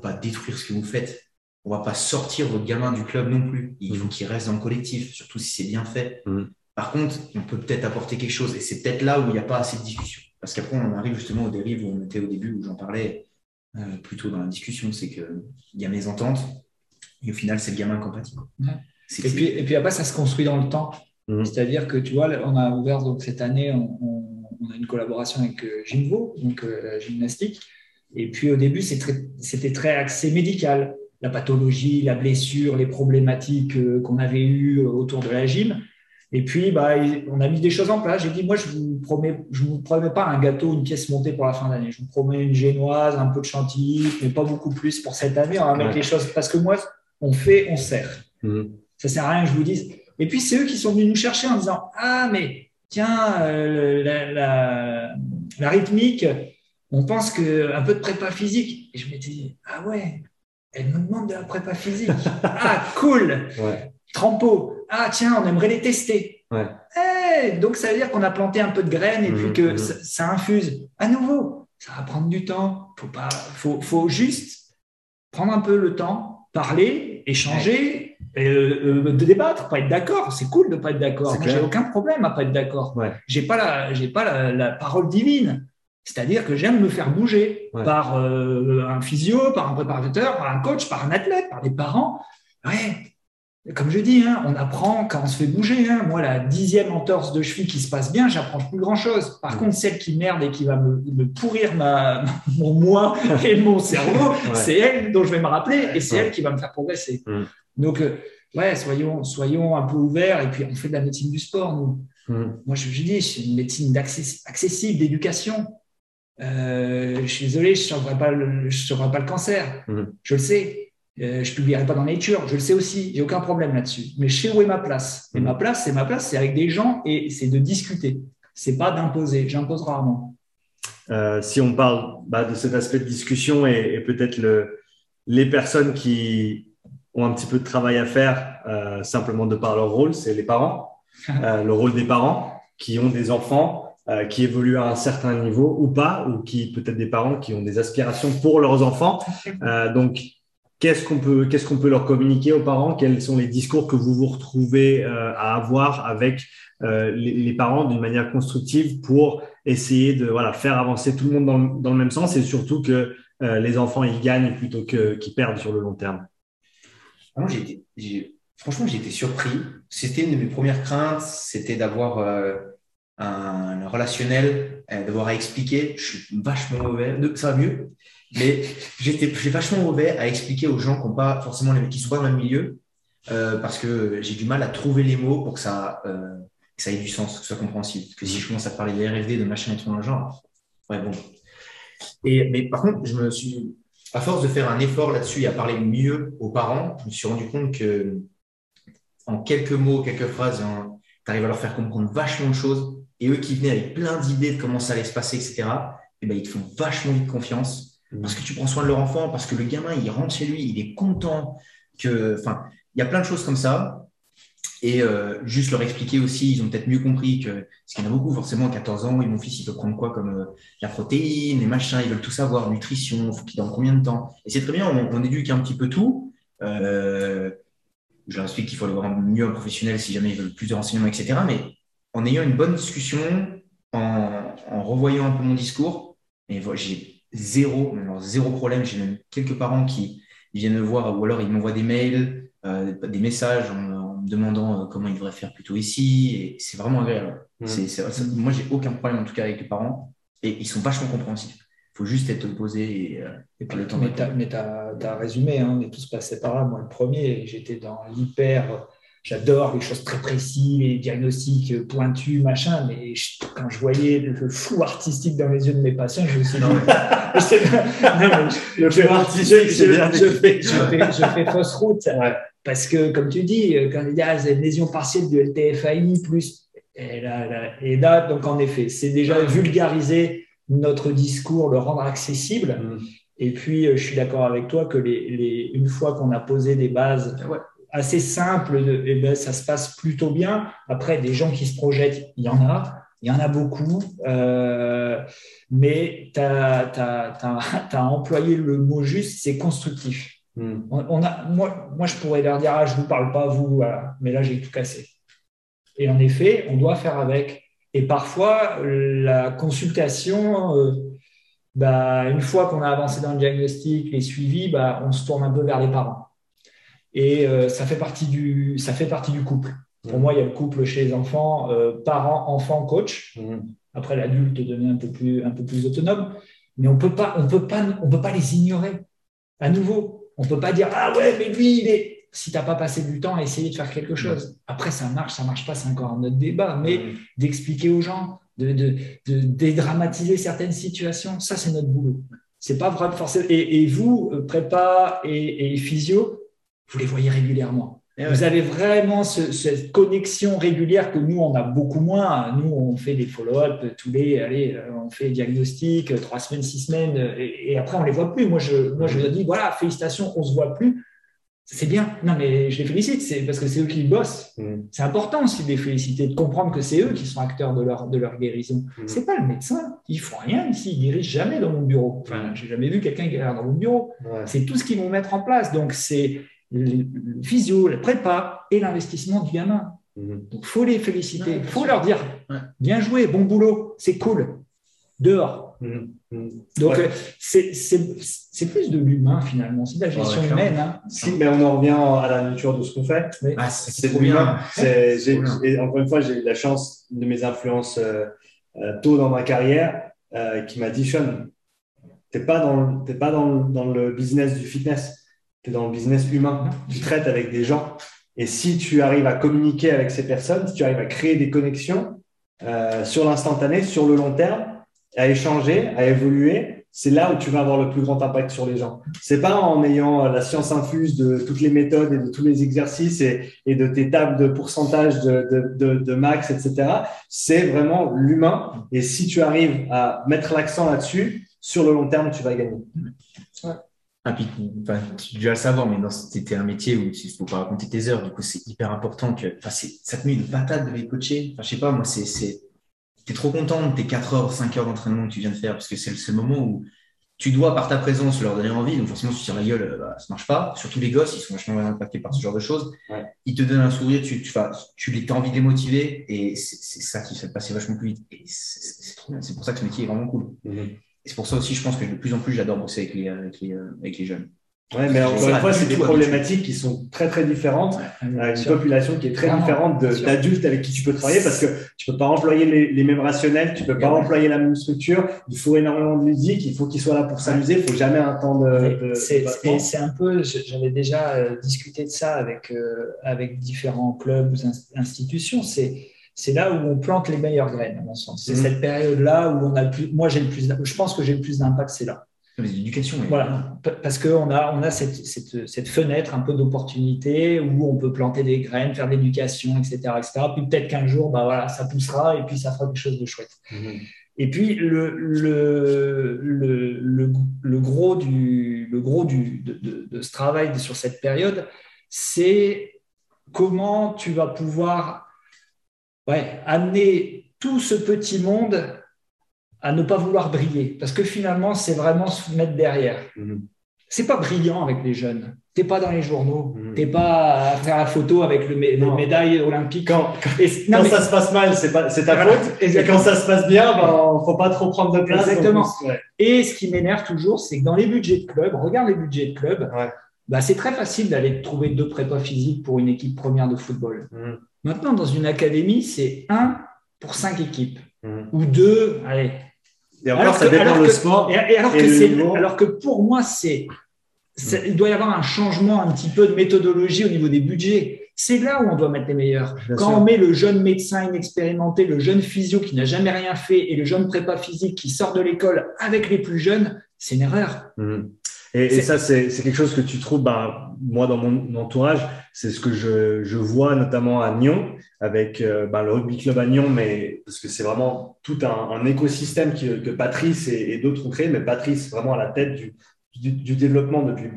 pas détruire ce que vous faites. On ne va pas sortir votre gamin du club non plus. Il faut mm. qu'il reste dans le collectif, surtout si c'est bien fait. Mm. Par contre, on peut peut-être apporter quelque chose. Et c'est peut-être là où il n'y a pas assez de discussion. Parce qu'après, on arrive justement aux dérives où on était au début, où j'en parlais euh, plutôt dans la discussion. C'est qu'il y a mes ententes, et au final, c'est le gamin incompatible. Et, puis, et puis après, ça se construit dans le temps. Mhm. C'est-à-dire que, tu vois, on a ouvert donc, cette année, on, a une collaboration avec euh, Gymvo, donc euh, la gymnastique. Et puis au début, c'était très axé médical, la pathologie, la blessure, les problématiques euh, qu'on avait eues autour de la gym. Et puis, bah, on a mis des choses en place. J'ai dit, moi, je vous promets, je vous promets pas un gâteau, une pièce montée pour la fin d'année. Je vous promets une génoise, un peu de chantilly, mais pas beaucoup plus pour cette année. On va mettre les choses parce que moi, on fait, on sert. Mhm. Ça sert à rien que je vous dise, et puis, c'est eux qui sont venus nous chercher en disant Ah, mais tiens, euh, la, rythmique, on pense qu'un peu de prépa physique. Et je m'étais dit Ah ouais, elle me demande de la prépa physique. [LAUGHS] ah, cool ouais. Trampo. Ah, tiens, on aimerait les tester. Ouais. Eh, donc, ça veut dire qu'on a planté un peu de graines et puis mmh, que mmh. ça, infuse. À nouveau, ça va prendre du temps. Il faut, pas, faut, faut juste prendre un peu le temps, parler, échanger euh, de débattre, pas être d'accord. C'est cool de pas être d'accord. J'ai aucun problème à pas être d'accord. Ouais. J'ai pas la, j'ai pas la, parole divine. C'est-à-dire que j'aime me faire bouger par euh, un physio, par un préparateur, par un coach, par un athlète, par des parents. Ouais. Comme je dis, hein, on apprend quand on se fait bouger. Hein. Moi, la dixième entorse de cheville qui se passe bien, j'apprends plus grand-chose. Par contre, celle qui merde et qui va me, me pourrir ma, [LAUGHS] mon moi [LAUGHS] et mon cerveau, c'est elle dont je vais me rappeler et c'est elle qui va me faire progresser. Mm. Donc, euh, ouais, soyons, soyons un peu ouverts. Et puis, on fait de la médecine du sport, nous. Hmm. Moi, je, je dis, c'est une médecine accessible, d'éducation. Euh, je suis désolé, je ne sauverai pas, le, pas le cancer. Hmm. Je le sais. Euh, je ne publierai pas dans Nature. Je le sais aussi. J'ai aucun problème là-dessus. Mais je sais où est ma place? Et ma place, c'est ma place, c'est avec des gens et c'est de discuter. C'est pas d'imposer. J'impose rarement. si on parle bah, de cet aspect de discussion et, et peut-être le, les personnes qui, ont un petit peu de travail à faire euh, simplement de par leur rôle, c'est les parents, [LAUGHS] euh, le rôle des parents qui ont des enfants euh, qui évoluent à un certain niveau ou pas, ou qui peut-être des parents qui ont des aspirations pour leurs enfants. [LAUGHS] Euh, donc, qu'est-ce qu'on peut, qu'est-ce qu'on peut leur communiquer aux parents? Quels sont les discours que vous vous retrouvez euh, à avoir avec les, les, parents d'une manière constructive pour essayer de voilà, faire avancer tout le monde dans le, même sens et surtout que les enfants ils gagnent plutôt que qu'ils perdent sur le long terme? Franchement, j'ai été surpris. C'était une de mes premières craintes, c'était d'avoir euh, un relationnel, euh, d'avoir à expliquer. Je suis vachement mauvais. Ça va mieux, mais j'étais vachement mauvais à expliquer aux gens qui ne pas forcément les, qui sont pas dans le milieu, euh, parce que j'ai du mal à trouver les mots pour que ça, que ça ait du sens, que ce soit compréhensible. Parce que si je commence à parler de RFD, de machin et tout dans le genre, ouais bon. Et mais par contre, je me suis à force de faire un effort là-dessus et à parler mieux aux parents, je me suis rendu compte que en quelques mots, quelques phrases, hein, tu arrives à leur faire comprendre vachement de choses. Et eux qui venaient avec plein d'idées de comment ça allait se passer, etc., et eh ben, ils te font vachement vite confiance. Parce que tu prends soin de leur enfant, parce que le gamin, il rentre chez lui, il est content. Que, enfin, il y a plein de choses comme ça. Et euh, juste leur expliquer aussi, ils ont peut-être mieux compris que, parce qu'il y en a beaucoup, forcément, à 14 ans, et mon fils, il peut prendre quoi comme euh, la protéine, les machins, ils veulent tout savoir, nutrition, faut qu'il dans combien de temps. Et c'est très bien, on, éduque un petit peu tout. Euh, je leur explique qu'il faut aller voir mieux un professionnel si jamais ils veulent plus de renseignements, etc. Mais en ayant une bonne discussion, en, en revoyant un peu mon discours, et j'ai zéro, zéro problème. J'ai même quelques parents qui viennent me voir ou alors ils m'envoient des mails, des messages en, me demandant euh, comment ils devraient faire plutôt ici. Et c'est vraiment agréable. Mmh. C'est, moi, j'ai aucun problème en tout cas avec les parents. Et ils sont vachement compréhensifs. Il faut juste être posé et, euh, et pas le temps. Mais tu as, résumé, hein, on est tous passés par là. Moi, le premier, j'étais dans l'hyper. J'adore les choses très précises, les diagnostics pointus, machin, mais quand je voyais le flou artistique dans les yeux de mes patients, je me suis dit, [LAUGHS] [LAUGHS] le flou artistique, je, fais, fausse route. Parce que, comme tu dis, euh, quand il y a une lésion partielle du LTFAI, plus. Et là, donc en effet, c'est déjà vulgariser notre discours, le rendre accessible. Mm. Et puis, euh, je suis d'accord avec toi que les, une fois qu'on a posé des bases assez simples, et eh ben, ça se passe plutôt bien. Après, des gens qui se projettent, il y en a. Il y en a beaucoup, euh, mais tu as, as, employé le mot juste, c'est constructif. Hmm. On, a, moi, moi, je pourrais leur dire, ah, je ne vous parle pas, vous, mais là, j'ai tout cassé. Et en effet, on doit faire avec. Et parfois, la consultation, euh, bah, une fois qu'on a avancé dans le diagnostic, les suivis, bah, on se tourne un peu vers les parents. Et euh, ça, fait partie du, ça fait partie du couple. Pour hmm. moi, il y a le couple chez les enfants, euh, parents, enfants, coach. Hmm. Après, l'adulte devient un peu plus, un peu plus autonome. Mais on peut pas, on peut pas, on peut pas les ignorer. À nouveau, on ne peut pas dire Ah ouais, mais lui, il est. Si tu n'as pas passé du temps à essayer de faire quelque chose. Après, ça marche, ça ne marche pas, c'est encore un autre débat. Mais d'expliquer aux gens, de, dédramatiser certaines situations, ça, c'est notre boulot. C'est pas vrai forcément. Et, vous, euh, prépa et, physio, vous les voyez régulièrement. Eh vous avez vraiment cette connexion régulière que nous, on a beaucoup moins. Nous, on fait des follow-up tous les, allez, euh, on fait diagnostic, euh, trois semaines, six semaines, et, après, on ne les voit plus. Moi, je, moi, je dis, voilà, félicitations, on ne se voit plus. C'est bien. Non, mais je les félicite, c'est parce que c'est eux qui bossent. Mm. C'est important aussi de les féliciter, de comprendre que c'est eux qui sont acteurs de leur, de leur guérison. Ce mm. C'est pas le médecin. Ils font rien ici. Ils dirigent jamais dans mon bureau. Enfin, j'ai jamais vu quelqu'un guérir dans mon bureau. C'est tout ce qu'ils vont mettre en place. Donc, c'est le, physio, la prépa et l'investissement du gamin. Donc, il faut les féliciter. Il faut leur dire bien joué, bon boulot, c'est cool. Dehors. Mhm. Mhm. Donc, euh, c'est plus de l'humain finalement, c'est de la gestion humaine. Hein. mais on en revient à la nature de ce qu'on fait. Ah, c'est de l'humain. Encore une fois, j'ai eu la chance de mes influences euh, euh, tôt dans ma carrière qui m'a dit Sean, tu n'es pas, dans, pas dans, dans le business du fitness tu es dans le business humain, tu traites avec des gens. Et si tu arrives à communiquer avec ces personnes, si tu arrives à créer des connexions euh, sur l'instantané, sur le long terme, à échanger, à évoluer, c'est là où tu vas avoir le plus grand impact sur les gens. C'est pas en ayant la science infuse de toutes les méthodes et de tous les exercices et, de tes tables de pourcentage de, de, de max, etc. C'est vraiment l'humain. Et si tu arrives à mettre l'accent là-dessus, sur le long terme, tu vas gagner. Ouais. Ah, puis, tu dois le savoir, mais c'était un métier où il ne faut pas raconter tes heures. Du coup, c'est hyper important que ça te met une patate de les coacher. Enfin, je sais pas, moi, c'est. Tu es trop content de tes 4 heures, 5 heures d'entraînement que tu viens de faire parce que c'est le moment où tu dois, par ta présence, leur donner envie. Donc, forcément, si tu tires la gueule, bah, ça ne marche pas. Surtout les gosses, ils sont vachement impactés par ce genre de choses. Ils te donnent un sourire, tu, tu, tu les, as envie de les motiver et c'est ça qui fait passer vachement plus vite. Et c'est trop bien. C'est pour ça que ce métier est vraiment cool. Mm-hmm c'est pour ça aussi, je pense que de plus en plus, j'adore bosser avec les, avec les, euh, avec les jeunes. Ouais, mais encore une fois, c'est des problématiques qui sont très très différentes. Ouais, une population qui est très différente d'adultes avec qui tu peux travailler parce que tu peux pas employer les, les mêmes rationnels, tu peux pas employer la même structure. Il faut énormément de musique, il faut qu'il soit là pour s'amuser. Il faut jamais un temps de. c'est un peu, j'avais déjà euh, discuté de ça avec euh, avec différents clubs ou institutions. C'est c'est là où on plante les meilleures graines, à mon sens. C'est mhm. cette période-là où on a le plus. Moi, j'ai le plus. Je pense que j'ai le plus d'impact, c'est là. L'éducation. Voilà, parce qu'on a, on a cette, cette, cette fenêtre un peu d'opportunité où on peut planter des graines, faire de l'éducation, etc., etc. Puis peut-être qu'un jour, bah voilà, ça poussera et puis ça fera quelque chose de chouette. Mhm. Et puis, le, le, le, le, gros, du, le gros du, de, de, ce travail sur cette période, c'est comment tu vas pouvoir ouais, amener tout ce petit monde à ne pas vouloir briller. Parce que finalement, c'est vraiment se mettre derrière. Mhm. C'est pas brillant avec les jeunes. T'es pas dans les journaux. Tu mhm. T'es pas à faire la photo avec le les médailles olympiques. Quand, quand, ça se passe mal, c'est ta faute. Et quand ça se passe bien, ben, faut pas trop prendre de place. Exactement. Et ce qui m'énerve toujours, c'est que dans les budgets de club, regarde les budgets de club, bah, c'est très facile d'aller trouver deux prépas physiques pour une équipe première de football. Mhm. Maintenant, dans une académie, c'est un pour cinq équipes. Ou deux, allez, et alors ça dépend le sport. Et, alors, que alors que pour moi, c'est, il doit y avoir un changement un petit peu de méthodologie au niveau des budgets. C'est là où on doit mettre les meilleurs. Quand on met le jeune médecin inexpérimenté, le jeune physio qui n'a jamais rien fait et le jeune prépa physique qui sort de l'école avec les plus jeunes, c'est une erreur. Mmh. Et, ça, c'est quelque chose que tu trouves, bah, moi, dans mon entourage, c'est ce que je, je, vois notamment à Nyon, avec euh, bah, le rugby club à Nyon, mais parce que c'est vraiment tout un, un écosystème que Patrice et, d'autres ont créé, mais Patrice vraiment à la tête du, du, du développement depuis,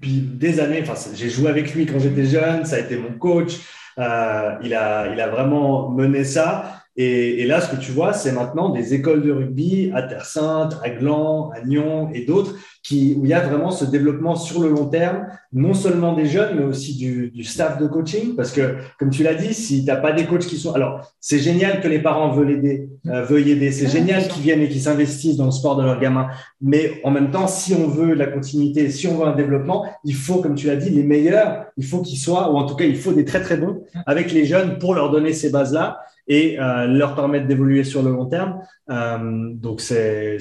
depuis, des années. Enfin, j'ai joué avec lui quand j'étais jeune, ça a été mon coach. Euh, il, a, il a vraiment mené ça. Et, et, là, ce que tu vois, c'est maintenant des écoles de rugby à Terre Sainte, à Gland, à Nyon et d'autres qui, où il y a vraiment ce développement sur le long terme, non seulement des jeunes, mais aussi du, du staff de coaching. Parce que, comme tu l'as dit, si tu n'as pas des coachs qui sont... Alors, c'est génial que les parents veulent aider, euh, veuillent aider. C'est génial qu'ils viennent et qu'ils s'investissent dans le sport de leurs gamins. Mais en même temps, si on veut la continuité, si on veut un développement, il faut, comme tu l'as dit, les meilleurs, il faut qu'ils soient, ou en tout cas, il faut des très, très bons avec les jeunes pour leur donner ces bases-là et euh, leur permettre d'évoluer sur le long terme. Euh, donc, c'est.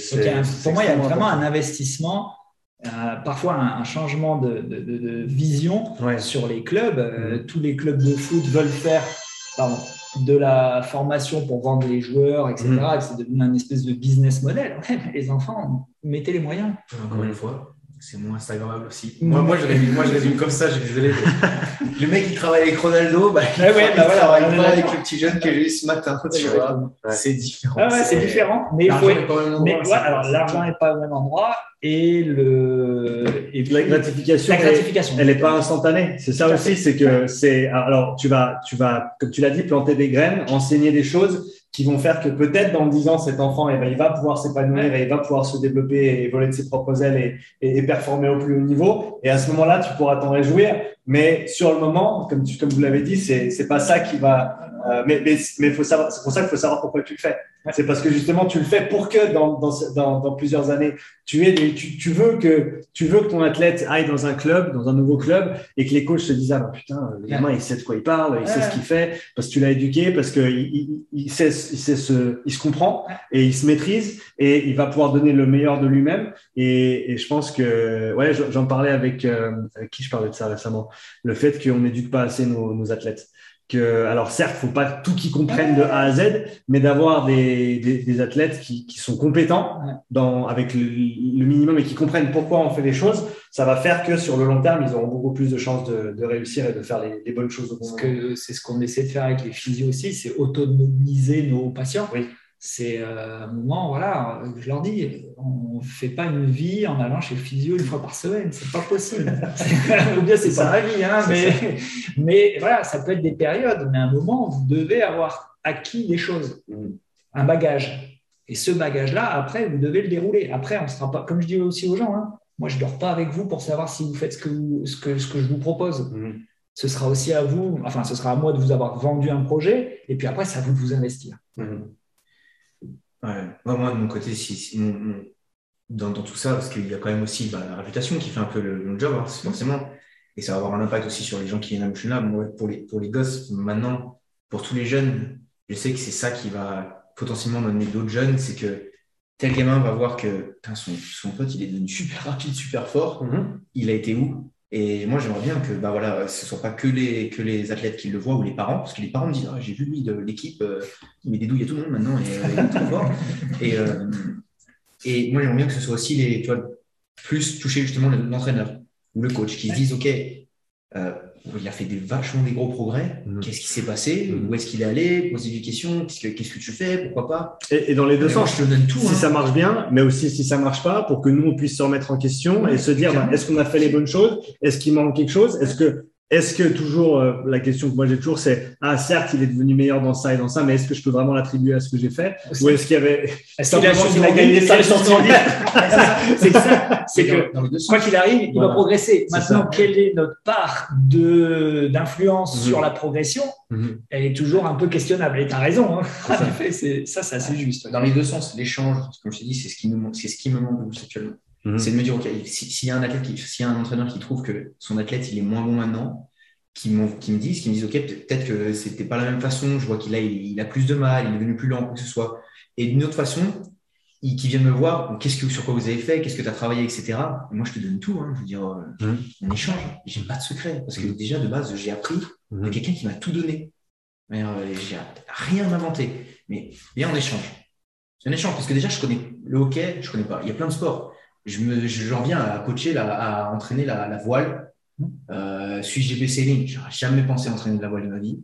Pour moi, il y a vraiment un investissement. Euh, parfois un, changement de, de, de, vision sur les clubs. Euh, mm. tous les clubs de foot veulent faire pardon, de la formation pour vendre les joueurs, etc. Mm. c'est devenu un espèce de business model. [LAUGHS] les enfants, mettez les moyens. Encore une fois, c'est moins Instagrammable aussi. Moi, moi, je résume, moi, je résume comme ça, je suis désolé. [LAUGHS] le mec qui travaille avec Ronaldo, bah, il, ouais, bah, voilà, travaille pas avec le petit jeune que j'ai eu ce matin. Tu vois, c'est différent. Ah ouais, c'est différent. Mais il faut. Mais, ouais, alors, l'argent n'est pas au même endroit et le et la gratification, la gratification elle n'est pas instantanée c'est ça aussi c'est que c'est alors tu vas tu vas comme tu l'as dit planter des graines enseigner des choses qui vont faire que peut-être dans 10 ans, cet enfant, eh ben, il va pouvoir s'épanouir et il va pouvoir se développer et voler de ses propres ailes et, et, performer au plus haut niveau. Et à ce moment-là, tu pourras t'en réjouir. Mais sur le moment, comme, tu, comme vous l'avez dit, c'est c'est pas ça qui va. Euh, mais mais mais faut savoir. C'est pour ça qu'il faut savoir pourquoi tu le fais. C'est parce que justement tu le fais pour que dans dans dans, dans plusieurs années, tu es tu, tu veux que tu veux que ton athlète aille dans un club, dans un nouveau club, et que les coachs se disent ah bah, putain, le gamin il sait de quoi il parle, il sait ce qu'il fait parce que tu l'as éduqué, parce que il, il, sait il sait se il se comprend et il se maîtrise et il va pouvoir donner le meilleur de lui-même. Et, et je pense que ouais, j'en parlais avec, euh, avec qui je parlais de ça récemment? Le fait qu'on n'éduque pas assez nos, athlètes. Que, alors certes, faut pas tout qu'ils comprennent de A à Z, mais d'avoir des, athlètes qui, sont compétents dans, avec le, minimum et qui comprennent pourquoi on fait les choses, ça va faire que sur le long terme, ils auront beaucoup plus de chances de, réussir et de faire les, bonnes choses. C'est ce qu'on essaie de faire avec les physios aussi, c'est autonomiser nos patients. Oui c'est euh, un moment, voilà, je leur dis, on ne fait pas une vie en allant chez le physio une fois par semaine, c'est pas possible. [LAUGHS] Ou bien c'est pas ma vie, hein, mais, [LAUGHS] mais voilà, ça peut être des périodes, mais à un moment, vous devez avoir acquis des choses, mm. un bagage. Et ce bagage-là, après, vous devez le dérouler. Après, on sera pas, comme je dis aussi aux gens, hein, moi je ne dors pas avec vous pour savoir si vous faites ce que, ce que, ce que je vous propose. Mm. Ce sera aussi à vous, enfin, ce sera à moi de vous avoir vendu un projet, et puis après, c'est à vous de vous investir. Mm. Ouais. Moi, de mon côté, si, dans, tout ça, parce qu'il y a quand même aussi bah, la réputation qui fait un peu le, job, hein, forcément. Et ça va avoir un impact aussi sur les gens qui viennent à Mouchina. Moi, pour les, pour les gosses, maintenant, pour tous les jeunes, je sais que c'est ça qui va potentiellement donner d'autres jeunes. C'est que tel gamin va voir que son, son pote, il est devenu [LAUGHS] super rapide, super fort. Mm-hmm. Il a été où? Et moi, j'aimerais bien que bah voilà, ce ne soit pas que les, que les athlètes qui le voient ou les parents, parce que les parents me disent ah, J'ai vu lui de l'équipe, euh, il met des douilles à tout le monde maintenant et euh, il est trop fort. [LAUGHS] Et, euh, et moi, j'aimerais bien que ce soit aussi les, tu vois, plus toucher justement l'entraîneur ou le coach qui se disent Ok, il a fait des, vachement des gros progrès. Mhm. Qu'est-ce qui s'est passé? Mhm. Où est-ce qu'il est allé? Poser des questions. Qu'est-ce que, qu'est-ce que tu fais? Pourquoi pas? Et, et dans les deux moi, sens, je te donne tout. si hein. ça marche bien, mais aussi si ça marche pas, pour que nous on puisse se remettre en question Ouais, et se dire, bah, est-ce qu'on a fait les bonnes choses? Est-ce qu'il manque quelque chose? Est-ce que, est-ce que toujours euh, la question que moi j'ai toujours, c'est ah certes il est devenu meilleur dans ça et dans ça, mais est-ce que je peux vraiment l'attribuer à ce que j'ai fait? Ou est-ce qu'il y avait Est-ce qu'il a qu'il a gagné [LAUGHS] ça C'est ça. C'est C'est que dans, dans quoi qu'il arrive, il Voilà. va progresser. Maintenant, ça. quelle est notre part de d'influence Mhm. sur la progression? Mhm. Elle est toujours un peu questionnable. Et tu as raison. Hein. Ça. En [LAUGHS] effet, c'est- ça, c'est assez juste. Dans les deux sens, l'échange, comme je t'ai dit, c'est ce qui nous manque, c'est ce qui me manque actuellement. Mhm. C'est de me dire, ok, si- s'il y a un athlète, s'il y a un entraîneur qui trouve que son athlète il est moins bon maintenant, qui, me disent, qui me disent, ok, peut- peut-être que c'était pas la même façon, je vois qu'il a, il a plus de mal, il est devenu plus lent, quoi que ce soit. Et d'une autre façon, ils, qui viennent me voir, qu'est-ce que, sur quoi vous avez fait, qu'est-ce que tu as travaillé, etc. Et moi, je te donne tout, hein, je veux dire, euh, Mhm. on échange, j'ai pas de secret, parce que Mhm. déjà, de base, j'ai appris Mhm. de quelqu'un qui m'a tout donné. Mais, euh, j'ai rien inventé, mais bien on échange. C'est un échange, parce que déjà, je connais le hockey, je connais pas. Il y a plein de sports. Je me, je- j'en viens à coacher, la- à entraîner la, la voile. Euh, suis GB sailing, j'aurais jamais pensé entraîner de la voile de ma vie.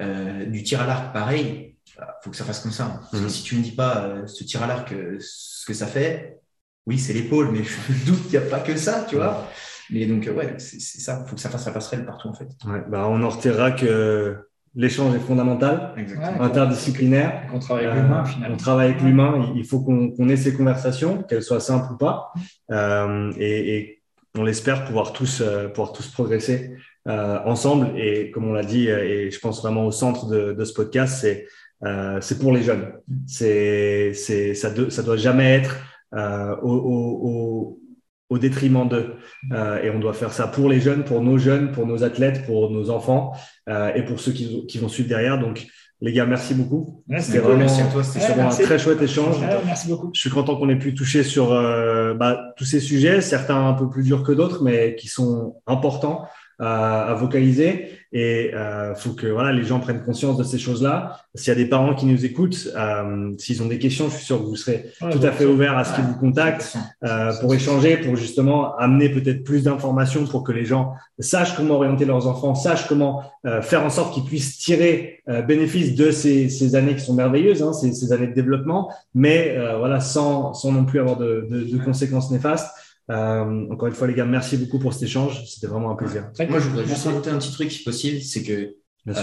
Euh, du tir à l'arc, pareil. Il faut que ça fasse comme ça. hein. Parce que Mhm. si tu me dis pas euh, ce tir à l'arc, ce que ça fait, oui, c'est l'épaule, mais je me doute qu'il n'y a pas que ça, tu vois. Mais donc, ouais, c'est c'est ça. Il faut que ça fasse la passerelle partout, en fait. Ouais, bah, on en retirera que l'échange est fondamental, Exactement. Interdisciplinaire. On travaille Euh, avec l'humain, on finalement. travaille avec l'humain. Il faut qu'on ait ces conversations, qu'elles soient simples ou pas. Euh, et, et on l'espère pouvoir tous, euh, pouvoir tous progresser euh, ensemble. Et comme on l'a dit, euh, et je pense vraiment au centre de, de ce podcast, c'est euh, c'est pour les jeunes. C'est c'est ça, de- ça doit jamais être euh, au, au, au, au détriment d'eux. Euh, et on doit faire ça pour les jeunes, pour nos jeunes, pour nos athlètes, pour nos enfants euh, et pour ceux qui, qui vont suivre derrière. Donc, les gars, merci beaucoup. C'était vraiment, Merci à toi, c'était Ouais, vraiment un très chouette échange. Ouais, merci beaucoup. Je suis content qu'on ait pu toucher sur euh, bah, tous ces sujets, certains un peu plus durs que d'autres, mais qui sont importants euh, à vocaliser. Et euh, faut que voilà, les gens prennent conscience de ces choses-là. S'il y a des parents qui nous écoutent, euh, s'ils ont des questions, je suis sûr que vous serez Ouais, tout à fait ouverts à ce qu'ils vous contactent euh, pour échanger, pour justement amener peut-être plus d'informations pour que les gens sachent comment orienter leurs enfants, sachent comment euh, faire en sorte qu'ils puissent tirer euh, bénéfice de ces, ces années qui sont merveilleuses, hein, ces, ces années de développement, mais euh, voilà, sans, sans non plus avoir de, de, de conséquences néfastes. Euh, encore une fois, les gars, merci beaucoup pour cet échange. C'était vraiment un plaisir. Moi, je voudrais juste rajouter un petit truc, si possible, c'est que.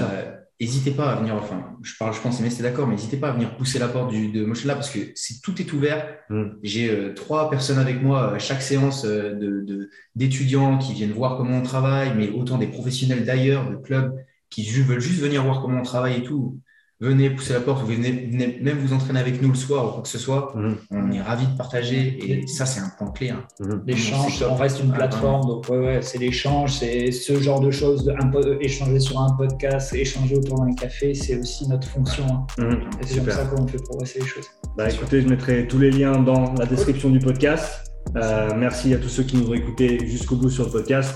Euh, N'hésitez pas à venir, enfin, je parle, je pense, mais c'est d'accord, mais n'hésitez pas à venir pousser la porte du, de Moshella parce que c'est tout est ouvert. Mm. J'ai euh, trois personnes avec moi à chaque séance euh, de, de- d'étudiants qui viennent voir comment on travaille, mais autant des professionnels d'ailleurs, de clubs qui veulent juste venir voir comment on travaille et tout. Venez pousser la porte, vous venez, venez même vous entraîner avec nous le soir ou quoi que ce soit. Mhm. On est ravis de partager et ça, c'est un point clé. hein. Mhm. L'échange, on reste une Ah, plateforme, donc ouais, ouais, c'est l'échange, c'est ce genre de choses, de un po- échanger sur un podcast, échanger autour d'un café, c'est aussi notre fonction. hein. Mhm. Et c'est comme ça qu'on fait progresser les choses. Bah, écoutez, je mettrai tous les liens dans la description du podcast. Euh, merci à tous ceux qui nous ont écoutés jusqu'au bout sur le podcast.